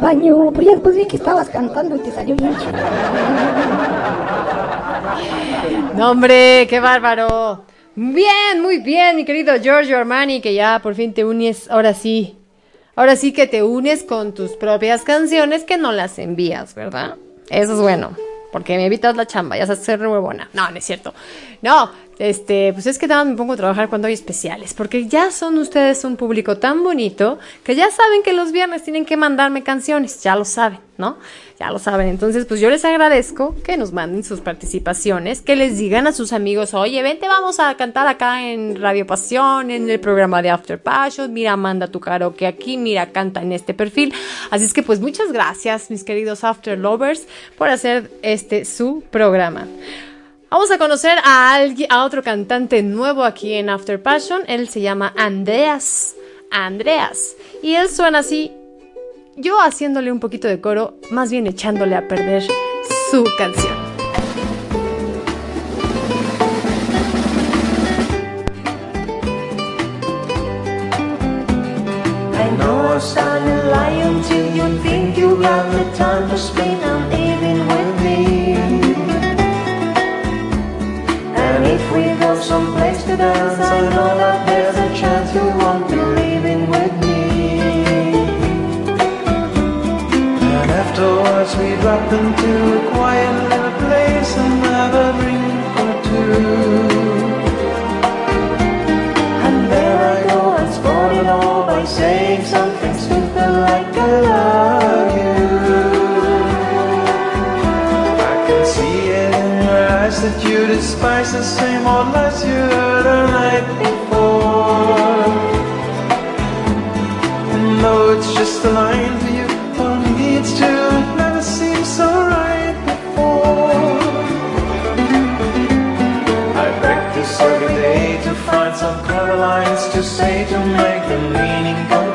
Baño. Pero ya después vi que estabas cantando y te salió bien chido. No, hombre, qué bárbaro. Bien, muy bien, mi querido Giorgio Armani, que ya por fin te unes, ahora sí. Ahora sí que te unes con tus propias canciones que no las envías, ¿verdad? Eso es bueno, porque me evitas la chamba, ya sabes ser buena. No, no es cierto. No, este, pues es que nada me pongo a trabajar cuando hay especiales, porque ya son ustedes un público tan bonito que ya saben que los viernes tienen que mandarme canciones, ya lo saben, ¿no? Ya lo saben. Entonces, pues yo les agradezco que nos manden sus participaciones, que les digan a sus amigos, oye, vente, vamos a cantar acá en Radio Pasión, en el programa de After Passion, mira, manda tu karaoke aquí, mira, canta en este perfil. Así es que, pues muchas gracias, mis queridos After Lovers, por hacer este su programa. Vamos a conocer a, alguien, a otro cantante nuevo aquí en After Passion. Él se llama Andreas. Andreas. Y él suena así. Yo haciéndole un poquito de coro, más bien echándole a perder su canción. I you think you got afterwards we drop into a quiet little place and have a drink or two. And there I go spoil it all by saying something stupid like I love you. I can see it in your eyes that you despise the same old lies you heard the night before. And though it's just a line some clever lines to say to make the meaning come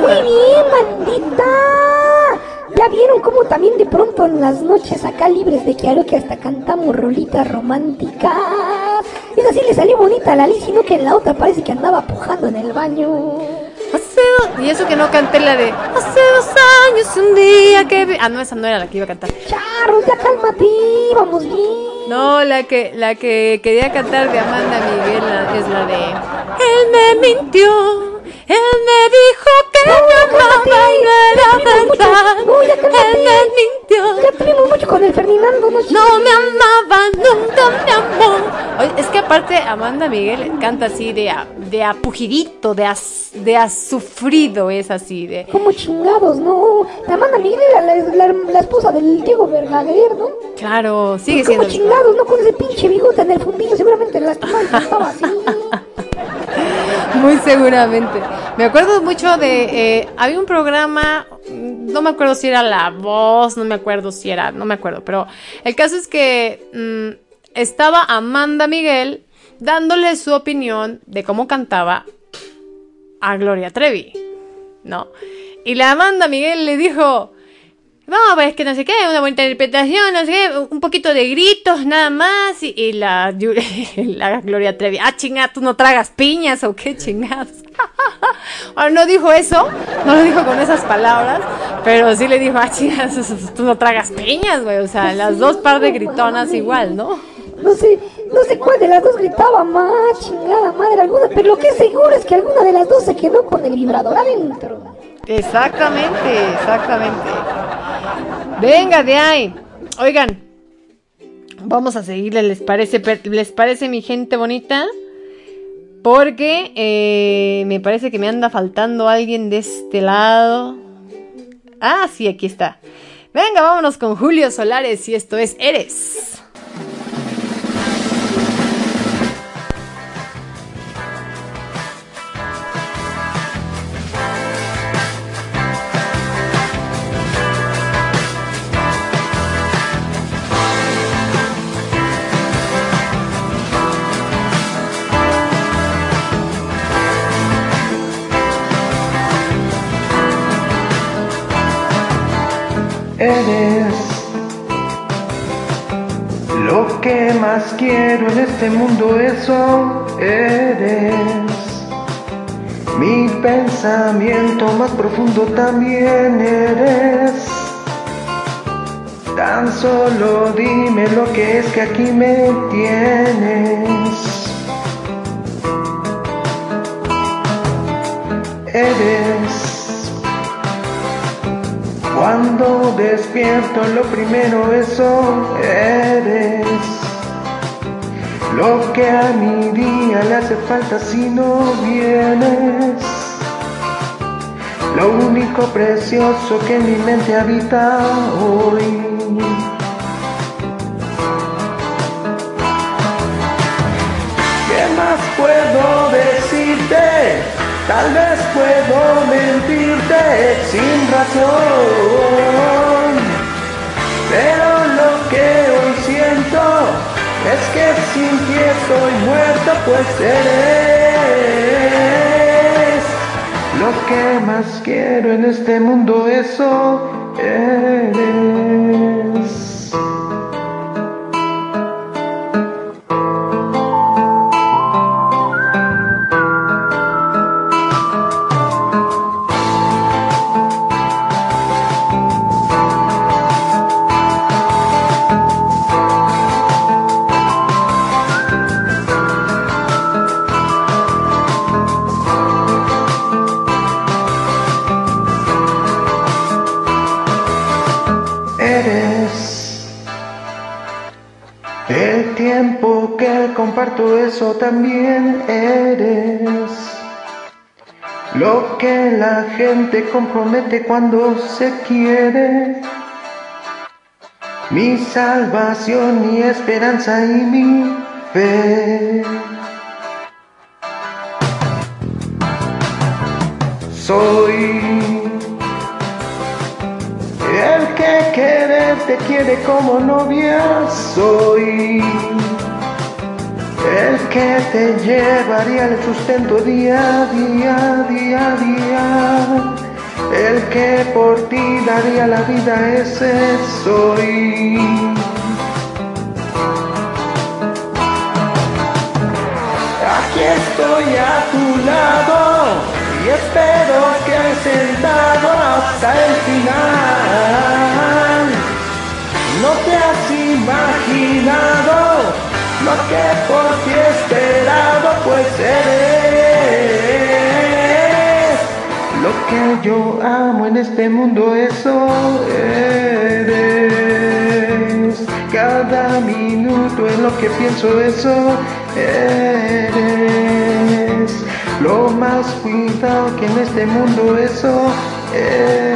Muy bien, bandita. Ya vieron cómo también de pronto en las noches acá libres de que hasta cantamos rolitas románticas. Esa sí le salió bonita a la Liz, sino que en la otra parece que andaba pujando en el baño. Hace dos- Y eso que no canté la de Hace dos años un día que... vi-". Ah, no, esa no era la que iba a cantar. Charro, ya cálmate, vamos bien. No, la que, la que quería cantar de Amanda Miguel la- es la de Él me mintió, él me dijo que me amaba y no era verdad. Él me mintió. Ya tuvimos mucho con el Ferdinando, ¿no? No me amaba, nunca me amó. Oye, es que aparte Amanda Miguel canta así de a, de a pujidito, de, as- de ha sufrido es así, de... Como chingados, ¿no? La Amanda Miguel era la, la- la esposa del Diego Verdaguer, ¿no? Claro, sigue Como siendo... chingados, ¿no? Con ese pinche bigote en el fundillo, seguramente y estaba así. Muy seguramente. Me acuerdo mucho de. eh, había un programa. No me acuerdo si era La Voz, no me acuerdo si era. No me acuerdo. Pero el caso es que mm, estaba Amanda Miguel dándole su opinión de cómo cantaba a Gloria Trevi. ¿No? Y la Amanda Miguel le dijo. No, pues que no sé qué, una buena interpretación, no sé qué, un poquito de gritos nada más. Y, y la, la Gloria Trevi, ah, chinga, tú no tragas piñas o qué chingados. Ahora no dijo eso, no lo dijo con esas palabras, pero sí le dijo, ah, chinga, tú no tragas piñas, güey. O sea, las dos par de gritonas igual, ¿no? No sé, no sé cuál de las dos gritaba más, chingada madre alguna, pero lo que es seguro es que alguna de las dos se quedó con el vibrador adentro. Exactamente, exactamente. Venga, de ahí. Oigan, vamos a seguirle, ¿les parece, ¿les parece mi gente bonita? Porque eh, me parece que me anda faltando alguien de este lado. Ah, sí, aquí está. Venga, vámonos con Julio Solares y esto es Eres. Eres lo que más quiero en este mundo, eso eres. Mi pensamiento más profundo también eres. Tan solo dime lo que es que aquí me tienes. Eres cuando despierto lo primero eso eres. Lo que a mi día le hace falta si no vienes. Lo único precioso que en mi mente habita hoy. ¿Qué más puedo decirte? Tal vez puedo mentirte sin razón. Pero lo que hoy siento es que sin ti estoy muerto, pues eres lo que más quiero en este mundo, eso eres. Eso también eres. Lo que la gente compromete cuando se quiere. Mi salvación, mi esperanza y mi fe. Soy el que quiere te quiere como novia soy. El que te llevaría el sustento día a día, día día. El que por ti daría la vida, ese soy. Aquí estoy a tu lado y espero que sentado hasta el final. No te has imaginado lo que por ti he esperado, pues eres lo que yo amo en este mundo, eso eres. Cada minuto en lo que pienso, eso eres. lo más cuidado que en este mundo eso eres.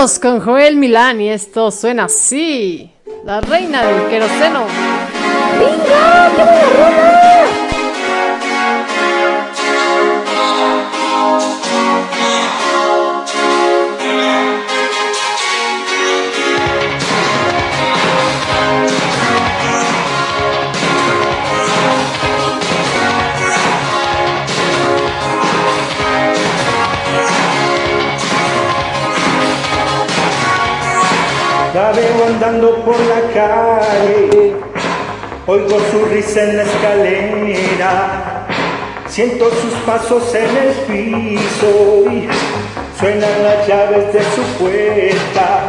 Con Joel Milán y esto suena así. La reina del queroseno. ¡Venga! ¡Qué buena por la calle, oigo su risa en la escalera, siento sus pasos en el piso y suenan las llaves de su puerta.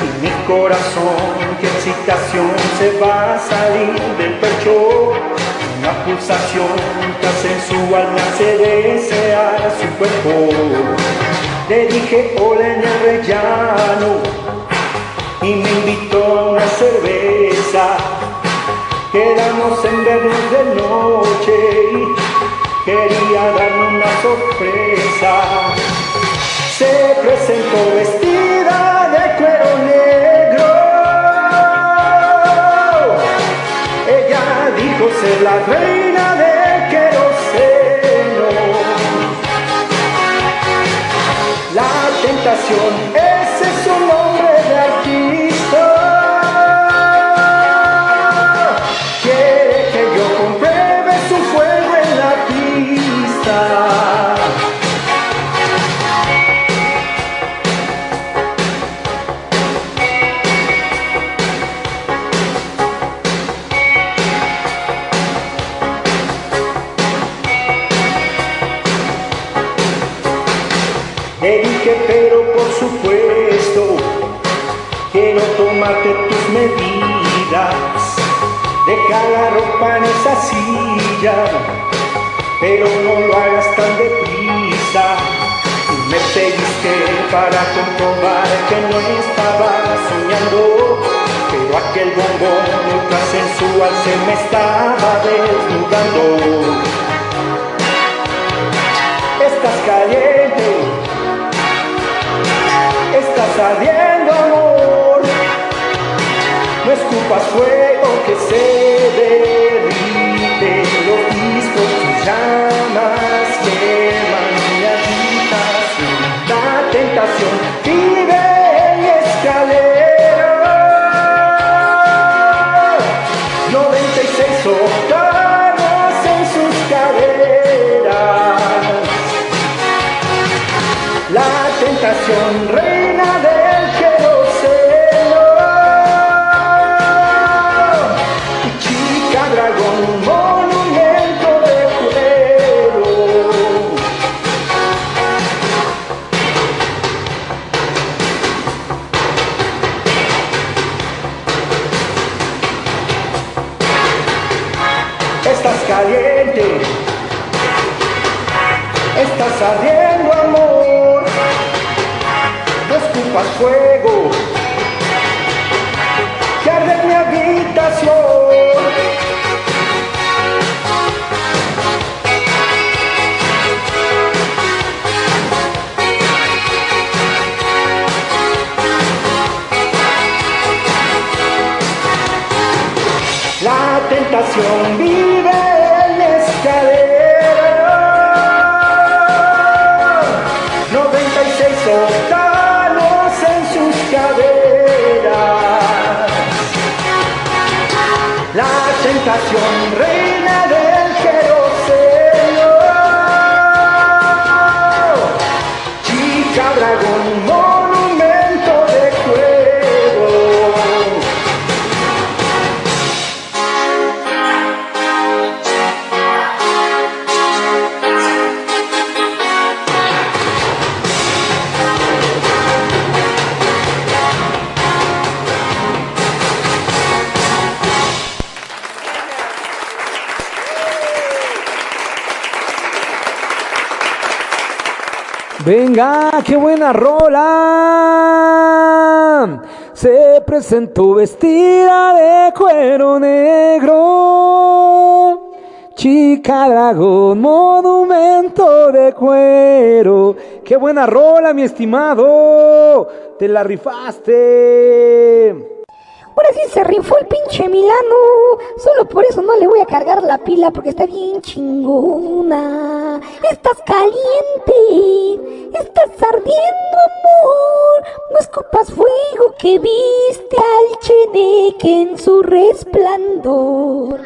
Y mi corazón, qué excitación, se va a salir del pecho. Una pulsación que sensual me hace desear su cuerpo. Le dije hola en el rellano y me invitó a una cerveza. Quedamos en vernos de noche y quería darme una sorpresa. Se presentó vestida de cuero negro. Ella dijo ser la reina queroseno. La tentación, ese es su nombre de La ropa en esa silla, pero no lo hagas tan deprisa. Y me pellizqué para comprobar que no estaba soñando, pero aquel bombón ultra sensual se me estaba desnudando. Estás caliente, estás ardiendo amor. No escupas fuego que se derrite. Los discos tus llamas queman mi agitación. La tentación vive Venga, qué buena rola. Se presentó vestida de cuero negro. Chica dragón, monumento de cuero. Qué buena rola, mi estimado. Te la rifaste. Ahora sí se rifó el pinche Milano. Solo por eso no le voy a cargar la pila porque está bien chingona. Estás caliente. Estás ardiendo, amor. No escupas fuego que viste al cheneque en su resplandor.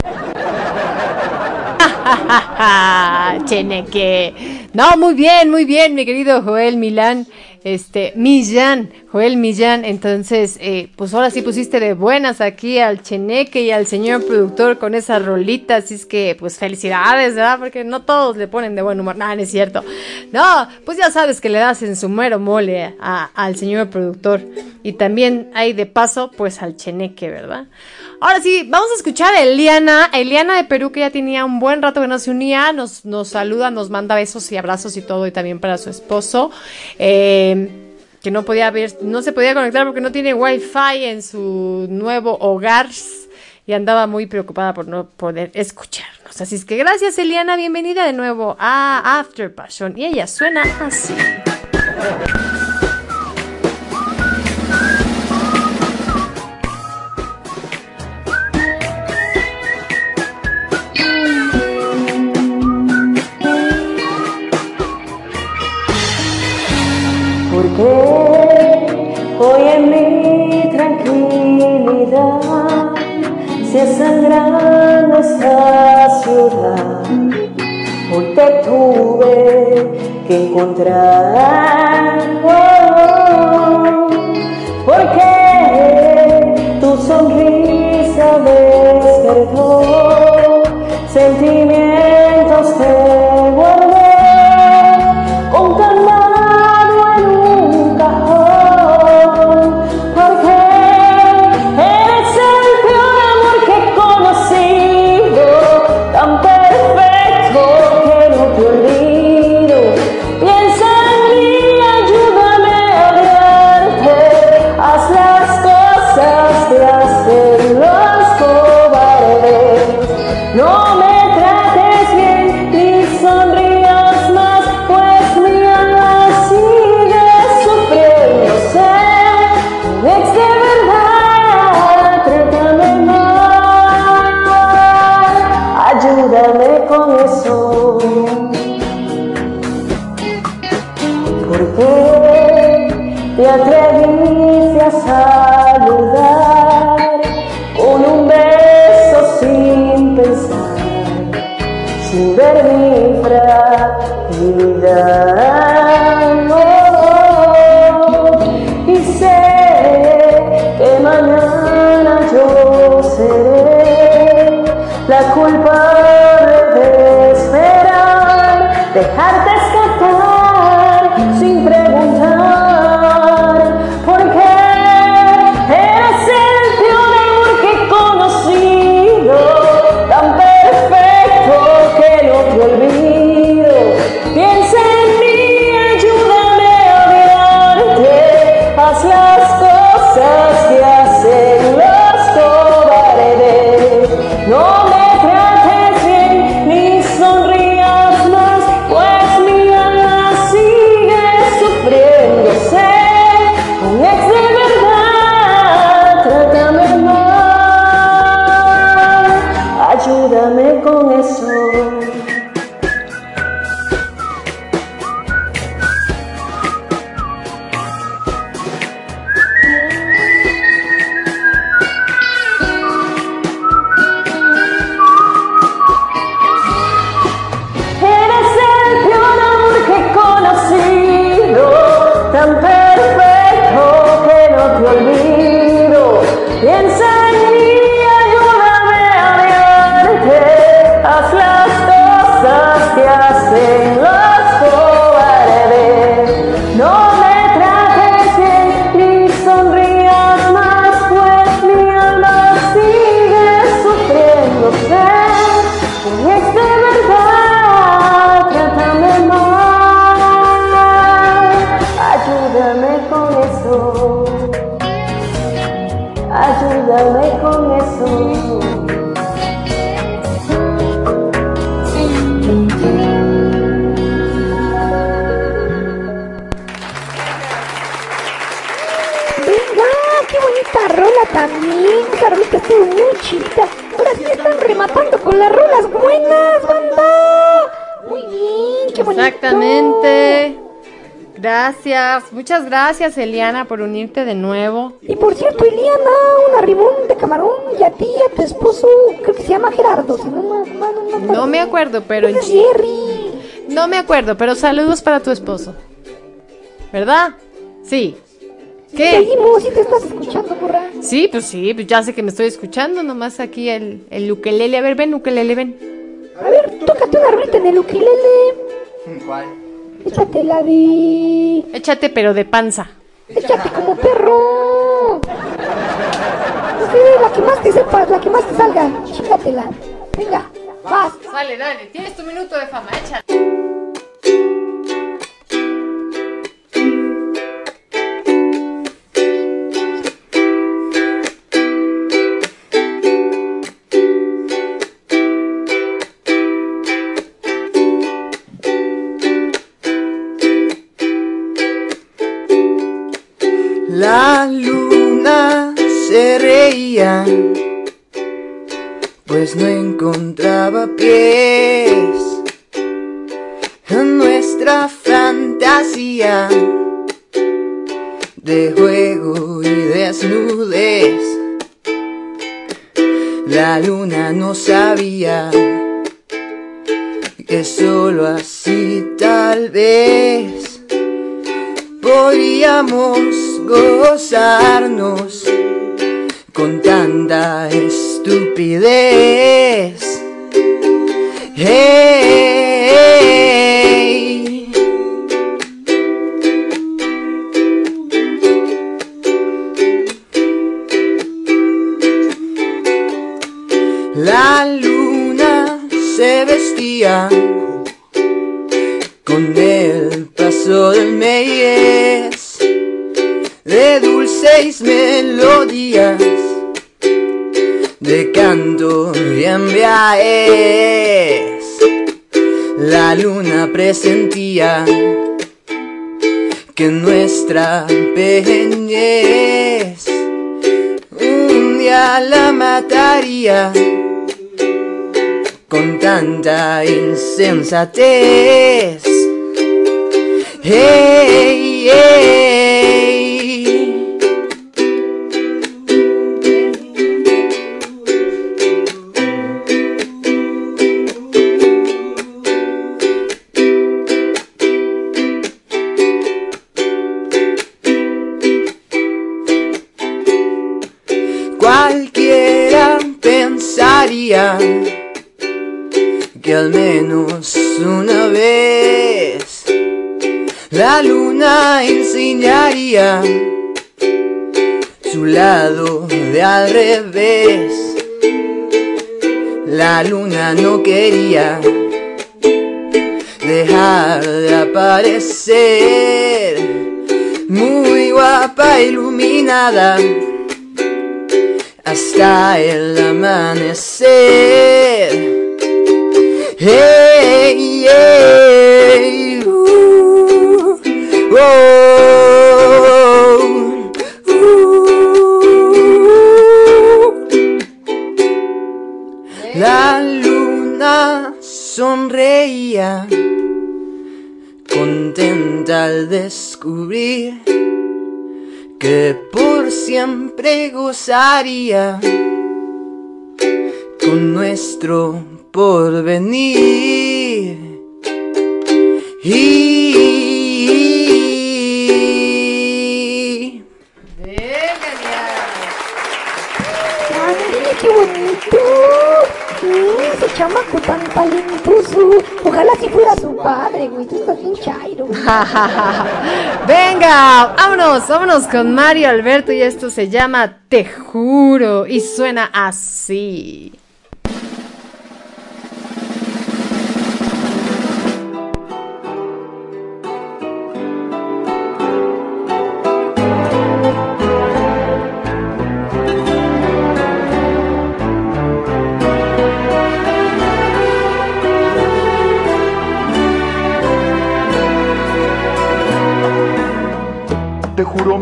Cheneque. No, muy bien, muy bien, mi querido Joel Milán. Este, Millán, Joel Millán. Entonces, eh, pues ahora sí pusiste de buenas aquí al Cheneque y al señor productor con esa rolita. Así es que, pues felicidades, ¿verdad? Porque no todos le ponen de buen humor. No, no es cierto. No, pues ya sabes que le das en su mero mole al señor productor. Y también hay de paso, pues al Cheneque, ¿verdad? Ahora sí, vamos a escuchar a Eliana. Eliana de Perú, que ya tenía un buen rato que no se unía, nos, nos saluda, nos manda besos y abrazos y todo, y también para su esposo. eh, que no podía ver, no se podía conectar porque no tiene wifi en su nuevo hogar y andaba muy preocupada por no poder escucharnos. Así es que gracias Eliana, bienvenida de nuevo a After Passion y ella suena así. Se sangrando esta ciudad. Hoy te tuve que encontrar. Oh, porque tu sonrisa despertó sentimientos Exactamente. Gracias, muchas gracias Eliana por unirte de nuevo. Y por cierto, Eliana, un arrimón de camarón y a ti y a tu esposo, creo que se llama Gerardo, si no no acuerdo. No me acuerdo, pero es Jerry. No me acuerdo, pero saludos para tu esposo. ¿Verdad? Sí. ¿Qué? Seguimos, si te estás escuchando, borra. Sí, pues sí, pues ya sé que me estoy escuchando, nomás aquí el, el ukelele. A ver, ven, ukelele, ven. A ver, tócate una rolita en el ukelele. ¿Cuál? Échate la de... Échate, pero de panza. Échate como perro. La que más te sepas, la que más te salga. Chingatela. Venga, vas. Dale, dale, tienes tu minuto de fama, échale. La luna se reía, pues no encontraba pies en nuestra fantasía de juego y desnudez. La luna no sabía que solo así tal vez podríamos gozarnos con tanta estupidez. La luna se vestía con el paso del mes de dulces melodías de canto y embriaguez. La luna presentía que nuestra pequeñez un día la mataría con tanta insensatez. Hey, hey. Enseñaría su lado de al revés. La luna no quería dejar de aparecer, muy guapa, iluminada hasta el amanecer. La luna sonreía, contenta al descubrir que por siempre gozaría con nuestro porvenir. Y qué bonito. Mm, Ese chamaco tan talentoso. Ojalá si fuera su padre, güey. Tú estás bien chairo. Venga, vámonos, vámonos con Mario Alberto y esto se llama Te juro y suena así.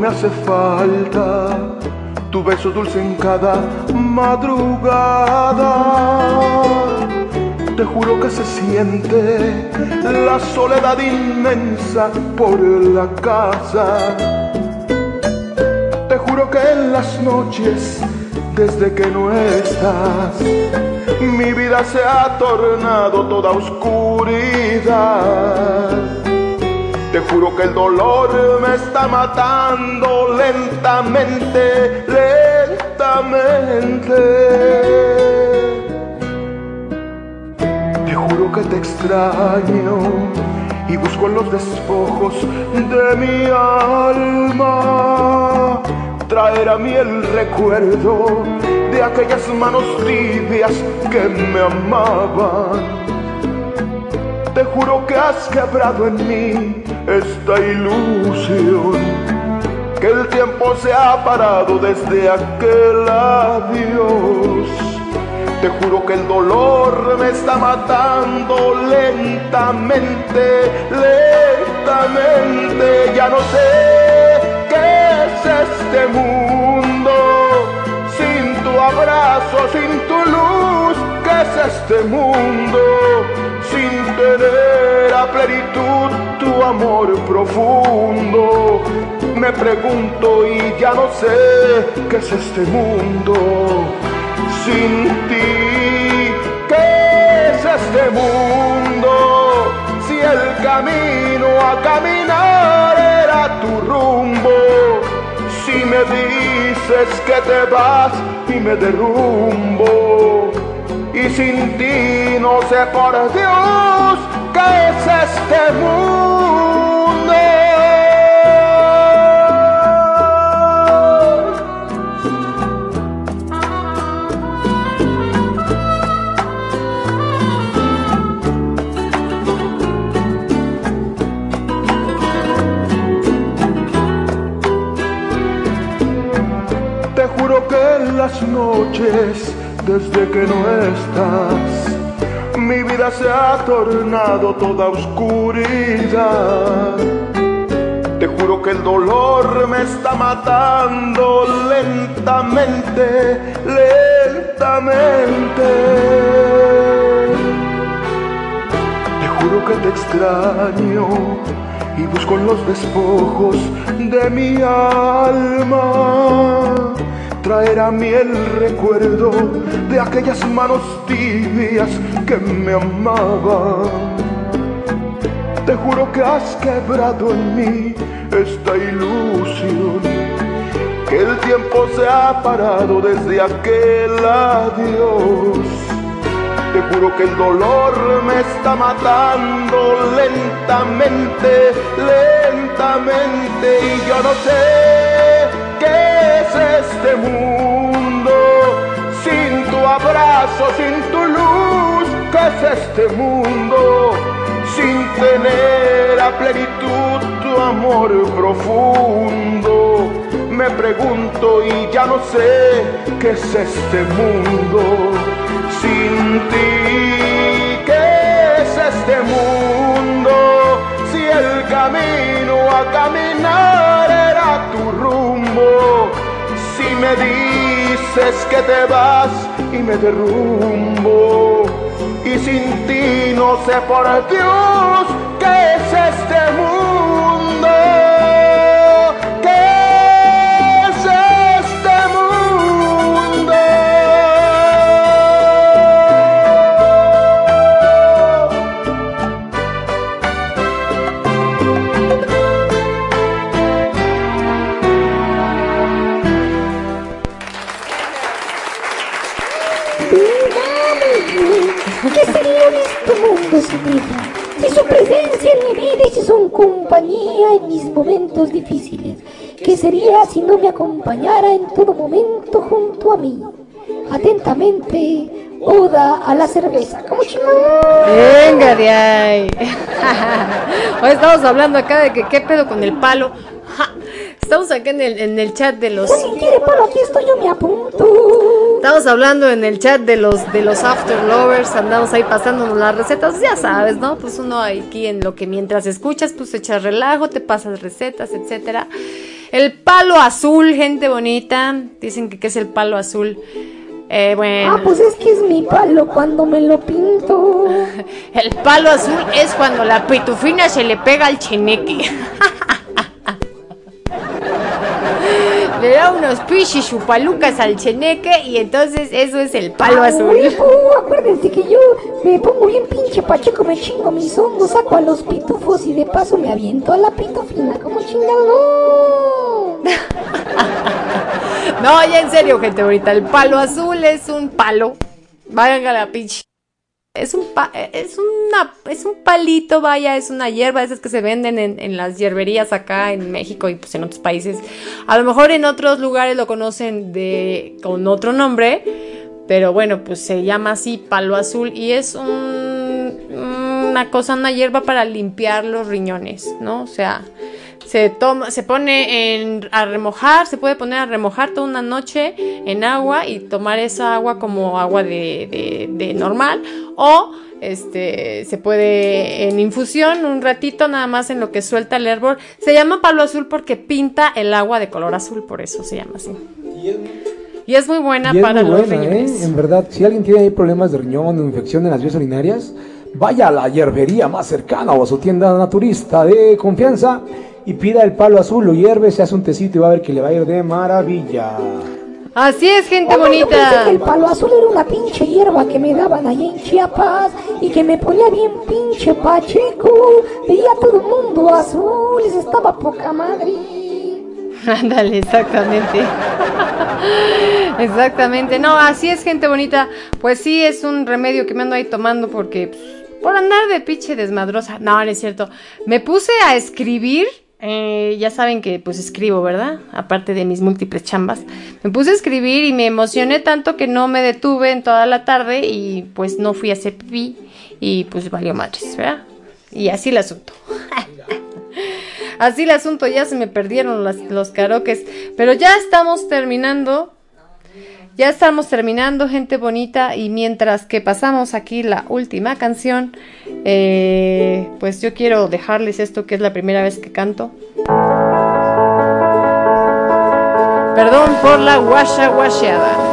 Hace falta tu beso dulce en cada madrugada. Te juro que se siente la soledad inmensa por la casa. Te juro que en las noches, desde que no estás, mi vida se ha tornado toda oscuridad. Te juro que el dolor me está matando lentamente, lentamente. Te juro que te extraño y busco en los despojos de mi alma traer a mí el recuerdo de aquellas manos tibias que me amaban. Te juro que has quebrado en mí esta ilusión, que el tiempo se ha parado desde aquel adiós. Te juro que el dolor me está matando lentamente, lentamente. Ya no sé qué es este mundo sin tu abrazo, sin tu luz. ¿Qué es este mundo sin tener a plenitud tu amor profundo? Me pregunto y ya no sé qué es este mundo sin ti. ¿Qué es este mundo? Si el camino a caminar era tu rumbo. Si me dices que te vas y me derrumbo. Y sin ti no sé por Dios qué es este mundo. Te juro que en las noches, desde que no estás, mi vida se ha tornado toda oscuridad. Te juro que el dolor me está matando lentamente, lentamente. Te juro que te extraño y busco en los despojos de mi alma traer a mí el recuerdo de aquellas manos tibias que me amaban. Te juro que has quebrado en mí esta ilusión, que el tiempo se ha parado desde aquel adiós. Te juro que el dolor me está matando lentamente, lentamente, y yo no sé qué es este mundo abrazo, sin tu luz, qué es este mundo sin tener a plenitud tu amor profundo. Me pregunto y ya no sé qué es este mundo sin ti. ¿Qué es este mundo si el camino a caminar era tu rumbo? Si me dices que te vas me derrumbo y sin ti no sé por Dios qué es este mundo. Ella? Si su presencia en mi vida y si son compañía en mis momentos difíciles. ¿Qué sería si no me acompañara en todo momento junto a mí? Atentamente, Oda a la cerveza. ¿Cómo? Venga de ahí. Hoy estamos hablando acá de que qué pedo con el palo. Estamos acá en el, en el chat de los. Si quiere palo, aquí estoy, yo me apunto. Estamos hablando en el chat de los de los after lovers, andamos ahí pasándonos las recetas, ya sabes, ¿no? Pues uno aquí en lo que mientras escuchas, pues echas relajo, te pasas recetas, etcétera. El palo azul, gente bonita. Dicen que, que es el palo azul. Eh, bueno. Ah, pues es que es mi palo cuando me lo pinto. El palo azul es cuando la pitufina se le pega al cheneque. Le da unos pichis chupalucas al cheneque y entonces eso es el palo azul. acuérdense que yo me pongo bien pinche pacheco, me chingo mis hongos, saco a los pitufos y de paso me aviento a la pitufina como chingado. No. Ya en serio, gente bonita. El palo azul es un palo. Vayan a la pinche. Es un, pa- es, una, es un palito, vaya, es una hierba, esas que se venden en, en las hierberías acá en México y pues en otros países. A lo mejor en otros lugares lo conocen de, con otro nombre, pero bueno, pues se llama así palo azul y es un- una cosa, una hierba para limpiar los riñones, ¿no? O sea, se toma, se pone en, a remojar, se puede poner a remojar toda una noche en agua y tomar esa agua como agua de, de- de normal o este se puede en infusión un ratito nada más en lo que suelta el hervor. Se llama palo azul porque pinta el agua de color azul, por eso se llama así. Y es muy buena Y es para muy los buena, ¿eh? riñones. En verdad, si alguien tiene ahí problemas de riñón o infección en las vías urinarias, vaya a la hierbería más cercana o a su tienda naturista de confianza y pida el palo azul, lo hierve, se hace un tecito y va a ver que le va a ir de maravilla. Así es, gente Oye, yo pensé bonita. que el palo azul era una pinche hierba que me daban allá en Chiapas y que me ponía bien pinche pacheco. Veía a todo el mundo azul y se estaba poca madre. Ándale, exactamente. exactamente. No, así es, gente bonita. Pues sí, es un remedio que me ando ahí tomando porque pues, por andar de pinche desmadrosa. No, no es cierto. Me puse a escribir. Eh, ya saben que pues escribo, ¿verdad? Aparte de mis múltiples chambas. Me puse a escribir y me emocioné tanto que no me detuve en toda la tarde y pues no fui a hacer y pues valió madres, ¿verdad? Y así el asunto. Así el asunto, ya se me perdieron las- los karaokes. Pero ya estamos terminando. Ya estamos terminando, gente bonita. Y mientras que pasamos aquí la última canción, eh, pues yo quiero dejarles esto que es la primera vez que canto. Perdón por la guasha guasheada.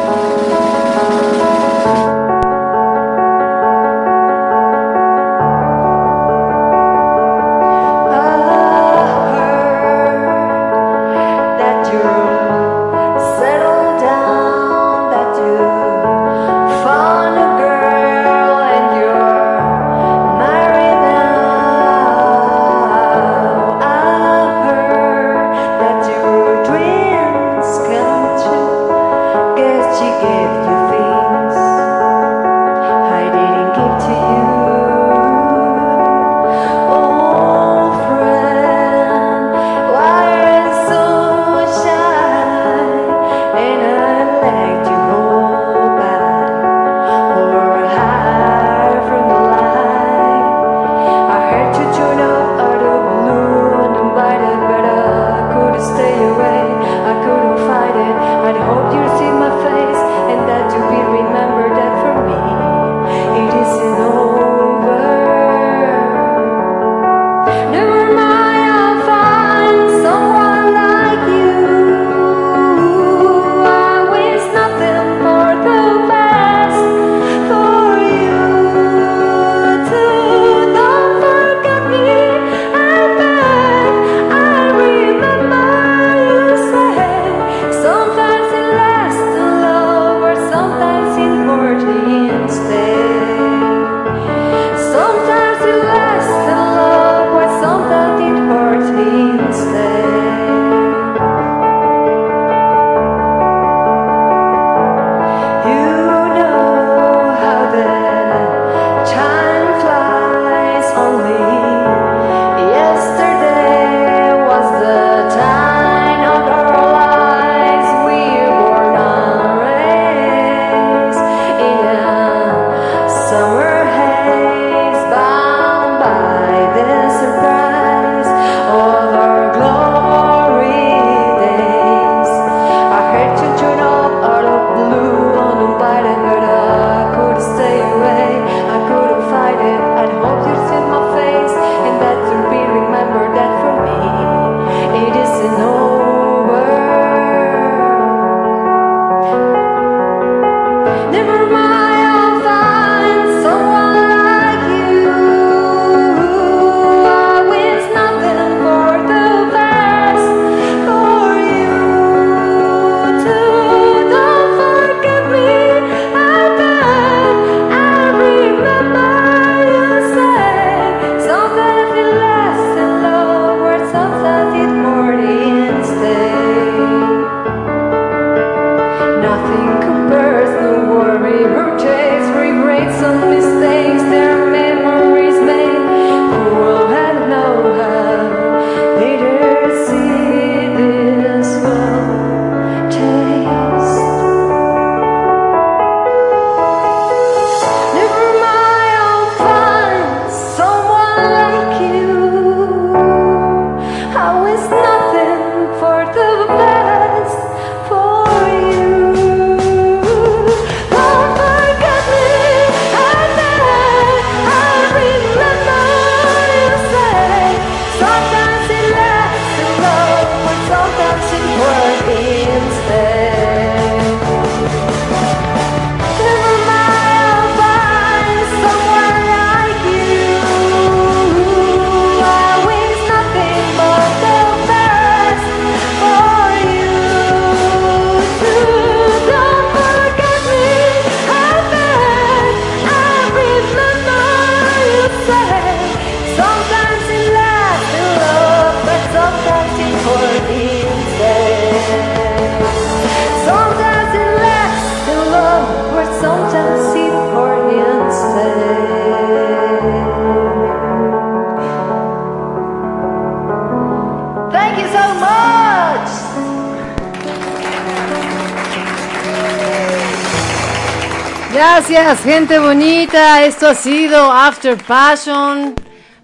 Bonita. Esto ha sido After Passion.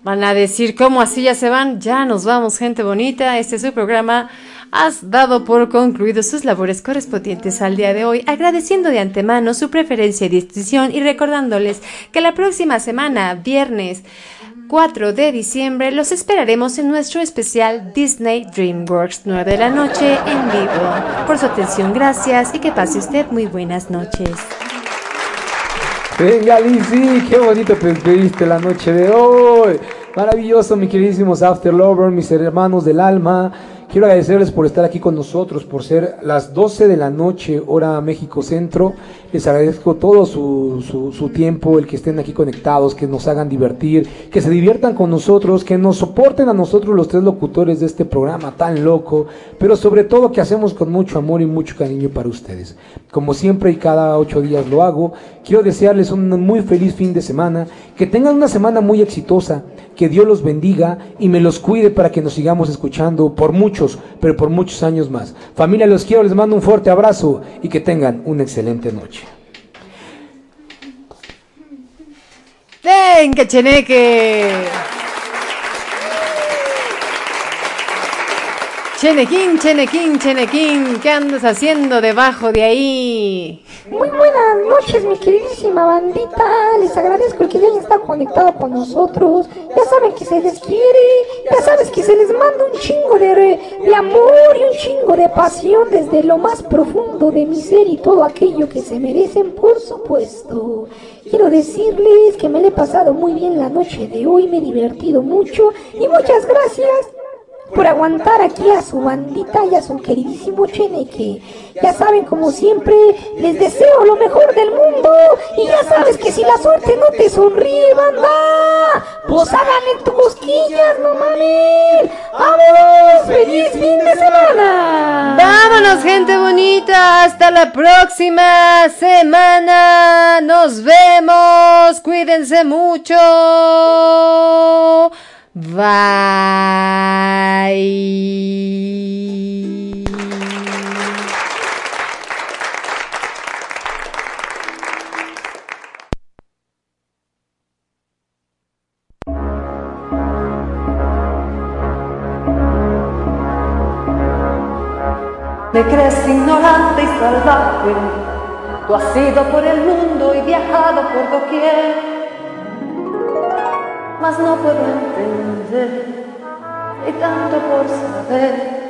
Van a decir, ¿cómo así ya se van? Ya nos vamos, gente bonita. Este es su programa. Has dado por concluido sus labores correspondientes al día de hoy, agradeciendo de antemano su preferencia y distinción y recordándoles que la próxima semana, viernes 4 de diciembre, los esperaremos en nuestro especial Disney DreamWorks 9 de la noche en vivo. Por su atención, gracias y que pase usted muy buenas noches. Venga, Lizzy, qué bonito te pediste la noche de hoy. Maravilloso, mis queridísimos After Lovers, mis hermanos del alma. Quiero agradecerles por estar aquí con nosotros, por ser las 12 de la noche, hora México Centro. Les agradezco todo su, su, tiempo, el que estén aquí conectados, que nos hagan divertir, que se diviertan con nosotros, que nos soporten a nosotros los tres locutores de este programa tan loco, pero sobre todo que hacemos con mucho amor y mucho cariño para ustedes. Como siempre y cada ocho días lo hago, quiero desearles un muy feliz fin de semana, que tengan una semana muy exitosa, que Dios los bendiga y me los cuide para que nos sigamos escuchando por muchos, pero por muchos años más. Familia, los quiero, les mando un fuerte abrazo y que tengan una excelente noche. ¡Venga, Cheneque! Chenequín, Chenequín, Chenequín, ¿qué andas haciendo debajo de ahí? Muy buenas noches, mi queridísima bandita. Les agradezco que hayan estado conectado con nosotros. Ya saben que se les quiere. Ya sabes que se les manda un chingo de amor y un chingo de pasión desde lo más profundo de mi ser y todo aquello que se merecen, por supuesto. Quiero decirles que me le he pasado muy bien la noche de hoy, me he divertido mucho y muchas gracias por aguantar aquí a su bandita y a su queridísimo Cheneque. Ya saben, como siempre, les deseo lo mejor del mundo. Y ya sabes que si la suerte no te sonríe, banda, pues háganle tus cosquillas, no mames. ¡Vamos! ¡Feliz fin de semana! Vámonos, gente bonita. Hasta la próxima semana. Nos vemos. Cuídense mucho. Bye. Me crees ignorante y salvaje. Tú has ido por el mundo y viajado por doquier mas no puedo entender y tanto por saber.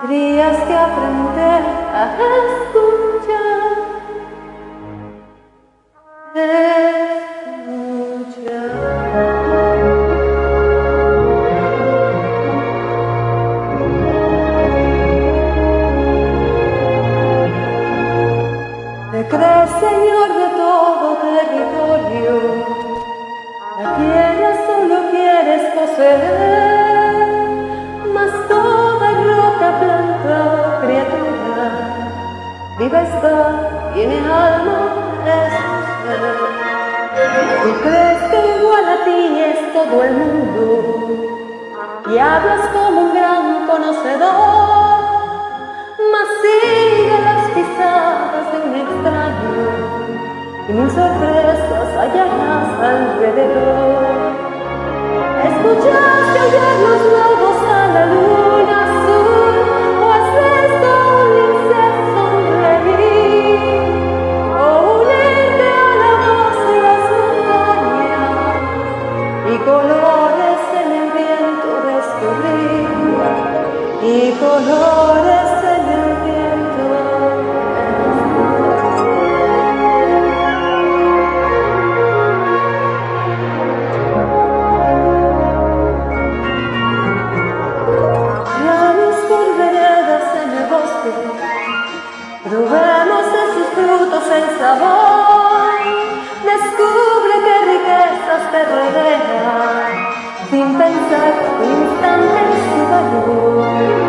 Tendrías que aprender a escuchar. Escuchar. ¿Te crees? mas toda roca, planta, criatura, viva está, tiene alma, es usted. Tú crees que igual a ti es todo el mundo, y hablas como un gran conocedor, mas sigue las pisadas de un extraño, y mil sorpresas hallarás alrededor colores en el viento descubrir y colores rodean, sin pensar un instante en su valor.